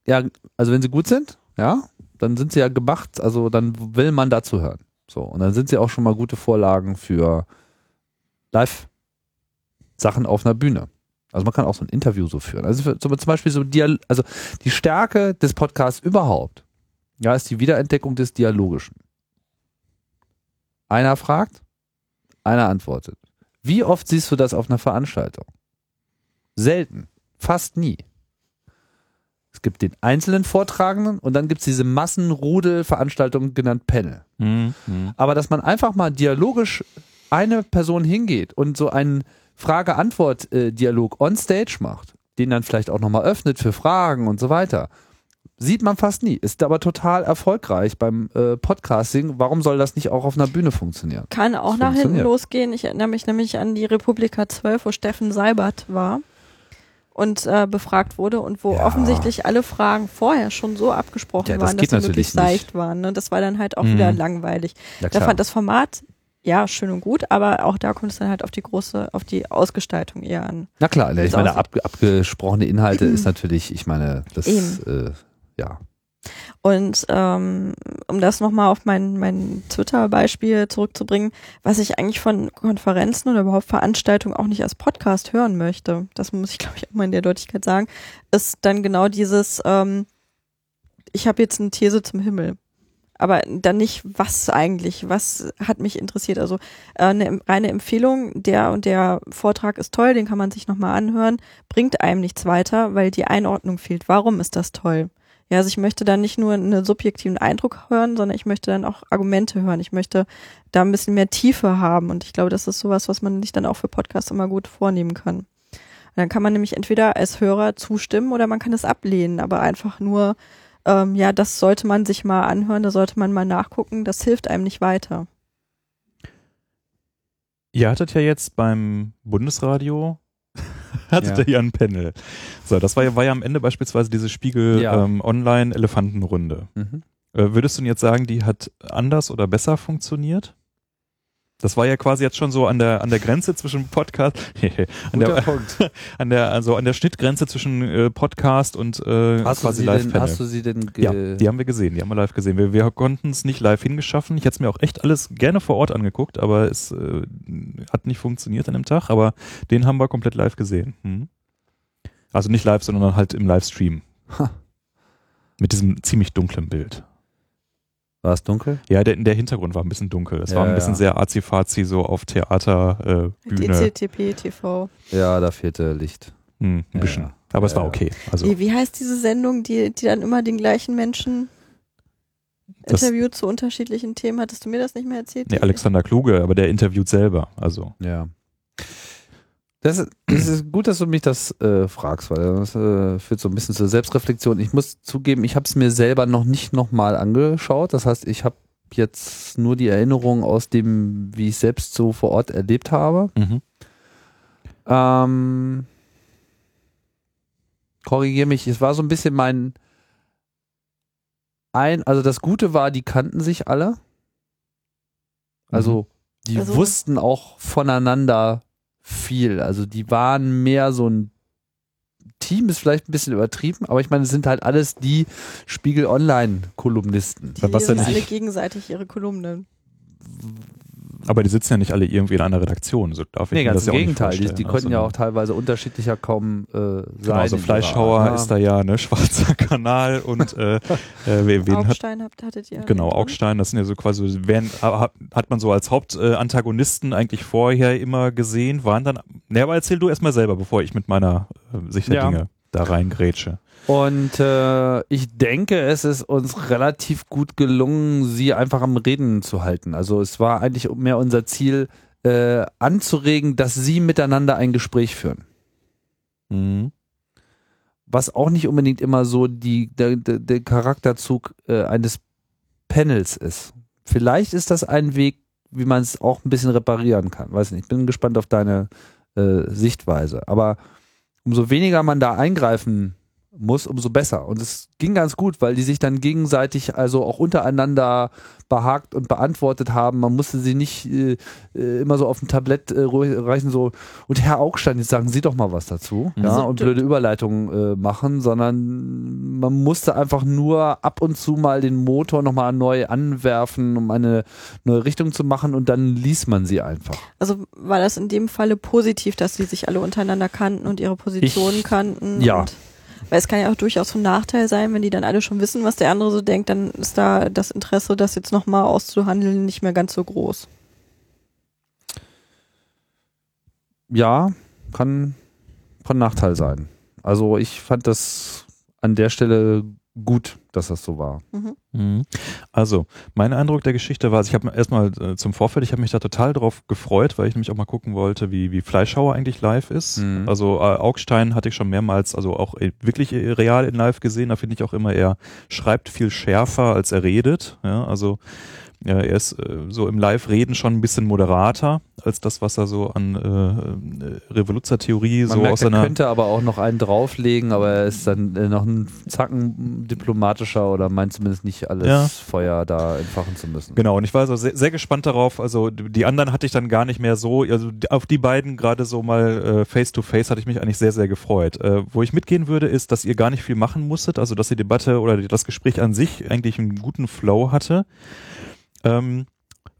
Speaker 1: ja, also wenn sie gut sind, ja, dann sind sie ja gemacht, also dann will man dazu hören. So, und dann sind sie auch schon mal gute Vorlagen für Live-Sachen auf einer Bühne. Also man kann auch so ein Interview so führen. Also zum Beispiel so Dial also die Stärke des Podcasts überhaupt, ja, ist die Wiederentdeckung des Dialogischen. Einer fragt, einer antwortet. Wie oft siehst du das auf einer Veranstaltung? Selten. Fast nie. Es gibt den einzelnen Vortragenden und dann gibt es diese Massenrudel-Veranstaltung genannt Panel.
Speaker 3: Mhm.
Speaker 1: Aber dass man einfach mal dialogisch eine Person hingeht und so einen Frage-Antwort-Dialog on Stage macht, den dann vielleicht auch nochmal öffnet für Fragen und so weiter, sieht man fast nie. Ist aber total erfolgreich beim äh, Podcasting. Warum soll das nicht auch auf einer Bühne funktionieren?
Speaker 2: Kann auch
Speaker 1: Das
Speaker 2: nach hinten losgehen. Ich erinnere mich nämlich an die Republika 12, wo Steffen Seibert war und äh, befragt wurde und wo
Speaker 1: Ja.
Speaker 2: offensichtlich alle Fragen vorher schon so abgesprochen
Speaker 1: Ja, das
Speaker 2: waren, dass sie möglichst seicht waren. Ne? Das war dann halt auch
Speaker 3: Mhm.
Speaker 2: wieder langweilig.
Speaker 1: Ja,
Speaker 2: Da fand das Format ja schön und gut, aber auch da kommt es dann halt auf die große, auf die Ausgestaltung eher an.
Speaker 1: Na klar, ich
Speaker 2: Wie's
Speaker 1: meine, ab, abgesprochene Inhalte ist natürlich, ich meine, das, äh, ja.
Speaker 2: Und ähm, um das nochmal auf mein, mein Twitter-Beispiel zurückzubringen, was ich eigentlich von Konferenzen oder überhaupt Veranstaltungen auch nicht als Podcast hören möchte, das muss ich glaube ich auch mal in der Deutlichkeit sagen, ist dann genau dieses, ähm, ich habe jetzt eine These zum Himmel. aber dann nicht, was eigentlich, was hat mich interessiert. Also äh, eine reine Empfehlung, der und der Vortrag ist toll, den kann man sich nochmal anhören, bringt einem nichts weiter, weil die Einordnung fehlt. Warum ist das toll? Ja, also ich möchte dann nicht nur einen subjektiven Eindruck hören, sondern ich möchte dann auch Argumente hören. Ich möchte da ein bisschen mehr Tiefe haben. Und ich glaube, das ist sowas, was man sich dann auch für Podcasts immer gut vornehmen kann. Und dann kann man nämlich entweder als Hörer zustimmen oder man kann es ablehnen, aber einfach nur, ähm, ja, das sollte man sich mal anhören, da sollte man mal nachgucken, das hilft einem nicht weiter.
Speaker 3: Ihr hattet ja jetzt beim Bundesradio hattet
Speaker 1: Ja.
Speaker 3: ihr ja ein Panel. So, das war ja, war ja am Ende beispielsweise diese Spiegel
Speaker 1: Ja.
Speaker 3: ähm, Online Elefantenrunde.
Speaker 1: Mhm.
Speaker 3: Äh, würdest du denn jetzt sagen, die hat anders oder besser funktioniert? Das war ja quasi jetzt schon so an der an der Grenze zwischen Podcast, an
Speaker 1: Guter
Speaker 3: der,
Speaker 1: Punkt.
Speaker 3: an der also an der Schnittgrenze zwischen äh, Podcast und äh,
Speaker 1: Hast du,
Speaker 3: quasi
Speaker 1: sie
Speaker 3: Live
Speaker 1: denn,
Speaker 3: Panel.
Speaker 1: hast du sie denn
Speaker 3: ja, die haben wir gesehen, die haben wir live gesehen. Wir, wir konnten es nicht live hingeschaffen. Ich hätte es mir auch echt alles gerne vor Ort angeguckt, aber es äh, hat nicht funktioniert an dem Tag. Aber den haben wir komplett live gesehen. Hm. Also nicht live, sondern halt im Livestream.
Speaker 1: Ha.
Speaker 3: Mit diesem ziemlich dunklen Bild.
Speaker 1: War es dunkel?
Speaker 3: Ja, der, der Hintergrund war ein bisschen dunkel. Es
Speaker 1: Ja,
Speaker 3: war ein bisschen
Speaker 1: ja.
Speaker 3: sehr azi-fazi, so auf Theater, äh, Bühne.
Speaker 2: DCTP, TV.
Speaker 1: Ja, da fehlte Licht.
Speaker 3: Hm, ein
Speaker 1: Ja,
Speaker 3: bisschen.
Speaker 1: ja.
Speaker 3: Aber es war okay. Also
Speaker 2: Wie, wie heißt diese Sendung, die, die dann immer den gleichen Menschen
Speaker 3: Das-
Speaker 2: interviewt zu unterschiedlichen Themen? Hattest du mir das nicht mehr erzählt?
Speaker 3: nee, Alexander Kluge, aber der interviewt selber. Also
Speaker 1: Ja. Das, ist- das ist gut, dass du mich das äh, fragst, weil das äh, führt so ein bisschen zur Selbstreflexion. Ich muss zugeben, ich habe es mir selber noch nicht nochmal angeschaut. Das heißt, ich habe jetzt nur die Erinnerung aus dem, wie ich selbst so vor Ort erlebt habe.
Speaker 3: mhm.
Speaker 1: Ähm, Korrigiere mich, es war so ein bisschen mein ein, also das Gute war, die kannten sich alle. Also die
Speaker 2: Also-
Speaker 1: wussten auch voneinander viel. Also die waren mehr so ein Team, ist vielleicht ein bisschen übertrieben, aber ich meine, es sind halt alles die Spiegel Online-Kolumnisten.
Speaker 2: Die
Speaker 3: Was
Speaker 2: lesen
Speaker 3: denn
Speaker 2: alle gegenseitig ihre Kolumnen.
Speaker 3: Aber die sitzen ja nicht alle irgendwie in einer Redaktion. So darf ich
Speaker 1: Nee, ganz
Speaker 3: das
Speaker 1: im
Speaker 3: ja auch nicht
Speaker 1: Gegenteil. Die, die
Speaker 3: ne?
Speaker 1: konnten ja
Speaker 3: Sondern-
Speaker 1: auch teilweise unterschiedlicher kaum äh, sein.
Speaker 3: Genau, so
Speaker 1: in ihrer
Speaker 3: Fleischhauer
Speaker 1: Art,
Speaker 3: ist da ja, ne, schwarzer Kanal und äh, äh, wen, wen hat,
Speaker 2: Augstein habt, hattet ihr.
Speaker 3: genau,
Speaker 2: drin?
Speaker 3: Augstein, das sind ja so quasi, werden, hat, hat man so als Hauptantagonisten eigentlich vorher immer gesehen, waren dann, ne, aber erzähl du erstmal selber, bevor ich mit meiner äh, Sicht der
Speaker 1: Ja.
Speaker 3: Dinge da reingrätsche.
Speaker 1: Und äh, ich denke, es ist uns relativ gut gelungen, sie einfach am Reden zu halten. Also es war eigentlich mehr unser Ziel, äh, anzuregen, dass sie miteinander ein Gespräch führen.
Speaker 3: Mhm.
Speaker 1: Was auch nicht unbedingt immer so die, der, der, Charakterzug äh, eines Panels ist. Vielleicht ist das ein Weg, wie man es auch ein bisschen reparieren kann. Weiß nicht, ich bin gespannt auf deine äh, Sichtweise. Aber umso weniger man da eingreifen muss, umso besser. Und es ging ganz gut, weil die sich dann gegenseitig also auch untereinander behagt und beantwortet haben. Man musste sie nicht äh, äh, immer so auf dem Tablett äh, reichen, so, und Herr Augstein, jetzt sagen Sie doch mal was dazu.
Speaker 3: Mhm.
Speaker 1: Ja, und blöde Überleitungen äh, machen, sondern man musste einfach nur ab und zu mal den Motor nochmal neu anwerfen, um eine neue Richtung zu machen und dann ließ man sie einfach.
Speaker 2: Also war das in dem Falle positiv, dass sie sich alle untereinander kannten und ihre Positionen
Speaker 1: Ich-
Speaker 2: kannten?
Speaker 1: ja.
Speaker 2: Und, weil es kann ja auch durchaus von Nachteil sein, wenn die dann alle schon wissen, was der andere so denkt, dann ist da das Interesse, das jetzt nochmal auszuhandeln, nicht mehr ganz so groß.
Speaker 1: ja, kann von Nachteil sein. Also ich fand das an der Stelle gut, dass das so war.
Speaker 2: Mhm.
Speaker 3: Mhm. Also, mein Eindruck der Geschichte war, also ich habe erstmal äh, zum Vorfeld, ich habe mich da total drauf gefreut, weil ich nämlich auch mal gucken wollte, wie, wie Fleischhauer eigentlich live ist.
Speaker 1: Mhm.
Speaker 3: Also äh, Augstein hatte ich schon mehrmals, also auch äh, wirklich äh, real in live gesehen. Da finde ich auch immer, er schreibt viel schärfer, als er redet. Ja, also ja, er ist äh, so im Live-Reden schon ein bisschen moderater als das, was er so an äh, äh, Revoluzertheorie
Speaker 1: Man
Speaker 3: so
Speaker 1: merkt,
Speaker 3: aus
Speaker 1: er
Speaker 3: seiner
Speaker 1: könnte aber auch noch einen drauflegen, aber er ist dann äh, noch einen Zacken diplomatischer oder meint zumindest nicht alles
Speaker 3: Ja.
Speaker 1: Feuer da entfachen zu müssen.
Speaker 3: Genau, und ich war also sehr, sehr gespannt darauf. Also die anderen hatte ich dann gar nicht mehr so, also auf die beiden gerade so mal äh, face to face hatte ich mich eigentlich sehr, sehr gefreut. Äh, wo ich mitgehen würde, ist, dass ihr gar nicht viel machen musstet, also dass die Debatte oder das Gespräch an sich eigentlich einen guten Flow hatte. Ähm,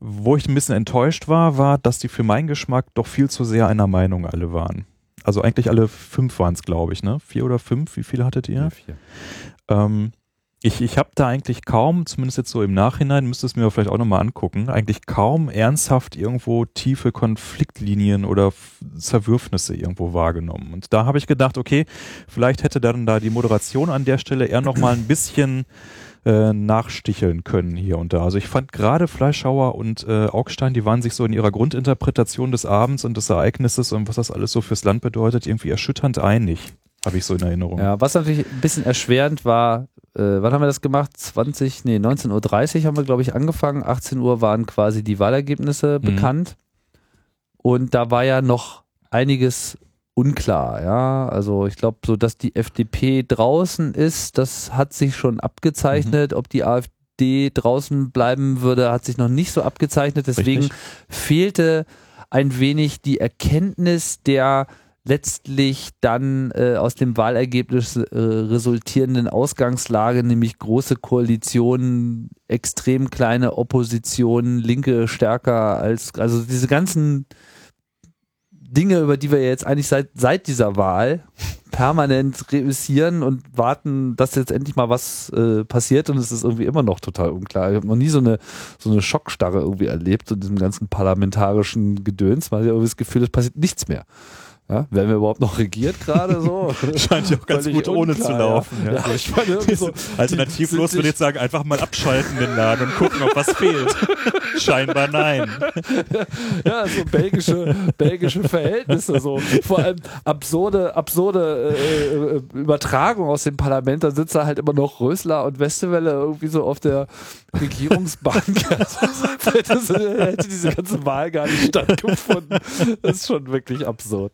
Speaker 3: wo ich ein bisschen enttäuscht war, war, dass die für meinen Geschmack doch viel zu sehr einer Meinung alle waren. Also eigentlich alle fünf waren es, glaube ich, ne? Vier oder fünf, wie viele hattet ihr?
Speaker 1: Ja, vier.
Speaker 3: Ähm, ich, ich habe da eigentlich kaum, zumindest jetzt so im Nachhinein, müsste es mir vielleicht auch nochmal angucken, eigentlich kaum ernsthaft irgendwo tiefe Konfliktlinien oder Zerwürfnisse irgendwo wahrgenommen. Und da habe ich gedacht, okay, vielleicht hätte dann da die Moderation an der Stelle eher nochmal ein bisschen äh, nachsticheln können hier und da. Also ich fand gerade Fleischhauer und äh, Augstein, die waren sich so in ihrer Grundinterpretation des Abends und des Ereignisses und was das alles so fürs Land bedeutet, irgendwie erschütternd einig. Habe ich so in Erinnerung.
Speaker 1: Ja, was natürlich ein bisschen erschwerend war, äh, wann haben wir das gemacht? 20, nee, 19.30 Uhr haben wir, glaube ich, angefangen. 18 Uhr waren quasi die Wahlergebnisse
Speaker 3: Mhm.
Speaker 1: bekannt. Und da war ja noch einiges unklar, ja. Also ich glaube, so dass die FDP draußen ist, das hat sich schon abgezeichnet. Ob die AfD draußen bleiben würde, hat sich noch nicht so abgezeichnet. Deswegen
Speaker 3: Richtig.
Speaker 1: fehlte ein wenig die Erkenntnis der letztlich dann äh, aus dem Wahlergebnis äh, resultierenden Ausgangslage, nämlich große Koalitionen, extrem kleine Oppositionen, Linke stärker als, also diese ganzen Dinge, über die wir jetzt eigentlich seit, seit dieser Wahl permanent reüssieren und warten, dass jetzt endlich mal was äh, passiert und es ist irgendwie immer noch total unklar. Ich habe noch nie so eine, so eine Schockstarre irgendwie erlebt in diesem ganzen parlamentarischen Gedöns, weil ich irgendwie das Gefühl, es passiert nichts mehr. Ja, werden wir überhaupt noch regiert gerade so?
Speaker 3: Scheint ja auch ganz gut ohne
Speaker 1: unklar,
Speaker 3: zu laufen.
Speaker 1: Ja,
Speaker 3: Ja.
Speaker 1: ich meine, so,
Speaker 3: Alternativlos würde ich sagen, einfach mal abschalten den Laden und gucken, ob was fehlt. Scheinbar nein.
Speaker 1: ja, so belgische, belgische Verhältnisse, so vor allem absurde, absurde äh, äh, Übertragung aus dem Parlament. Da sitzt da halt immer noch Rösler und Westewelle irgendwie so auf der Regierungsbank. Hätte diese ganze Wahl gar nicht stattgefunden. Das ist schon wirklich absurd.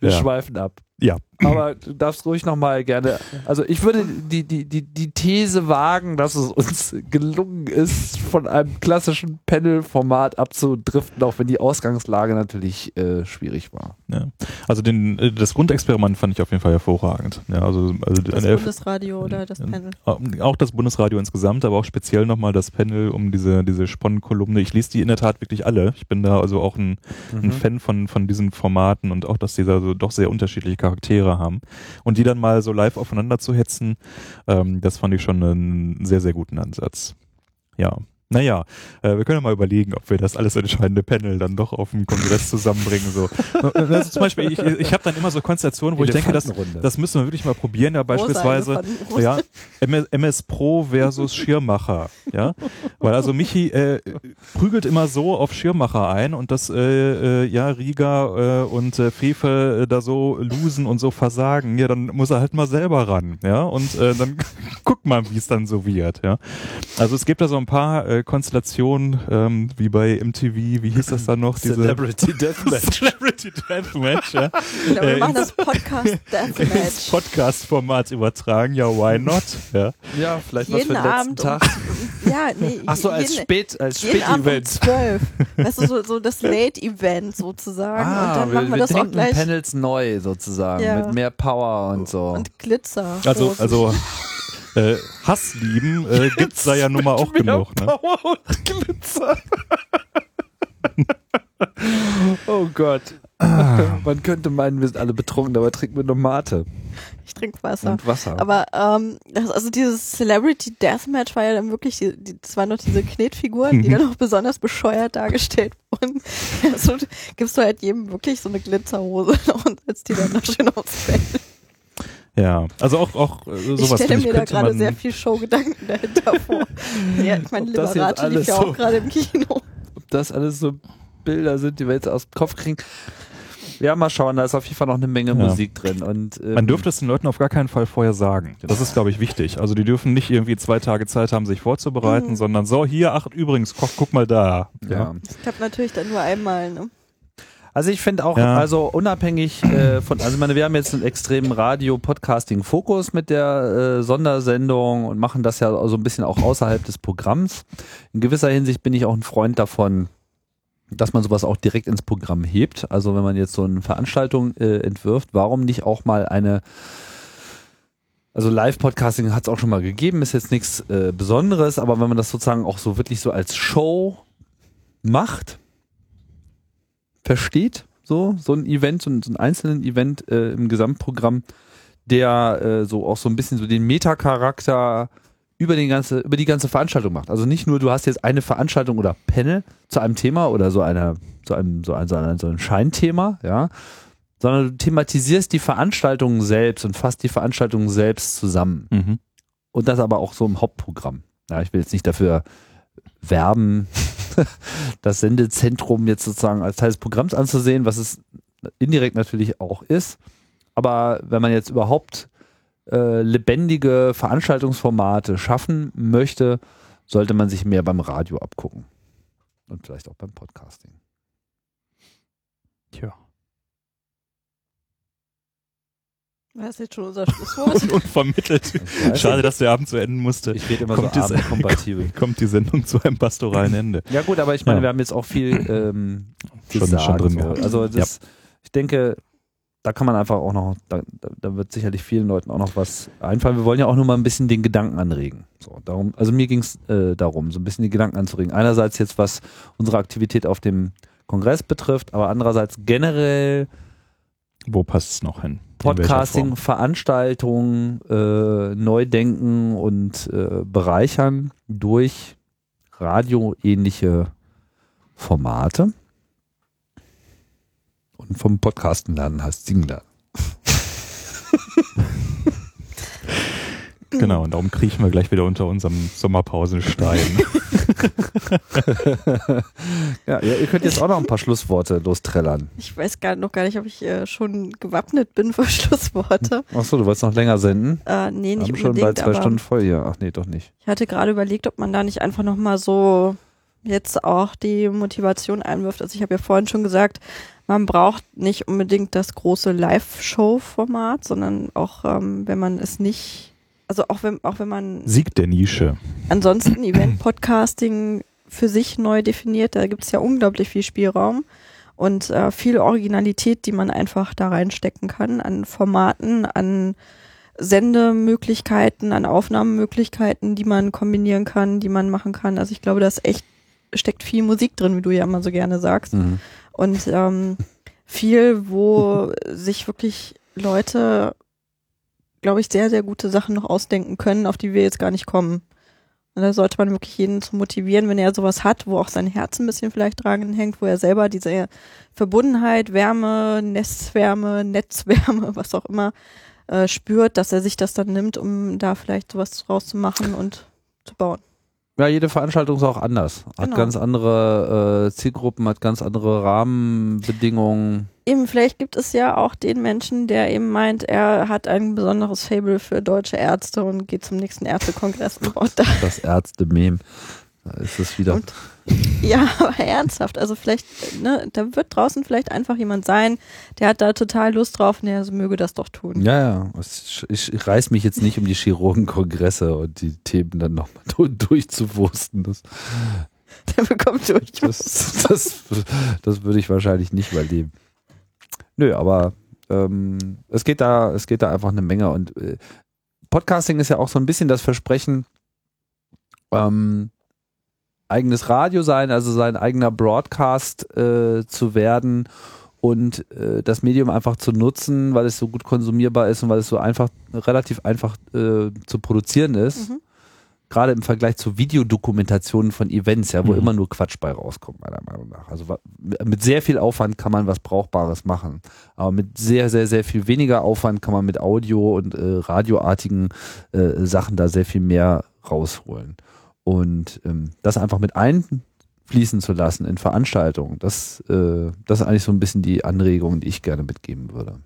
Speaker 1: Wir
Speaker 3: Ja.
Speaker 1: schweifen ab.
Speaker 3: Ja.
Speaker 1: Aber du darfst ruhig nochmal gerne. Also ich würde die, die, die, die These wagen, dass es uns gelungen ist, von einem klassischen Panel-Format abzudriften, auch wenn die Ausgangslage natürlich äh, schwierig war.
Speaker 3: Ja. Also den, äh, das Grundexperiment fand ich auf jeden Fall hervorragend. Ja, also, also
Speaker 2: Das Bundesradio oder das. Panel.
Speaker 3: auch das Bundesradio insgesamt, aber auch speziell nochmal das Panel um diese, diese Sponnenkolumne. Ich lese die in der Tat wirklich alle. Ich bin da also auch ein, ein Fan von, von diesen Formaten und auch, dass die da so doch sehr unterschiedliche Charaktere haben. Und die dann mal so live aufeinander zu hetzen, ähm, das fand ich schon einen sehr, sehr guten Ansatz. Ja. Naja, äh, wir können ja mal überlegen, ob wir das alles entscheidende Panel dann doch auf dem Kongress zusammenbringen. So. Also zum Beispiel, ich, ich habe dann immer so Konstellationen, wo ich denke, das, das müssen wir wirklich mal probieren. Ja, beispielsweise ja, MS, MS Pro versus Schirmacher, ja, weil also Michi äh, prügelt immer so auf Schirmacher ein und dass äh, äh, ja Riga äh, und äh, Fefe äh, da so losen und so versagen, ja, dann muss er halt mal selber ran, ja, und äh, dann guck mal, wie es dann so wird, ja. Also es gibt da so ein paar äh, Konstellationen, ähm, wie bei MTV, wie hieß das dann noch?
Speaker 1: Celebrity Deathmatch.
Speaker 3: Celebrity Deathmatch, ja.
Speaker 2: Ja, wir
Speaker 3: Äh,
Speaker 2: machen das Podcast Deathmatch.
Speaker 3: Podcast-Format übertragen, ja, why not? Ja.
Speaker 1: Ja, vielleicht was für
Speaker 2: Jeden
Speaker 1: den letzten
Speaker 2: Abend um,
Speaker 1: Tag.
Speaker 2: ja, nee,
Speaker 1: Ach so, als
Speaker 2: jeden,
Speaker 1: Spät, als
Speaker 2: jeden Abend um
Speaker 1: Spätevent.
Speaker 2: 12. Weißt du, so, so das Late-Event sozusagen. und dann machen wir, das auch gleich.
Speaker 1: Panels neu sozusagen,
Speaker 2: Ja.
Speaker 1: mit mehr Power und so.
Speaker 2: Und Glitzer.
Speaker 3: Also, also äh, Hasslieben äh, gibt's da ja nun mal auch genug. Ne?
Speaker 1: Power und Glitzer. oh Gott. Man könnte meinen, wir sind alle betrunken, dabei trinken wir nur Mate
Speaker 2: ich trinke Wasser.
Speaker 1: und Wasser.
Speaker 2: Aber ähm, das, also dieses Celebrity Deathmatch war ja dann wirklich, die, die, das waren noch diese Knetfiguren, die dann auch besonders bescheuert dargestellt wurden. Also gibst du halt jedem wirklich so eine Glitzerhose und setzt die dann noch schön aufs Feld.
Speaker 3: Ja, also auch, auch äh,
Speaker 2: Ich
Speaker 3: sowas
Speaker 2: stelle
Speaker 3: finde ich,
Speaker 2: mir da gerade sehr viel Showgedanken dahinter vor. Ja, ich meine, Liberate lief ja
Speaker 1: so-
Speaker 2: auch gerade im Kino.
Speaker 1: Ob das alles so Bilder sind, die wir jetzt aus dem Kopf kriegen. Ja, mal schauen, da ist auf jeden Fall noch eine Menge
Speaker 3: Ja.
Speaker 1: Musik drin. Und, ähm,
Speaker 3: man dürfte es den Leuten auf gar keinen Fall vorher sagen. Das ist, glaube ich, wichtig. Also die dürfen nicht irgendwie zwei Tage Zeit haben, sich vorzubereiten,
Speaker 2: Mhm.
Speaker 3: sondern so, hier, ach, übrigens, guck, guck mal da.
Speaker 1: ja.
Speaker 2: Ich glaube natürlich dann nur einmal. Ne?
Speaker 1: Also ich finde auch,
Speaker 3: Ja.
Speaker 1: also unabhängig äh, von, also ich meine, wir haben jetzt einen extremen Radio-Podcasting-Fokus mit der äh, Sondersendung und machen das ja so ein bisschen auch außerhalb des Programms. In gewisser Hinsicht bin ich auch ein Freund davon, dass man sowas auch direkt ins Programm hebt. Also wenn man jetzt so eine Veranstaltung äh, entwirft, warum nicht auch mal eine also Live-Podcasting hat es auch schon mal gegeben, ist jetzt nichts äh, Besonderes, aber wenn man das sozusagen auch so wirklich so als Show macht, versteht, so, so ein Event, so ein, so ein einzelnen Event äh, im Gesamtprogramm, der äh, so auch so ein bisschen so den Metacharakter über, den ganze, über die ganze Veranstaltung macht. Also nicht nur, du hast jetzt eine Veranstaltung oder Panel zu einem Thema oder so einer, zu einem, so ein, so ein, so ein Scheinthema, ja, sondern du thematisierst die Veranstaltung selbst und fasst die Veranstaltung selbst zusammen.
Speaker 3: Mhm.
Speaker 1: Und das aber auch so im Hauptprogramm. Ja, ich will jetzt nicht dafür werben, das Sendezentrum jetzt sozusagen als Teil des Programms anzusehen, was es indirekt natürlich auch ist. Aber wenn man jetzt überhaupt äh, lebendige Veranstaltungsformate schaffen möchte, sollte man sich mehr beim Radio abgucken. Und vielleicht auch beim Podcasting.
Speaker 3: Tja.
Speaker 2: Das jetzt schon unser Schlusswort?
Speaker 3: Und unvermittelt.
Speaker 1: Ich weiß
Speaker 3: Schade, dass der Abend zu enden musste.
Speaker 1: Ich rede immer
Speaker 3: Kommt
Speaker 1: so abendkompatibel.
Speaker 3: Kommt die Sendung zu einem pastoralen Ende.
Speaker 1: Ja gut, aber ich meine,
Speaker 3: Ja.
Speaker 1: wir haben jetzt auch viel ähm,
Speaker 3: Schon-
Speaker 1: gesagt.
Speaker 3: schon drin
Speaker 1: so.
Speaker 3: gehabt.
Speaker 1: Also das, ich denke, da kann man einfach auch noch, da, da- da wird sicherlich vielen Leuten auch noch was einfallen. Wir wollen ja auch nur mal ein bisschen den Gedanken anregen. So, darum, also mir ging es äh, darum, so ein bisschen die Gedanken anzuregen. Einerseits jetzt, was unsere Aktivität auf dem Kongress betrifft, aber andererseits generell
Speaker 3: Wo passt es noch hin?
Speaker 1: Podcasting? Veranstaltungen, äh, Neudenken und äh, Bereichern durch radioähnliche Formate. Und vom Podcasten lernen heißt Singen lernen.
Speaker 3: Genau, und darum kriechen wir gleich wieder unter unserem Sommerpausenstein.
Speaker 1: Ja, ihr, ihr könnt jetzt auch noch ein paar Schlussworte lostrellern.
Speaker 2: Ich weiß gar, noch gar nicht, ob ich äh, schon gewappnet bin für Schlussworte.
Speaker 1: Achso, du wolltest noch länger senden?
Speaker 2: Äh, nee,
Speaker 1: Wir
Speaker 2: nicht
Speaker 1: haben schon bald zwei Stunden voll hier. Ach nee, doch nicht.
Speaker 2: ich hatte gerade überlegt, ob man da nicht einfach nochmal so jetzt auch die Motivation einwirft. Also ich habe ja vorhin schon gesagt, man braucht nicht unbedingt das große Live-Show-Format, sondern auch, ähm, wenn man es nicht, also auch wenn, auch wenn man
Speaker 3: Sieg der Nische.
Speaker 2: ansonsten Event-Podcasting für sich neu definiert. Da gibt es ja unglaublich viel Spielraum und äh, viel Originalität, die man einfach da reinstecken kann an Formaten, an Sendemöglichkeiten, an Aufnahmemöglichkeiten, die man kombinieren kann, die man machen kann. Also ich glaube, da ist echt steckt viel Musik drin, wie du ja immer so gerne sagst.
Speaker 1: Mhm.
Speaker 2: Und ähm, viel, wo sich wirklich Leute, glaube ich, sehr, sehr gute Sachen noch ausdenken können, auf die wir jetzt gar nicht kommen. Und da sollte man wirklich jeden zu motivieren, wenn er sowas hat, wo auch sein Herz ein bisschen vielleicht dran hängt, wo er selber diese Verbundenheit, Wärme, Nestwärme, Netzwärme, was auch immer, äh, spürt, dass er sich das dann nimmt, um da vielleicht sowas draus zu machen und zu bauen.
Speaker 1: Ja, jede Veranstaltung ist auch anders. Hat
Speaker 2: Genau.
Speaker 1: ganz andere äh, Zielgruppen, hat ganz andere Rahmenbedingungen.
Speaker 2: Eben, vielleicht gibt es ja auch den Menschen, der eben meint, er hat ein besonderes Fable für deutsche Ärzte und geht zum nächsten Ärztekongress und baut da.
Speaker 1: Das Ärzte-Mem. Da ist es wieder.
Speaker 2: Und- Ja, aber ernsthaft. Also vielleicht, ne, da wird draußen vielleicht einfach jemand sein, der hat da total Lust drauf und der möge das doch tun.
Speaker 1: Ja, ja. Ich, ich, ich reiß mich jetzt nicht um die Chirurgenkongresse und die Themen dann nochmal durchzuwursten. Das,
Speaker 2: Der bekommt durch.
Speaker 1: das, das, das würde ich wahrscheinlich nicht überleben. Nö, aber ähm, es geht da, es geht da einfach eine Menge und äh, Podcasting ist ja auch so ein bisschen das Versprechen, ähm, eigenes Radio sein, also sein eigener Broadcast äh, zu werden und äh, das Medium einfach zu nutzen, weil es so gut konsumierbar ist und weil es so einfach, relativ einfach äh, zu produzieren ist.
Speaker 2: Mhm.
Speaker 1: Gerade im Vergleich zu Videodokumentationen von Events, ja, wo
Speaker 3: Mhm.
Speaker 1: immer nur Quatsch bei rauskommt, meiner Meinung nach. Also mit sehr viel Aufwand kann man was Brauchbares machen. Aber mit sehr, sehr, sehr viel weniger Aufwand kann man mit Audio und äh, radioartigen äh, Sachen da sehr viel mehr rausholen. Und ähm, das einfach mit einfließen zu lassen in Veranstaltungen, das, äh, das ist eigentlich so ein bisschen die Anregung, die ich gerne mitgeben würde.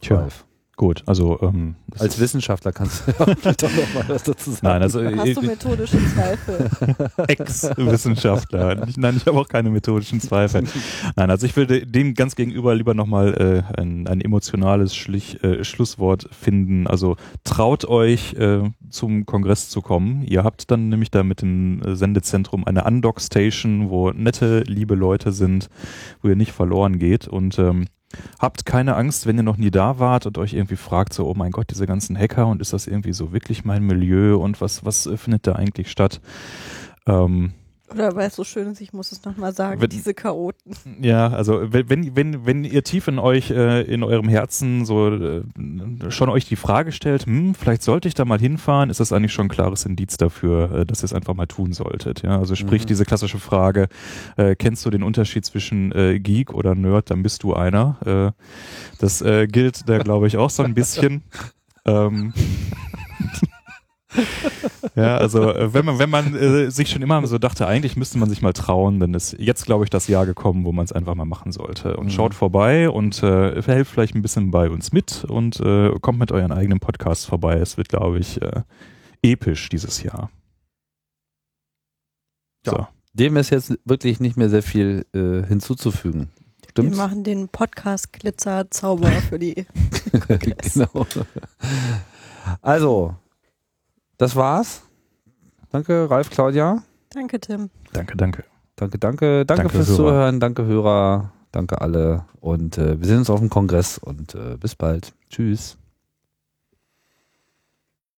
Speaker 3: Tja,
Speaker 1: Ralf.
Speaker 3: Gut. Also ähm,
Speaker 1: Als Wissenschaftler kannst du ja vielleicht auch noch mal was dazu sagen.
Speaker 3: Nein, also
Speaker 2: Hast du methodische Zweifel?
Speaker 3: Ex-Wissenschaftler. Nein, ich habe auch keine methodischen Zweifel. Nein, also ich würde dem ganz gegenüber lieber nochmal äh, ein, ein emotionales Schlich, äh, Schlusswort finden. Also traut euch äh, zum Kongress zu kommen. Ihr habt dann nämlich da mit dem Sendezentrum eine Undock-Station, wo nette, liebe Leute sind, wo ihr nicht verloren geht und ähm, Habt keine Angst, wenn ihr noch nie da wart und euch irgendwie fragt, so, oh mein Gott, diese ganzen Hacker und ist das irgendwie so wirklich mein Milieu und was, was äh, findet da eigentlich statt? Ähm,
Speaker 2: Oder weil es so schön ist, ich muss es nochmal sagen,
Speaker 3: Wenn-
Speaker 2: diese Chaoten.
Speaker 3: Ja, also wenn, wenn, wenn, ihr tief in euch, äh, in eurem Herzen so äh, schon euch die Frage stellt, hm, vielleicht sollte ich da mal hinfahren, ist das eigentlich schon ein klares Indiz dafür, äh, dass ihr es einfach mal tun solltet. Ja, also sprich
Speaker 1: Mhm.
Speaker 3: diese klassische Frage, äh, kennst du den Unterschied zwischen äh, Geek oder Nerd, dann bist du einer. Äh, das gilt da, glaube ich, auch so ein bisschen. ähm, ja, also äh, wenn man, wenn man äh, sich schon immer so dachte, eigentlich müsste man sich mal trauen, dann ist jetzt, glaube ich, das Jahr gekommen, wo man es einfach mal machen sollte. Und
Speaker 1: Mhm.
Speaker 3: schaut vorbei und äh, helft vielleicht ein bisschen bei uns mit und äh, kommt mit euren eigenen Podcasts vorbei. Es wird, glaube ich, äh, episch dieses Jahr.
Speaker 1: Ja.
Speaker 3: So.
Speaker 1: Dem ist jetzt wirklich nicht mehr sehr viel äh, hinzuzufügen.
Speaker 2: Wir
Speaker 1: Stimmt's?
Speaker 2: machen den Podcast Glitzer Zauber für die.
Speaker 1: genau. Also, das war's. Danke, Ralf, Claudia.
Speaker 2: Danke, Tim.
Speaker 3: Danke, danke.
Speaker 1: Danke, danke. Danke,
Speaker 3: Danke,
Speaker 1: fürs
Speaker 3: Hörer.
Speaker 1: Zuhören. Danke, Hörer. Danke alle. Und äh, wir sehen uns auf dem Kongress und äh, bis bald. Tschüss.